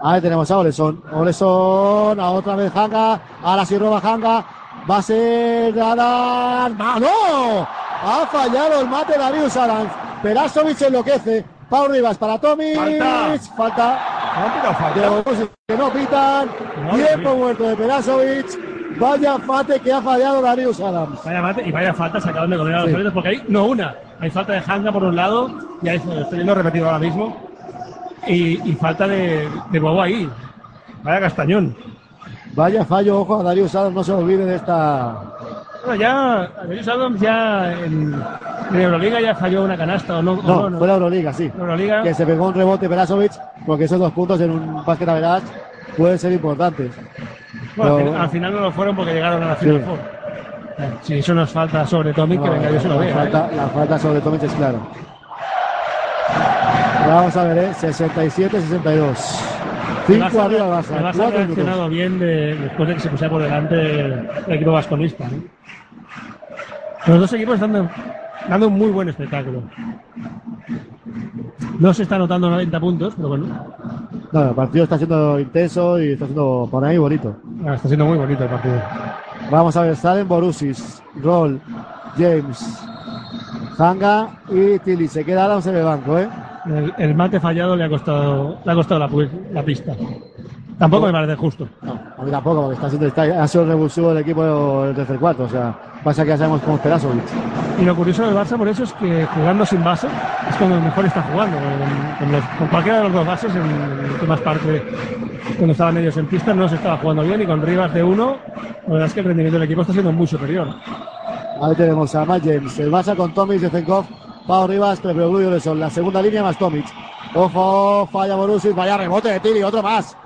Speaker 1: Ahí tenemos a Oleson. Oleson, a otra vez Hanga. Ahora sí roba Hanga. Va a ser. ¡Ah, ¡No! Ha fallado el mate Darius Adams. Perasovic enloquece. Pau Rivas para Tomic.
Speaker 5: Falta.
Speaker 1: Falta.
Speaker 5: ¿No falta?
Speaker 1: Que no pitan.
Speaker 5: Madre
Speaker 1: Tiempo
Speaker 5: mía.
Speaker 1: muerto de Perasovic. Vaya fate que ha fallado Darius Adams.
Speaker 5: Vaya mate y vaya falta se acaban de comer a los
Speaker 1: Sí.
Speaker 5: porque hay no una. Hay falta de Hanga por un lado, y ahí estoy viendo repetido ahora mismo. Y, y falta de, de Bobo ahí. Vaya castañón.
Speaker 1: Vaya fallo, ojo a Darius Adams, no se olvide de esta.
Speaker 5: Bueno, ya, Darius Adams ya en, en Euroliga ya falló una canasta o no. o
Speaker 1: No,
Speaker 5: no,
Speaker 1: fue la Euroliga, sí.
Speaker 5: Euroliga.
Speaker 1: Que se pegó un rebote Verasovic, porque esos dos puntos en un básquet a verás pueden ser importantes.
Speaker 5: Bueno, al,
Speaker 1: Pero-
Speaker 5: final, al final no lo fueron porque llegaron a la
Speaker 1: Sí.
Speaker 5: Final Four. Eh, Si eso nos falta sobre Tomic, que
Speaker 1: No,
Speaker 5: venga, yo se lo
Speaker 1: la,
Speaker 5: veo.
Speaker 1: falta,
Speaker 5: ¿eh?
Speaker 1: la falta sobre Tomic es clara. Vamos a ver, ¿eh? 67-62.
Speaker 5: El Barça-
Speaker 1: 5 arriba Barça.
Speaker 5: Barça ha reaccionado
Speaker 1: minutos.
Speaker 5: bien de- después de que se pusiera por delante el equipo vasconista. Los dos equipos están dando, dando un muy buen espectáculo. No se está anotando 90 puntos, pero bueno,
Speaker 1: No, el partido está siendo intenso y está siendo por ahí bonito.
Speaker 5: ah, está siendo muy bonito el partido.
Speaker 1: Vamos a ver, salen Borussis, Roll, James, Hanga y Tilly. Se queda Adams en el banco, ¿eh?
Speaker 5: El, el mate fallado le ha costado, le ha costado la, pista. Tampoco me parece justo.
Speaker 1: A mí tampoco, porque está siendo, está- ha sido revulsivo el equipo del tercer cuarto. O sea, pasa que ya sabemos cómo es Perasovic.
Speaker 5: Y lo curioso del Barça por eso es que jugando sin base es cuando mejor está jugando. Con, con los- con cualquiera de los dos bases, en, en últimas parte, cuando estaban ellos en pista, no se estaba jugando bien. Y con Rivas de uno, la verdad es que el rendimiento del equipo está siendo muy superior.
Speaker 1: Ahí tenemos a Matt James, el Barça con Tomic, Zenkov, Pau Rivas, y Oleson. La segunda línea más Tomic. Ojo, falla Borussis, vaya rebote de Tilly, otro más.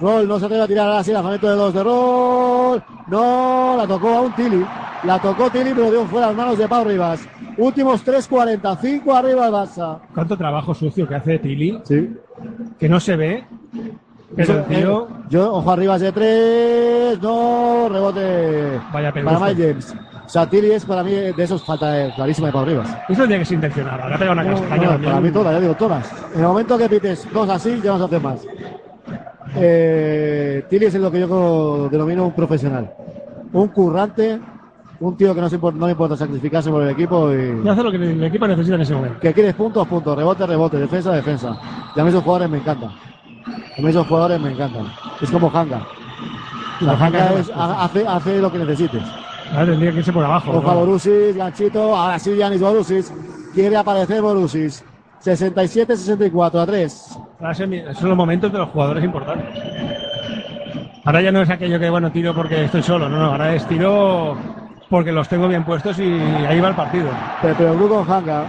Speaker 1: Roll no se atreve a tirar ahora sí, lanzamiento de dos de Roll. No, la tocó a un Tilly. La tocó Tilly, pero dio fuera las manos de Pau Rivas. Últimos 3.40, 5 arriba el Barça.
Speaker 5: Cuánto trabajo sucio que hace Tilly,
Speaker 1: Sí.
Speaker 5: que no se ve. Pero el tío,
Speaker 1: eh, yo, ojo arriba de tres, no, rebote
Speaker 5: Vaya
Speaker 1: para. Mike James. O sea, Tilly es para mí de esos falta clarísima de Pau Rivas.
Speaker 5: eso tiene que ser intencional. Ahora pega una
Speaker 1: No,
Speaker 5: castaña
Speaker 1: no, para mí todas, ya digo, todas. En el momento que pites dos así, ya no se hace más. Eh, Tilly es lo que yo denomino un profesional. Un currante, un tío que no, se impor- no le importa sacrificarse por el equipo y
Speaker 5: Y hace lo que el equipo necesita en ese momento.
Speaker 1: que quieres puntos, puntos, rebote, rebote, defensa, defensa. Y a mí esos jugadores me encantan. A mí esos jugadores me encantan. Es como Hanga. La
Speaker 5: Hanga
Speaker 1: es- hace, hace lo que necesites.
Speaker 5: Ahora tendría que irse por abajo. ¿no?
Speaker 1: Borussis, ganchito, ahora sí Yanis Borussis. Quiere aparecer Borussis. 67-64 a 3.
Speaker 5: Ahora son son los momentos de los jugadores importantes. Ahora ya no es aquello que, bueno, tiro porque estoy solo. No, no, ahora es tiro porque los tengo bien puestos y ahí va el partido.
Speaker 1: Pepe Blue con Hanga.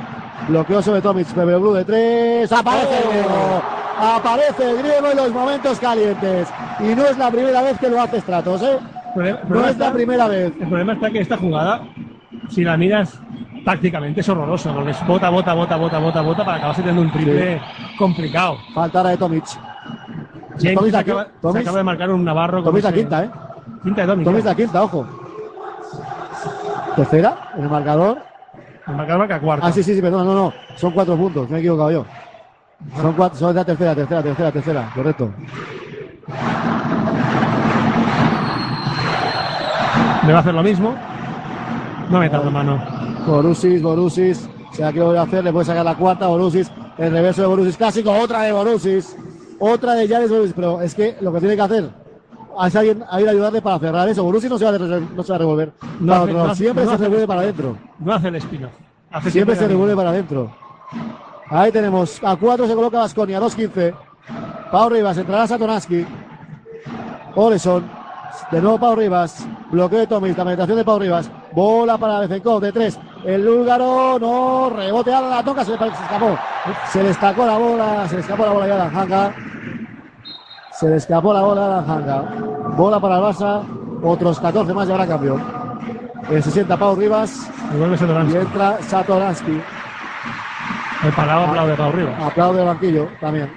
Speaker 1: Bloqueo sobre Tomic. Pepe Blue de 3. Aparece el griego. Aparece el griego en los momentos calientes. Y no es la primera vez que lo hace Stratos, ¿eh?
Speaker 5: El problema- el
Speaker 1: No es la primera vez.
Speaker 5: El problema está que esta jugada, si la miras tácticamente, es horrorosa, porque es bota, bota, bota, bota, bota, bota para acabarse teniendo un triple complicado.
Speaker 1: Falta ahora de Tomic.
Speaker 5: James
Speaker 1: Tomic
Speaker 5: se acaba, se
Speaker 1: Tomic-
Speaker 5: acaba de marcar un Navarro. con
Speaker 1: Tomic la quinta, ¿eh?
Speaker 5: Quinta de Tomic.
Speaker 1: Tomic la quinta, ojo. Tercera en el marcador.
Speaker 5: El marcador marca cuarta.
Speaker 1: Ah, sí, sí, sí, perdón, no, no. Son cuatro puntos, me he equivocado yo. Son cuatro, son la tercera, tercera, tercera, tercera, correcto.
Speaker 5: Le va a hacer lo mismo. No me tardo mano.
Speaker 1: Borussis, Borussis, se la quiere hacer, le puede sacar la cuarta, Borussis, el reverso de Borussis clásico, otra de Borussis, otra de Janis Borussis, pero es que lo que tiene que hacer es alguien a ir a ayudarle para cerrar eso. Borussis no se va a, re- no se va a revolver.
Speaker 5: No hace- no
Speaker 1: siempre
Speaker 5: no
Speaker 1: se revuelve
Speaker 5: el
Speaker 1: para adentro.
Speaker 5: No hace el spin-off. Hace
Speaker 1: Siempre se
Speaker 5: la
Speaker 1: revuelve para adentro. Ahí tenemos, a 4 se coloca Vasconia, 2-15. Pau Rivas, entrará Satonaski. Oleson, de nuevo Pau Rivas, bloqueo de Tomis, la penetración de Pau Rivas, bola para Bezenkov de 3. El búlgaro, no, rebote, la toca, se le, se escapó. Se le escapó la bola, se le escapó la bola ya a Hanga. Se le escapó la bola a Hanga. Bola para el Barça, otros 14 más y habrá cambio. Se sienta Pau Rivas
Speaker 5: Y vuelve Satoransky.
Speaker 1: y entra Satoransky.
Speaker 5: El parado aplaude Pau Rivas.
Speaker 1: Aplaude el banquillo también.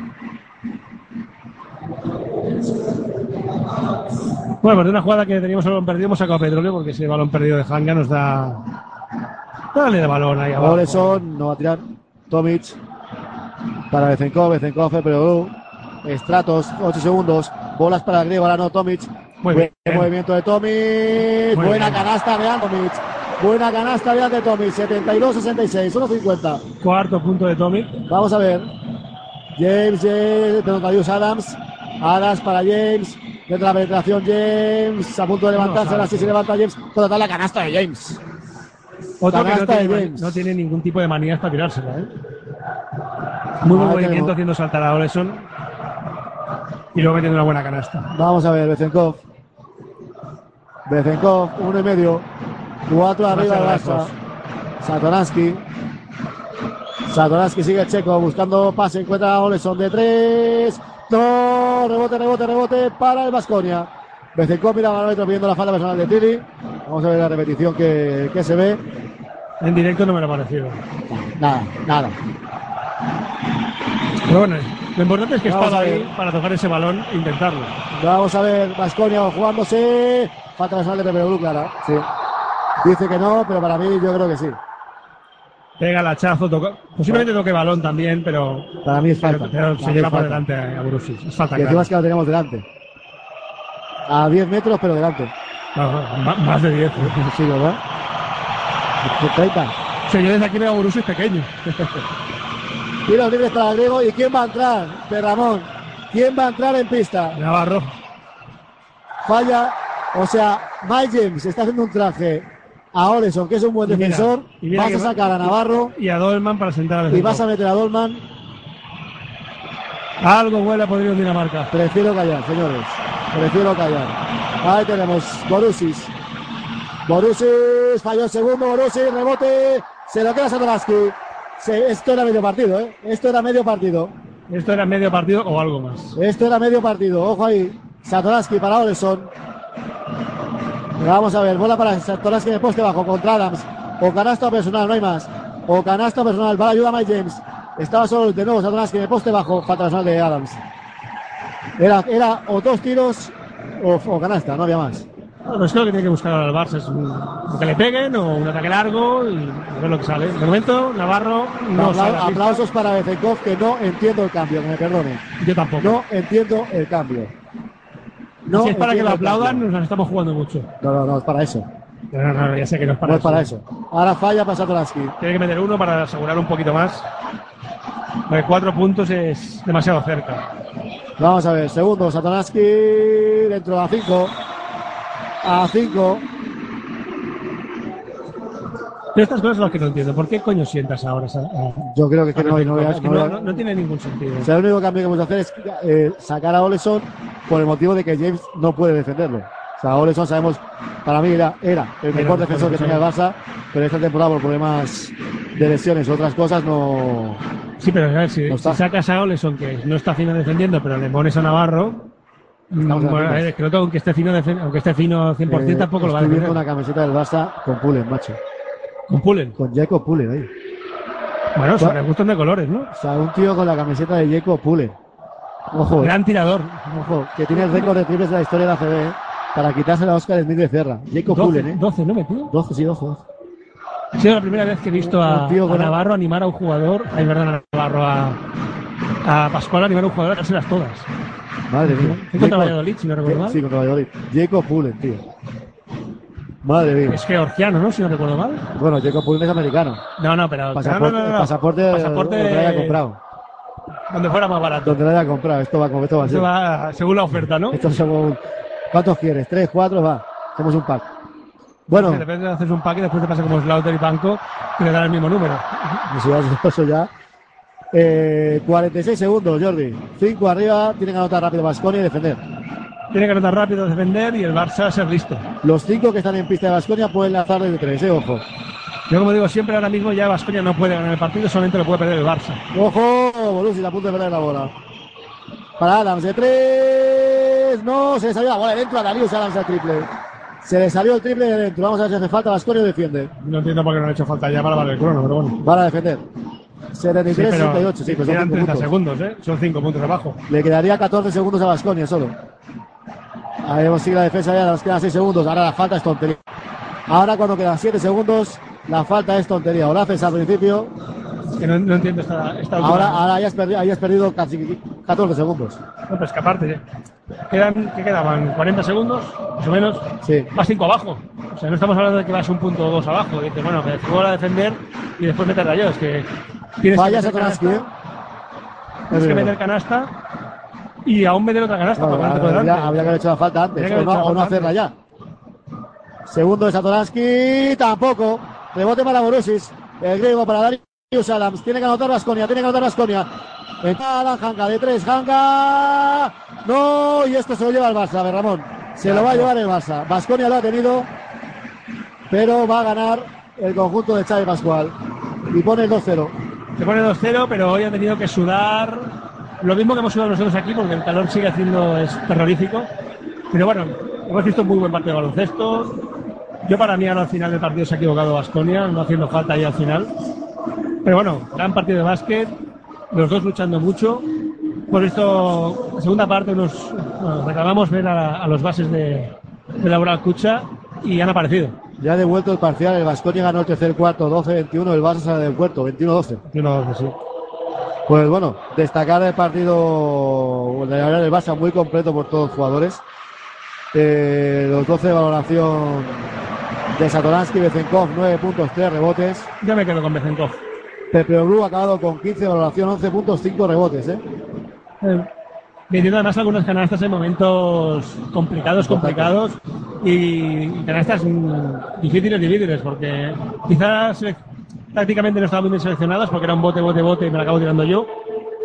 Speaker 5: Bueno, pues de una jugada que teníamos el balón perdido hemos sacado petróleo porque ese balón perdido de Hanga nos da. Dale de balón ahí abajo.
Speaker 1: Oleson no va a tirar. Tomic para Bezenkov, Bezenkov, pero Estratos, 8 segundos. Bolas para ahora no Tomic.
Speaker 5: Muy
Speaker 1: Buen
Speaker 5: bien.
Speaker 1: movimiento de Tomic.
Speaker 5: Muy
Speaker 1: Buena
Speaker 5: bien.
Speaker 1: canasta de Tomic. Buena canasta de ante Tomic. 72-66, 1.50.
Speaker 5: Cuarto punto de Tommy.
Speaker 1: Vamos a ver. James, James, perdón, Darius Adams. Adams para James. Dentro de la penetración, James a punto de levantarse. Ahora sí se levanta James. Toda la canasta de James.
Speaker 5: Otro que no
Speaker 1: Canasta de
Speaker 5: tiene,
Speaker 1: James.
Speaker 5: no tiene ningún tipo de manías para tirársela, ¿eh? Muy buen movimiento haciendo saltar a Oleson y luego metiendo una buena canasta.
Speaker 1: Vamos a ver, Bezenkov. Bezenkov, uno y medio. Cuatro arriba de Barça. Satoransky. Satoransky sigue checo buscando pase. Encuentra a Oleson de tres. No, rebote, rebote, rebote para el Vasconia. Bezenkov mira al árbitro pidiendo la falta personal de Tiri. Vamos a ver la repetición que, que se ve.
Speaker 5: En directo no me lo ha parecido.
Speaker 1: Nada, nada.
Speaker 5: Pero bueno, lo importante es que
Speaker 1: Vamos
Speaker 5: estaba ahí para tocar ese balón e intentarlo.
Speaker 1: Vamos a ver, Vasconia jugándose. Falta personal de Pepe Bru, Clara. Sí. Dice que no, pero para mí yo creo que sí.
Speaker 5: Pega el hachazo, toca, posiblemente toque balón también, pero,
Speaker 1: Para mí es falta.
Speaker 5: pero- pero se lleva por delante a Borussia. Es falta
Speaker 1: Y encima
Speaker 5: clara.
Speaker 1: es que lo tenemos delante. A 10 metros, pero delante.
Speaker 5: Más de 10.
Speaker 1: Sí, ¿verdad? 30.
Speaker 5: Sí, yo desde aquí veo a Borussia pequeño.
Speaker 1: Tiros libres para el griego. ¿Y quién va a entrar? De Ramón. ¿Quién va a entrar en pista?
Speaker 5: Navarro.
Speaker 1: Falla. O sea, Mike James está haciendo un traje a Oleson, que es un buen
Speaker 5: Y mira,
Speaker 1: defensor.
Speaker 5: y mira
Speaker 1: vas a
Speaker 5: va-
Speaker 1: sacar a Navarro
Speaker 5: Y a Dolman para sentar al
Speaker 1: y vas a meter a Dolman.
Speaker 5: Algo huele a podrido en Dinamarca.
Speaker 1: Prefiero callar, señores. Prefiero callar. Ahí tenemos Borussis. Borussis falló el segundo. Borussis, rebote. Se lo queda Satoransky. Se- esto era medio partido, ¿eh? Esto era medio partido.
Speaker 5: Esto era medio partido o algo más.
Speaker 1: Esto era medio partido. Ojo ahí. Satoransky para Oleson. Vamos a ver. Bola para Satoransky en el poste bajo contra Adams. O canasta personal, no hay más. O canasta personal. Va la ayuda a Mike James. Estaba solo de nuevo Satoransky en el poste bajo. Falta personal de Adams. Era, era o dos tiros o, o canasta, no había más.
Speaker 5: Bueno, es lo que tiene que buscar el Barça es un, que le peguen o un ataque largo y a ver lo que sale. De momento, Navarro no sale.
Speaker 1: aplausos para Bezenkov, que no entiendo el cambio, que me perdone.
Speaker 5: Yo tampoco.
Speaker 1: No entiendo el cambio. No
Speaker 5: si es para que lo aplaudan, nos estamos jugando mucho.
Speaker 1: No, no, no, es para eso.
Speaker 5: No, no, no, ya sé que no es para
Speaker 1: no
Speaker 5: eso.
Speaker 1: es para eso. Ahora falla para Satoransky.
Speaker 5: Tiene que meter uno para asegurar un poquito más. Porque cuatro puntos es demasiado cerca.
Speaker 1: Vamos a ver, segundo, Satoransky dentro a 5. A 5.
Speaker 5: Pero estas cosas son las que no entiendo. ¿Por qué coño sientas ahora? a-
Speaker 1: Yo creo que, es que no, no,
Speaker 5: Bezenkov? Es que
Speaker 1: no-
Speaker 5: no- no- no tiene ningún sentido.
Speaker 1: O sea, el único cambio que vamos a hacer es eh, sacar a Oleson por el motivo de que James no puede defenderlo. O sea, Oleson sabemos, para mí era, era el mejor defensor que tenía el Barça, pero esta temporada por problemas de lesiones u otras cosas no.
Speaker 5: Sí, pero a ver, si,
Speaker 1: No
Speaker 5: si sacas a Oleson, que no está fino defendiendo, pero le pones a Navarro, bueno, a ver, es que no tengo aunque esté fino, aunque esté fino 100%,
Speaker 1: Eh,
Speaker 5: tampoco lo va a defender.
Speaker 1: una camiseta del Barça con Pullen, macho.
Speaker 5: Con Pullen.
Speaker 1: Con Jacob Pullen ahí.
Speaker 5: Bueno, sobre gustos de colores, ¿no?
Speaker 1: O sea, un tío con la camiseta de Jacob Pullen. Ojo,
Speaker 5: Gran tirador.
Speaker 1: ojo, que tiene el récord de triples de la historia de la CB, ¿eh? para quitársela a Oscar Smith de Cerra. Jacob
Speaker 5: 12,
Speaker 1: Pullen, ¿eh?
Speaker 5: 12, ¿no metió?
Speaker 1: 12, sí, 12. 12.
Speaker 5: Ha sido la primera vez que he visto a, Navarro animar a un jugador, a Navarro, a, a Pascual animar a un jugador a casi las todas.
Speaker 1: Madre mía.
Speaker 5: Fue contra Valladolid, si no recuerdo mal.
Speaker 1: Sí, contra Valladolid. Jacob Pullen, tío. Madre mía.
Speaker 5: Es georgiano, ¿no? Si no recuerdo mal.
Speaker 1: Bueno, Jacob Pullen es americano.
Speaker 5: No, no, pero.
Speaker 1: Pasaporte,
Speaker 5: no, no, no, no.
Speaker 1: pasaporte,
Speaker 5: Pasaporte
Speaker 1: donde lo haya comprado.
Speaker 5: donde fuera más barato.
Speaker 1: Donde lo haya comprado. Esto va, como esto va a
Speaker 5: Esto
Speaker 1: ser.
Speaker 5: va según la oferta, ¿no?
Speaker 1: Esto somos. ¿Cuántos quieres? ¿Tres, cuatro? Va. Hacemos un pack. Bueno,
Speaker 5: De repente haces un pack y después te pasa como Slaughter y Banco y le dan el mismo número.
Speaker 1: Eso ya. Eh, 46 segundos, Jordi. 5 arriba. Tienen que anotar rápido Vasconi y defender.
Speaker 5: Tiene que anotar rápido, defender y el Barça ser listo.
Speaker 1: Los 5 que están en pista de Vasconia pueden lanzar desde 3, eh, ojo.
Speaker 5: Yo, como digo siempre, ahora mismo ya Vasconia no puede ganar el partido, solamente lo puede perder el Barça.
Speaker 1: Ojo, Borussia a punto de perder la bola. Para Adams de 3. No, se le salió la bola de dentro a Darius Adams al triple. Se le salió el triple de dentro. Vamos a ver si hace falta. Vasconia defiende.
Speaker 5: No entiendo por qué no le ha hecho falta ya para valer el crono, pero bueno.
Speaker 1: Van a defender.
Speaker 5: Sí,
Speaker 1: 73,
Speaker 5: pero
Speaker 1: 68, sí, pues son
Speaker 5: quedan
Speaker 1: 5
Speaker 5: 30
Speaker 1: puntos.
Speaker 5: segundos, ¿eh? Son 5 puntos abajo.
Speaker 1: Le quedaría 14 segundos a Vasconia solo. Ahí sigue la defensa ya, nos quedan 6 segundos. Ahora la falta es tontería. Ahora cuando quedan 7 segundos, la falta es tontería. O la haces al principio,
Speaker 5: Que no, no entiendo esta, esta
Speaker 1: ahora, ahora hayas perdido, hayas perdido casi 14 segundos.
Speaker 5: No, pero es que aparte, ¿eh? quedan, ¿qué quedaban? ¿40 segundos? Más o menos.
Speaker 1: Sí.
Speaker 5: Vas 5 abajo. O sea, no estamos hablando de que vas un punto o dos abajo. Dices, bueno, me juego a defender y después meter rayos. Es que tienes
Speaker 1: Falla
Speaker 5: que meter.
Speaker 1: ¿eh?
Speaker 5: Tienes que
Speaker 1: Es
Speaker 5: meter canasta y aún meter otra canasta
Speaker 1: No,
Speaker 5: por delante, por
Speaker 1: habría,
Speaker 5: delante.
Speaker 1: habría que haber hecho la falta antes,
Speaker 5: que
Speaker 1: o no, o hacerla ya. Segundo de Satoransky, tampoco. Rebote para Borussis. El griego para Darius Adams. Tiene que anotar Vasconia, tiene que anotar Vasconia. Entrada Hanka de tres, Hanka. No, y esto se lo lleva el Barça, a ver, Ramón. Se lo va a llevar el Barça. Vasconia lo ha tenido, pero va a ganar el conjunto de Xavi Pascual. Y pone el 2-0.
Speaker 5: Se pone 2-0, pero hoy ha tenido que sudar lo mismo que hemos sudado nosotros aquí, porque el calor sigue haciendo, es terrorífico. Pero bueno, hemos visto un muy buen partido de baloncesto. Yo para mí ahora al final del partido se ha equivocado Vasconia, no haciendo falta ahí al final. Pero bueno, gran partido de básquet, los dos luchando mucho. Visto la segunda parte, nos bueno, reclamamos ver a, a los bases de, de Laura y han aparecido.
Speaker 1: Ya ha devuelto el parcial, el Vasconia ganó el tercer cuarto 12-21, el Barça sale del puerto 21-12.
Speaker 5: 21-12, sí.
Speaker 1: Pues bueno, destacar el partido de la verdad del Barça muy completo por todos los jugadores. Eh, los 12 de valoración de Satoransky, Bezenkov, 9 puntos, 3 rebotes.
Speaker 5: Ya me quedo con Bezenkov.
Speaker 1: Pepeoglu ha acabado con 15 de valoración, 11 puntos, 5 rebotes. ¿eh?
Speaker 5: Eh, Metiendo además algunas canastas en momentos complicados, complicados y canastas mm, difíciles, difíciles, porque quizás prácticamente no estaban muy bien seleccionadas porque era un bote, bote, bote y me la acabo tirando yo.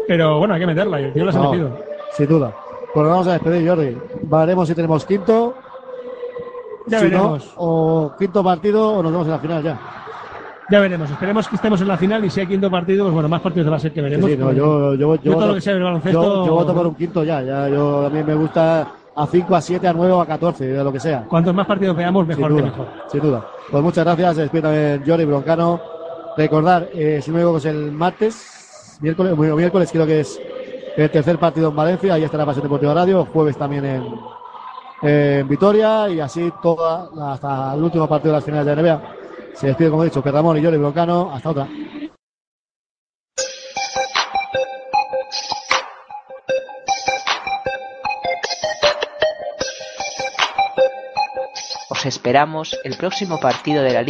Speaker 5: Pero bueno, hay que meterla y el tío las ha
Speaker 1: No,
Speaker 5: metido.
Speaker 1: sin duda. Pues nos vamos a despedir, Jordi. Veremos si tenemos quinto.
Speaker 5: Ya
Speaker 1: si no,
Speaker 5: veremos.
Speaker 1: o quinto partido o nos vemos en la final ya.
Speaker 5: Ya veremos. Esperemos que estemos en la final y si hay quinto partido, pues bueno, más partidos va a ser que veremos.
Speaker 1: sí, no, yo, yo, yo,
Speaker 5: todo
Speaker 1: voto-
Speaker 5: lo que sea del baloncesto.
Speaker 1: yo- voto por un quinto ya. ya yo, a mí me gusta a 5, a 7, a 9 o a 14, de lo que sea.
Speaker 5: Cuantos más partidos veamos, mejor
Speaker 1: sin
Speaker 5: que
Speaker 1: duda,
Speaker 5: mejor.
Speaker 1: Sin duda. Pues muchas gracias. También Jordi Broncano. Recordar, eh, si no me equivoco, es el martes, miércoles, bueno, miércoles creo que es el tercer partido en Valencia. Ahí estará Pasión Deportiva Radio. Jueves también en, Vitoria. Y así toda, hasta el último partido de las finales de NBA. Se despide, como he dicho, Perramón y Jordi Broncano. Hasta otra.
Speaker 11: Os esperamos el próximo partido de la Liga.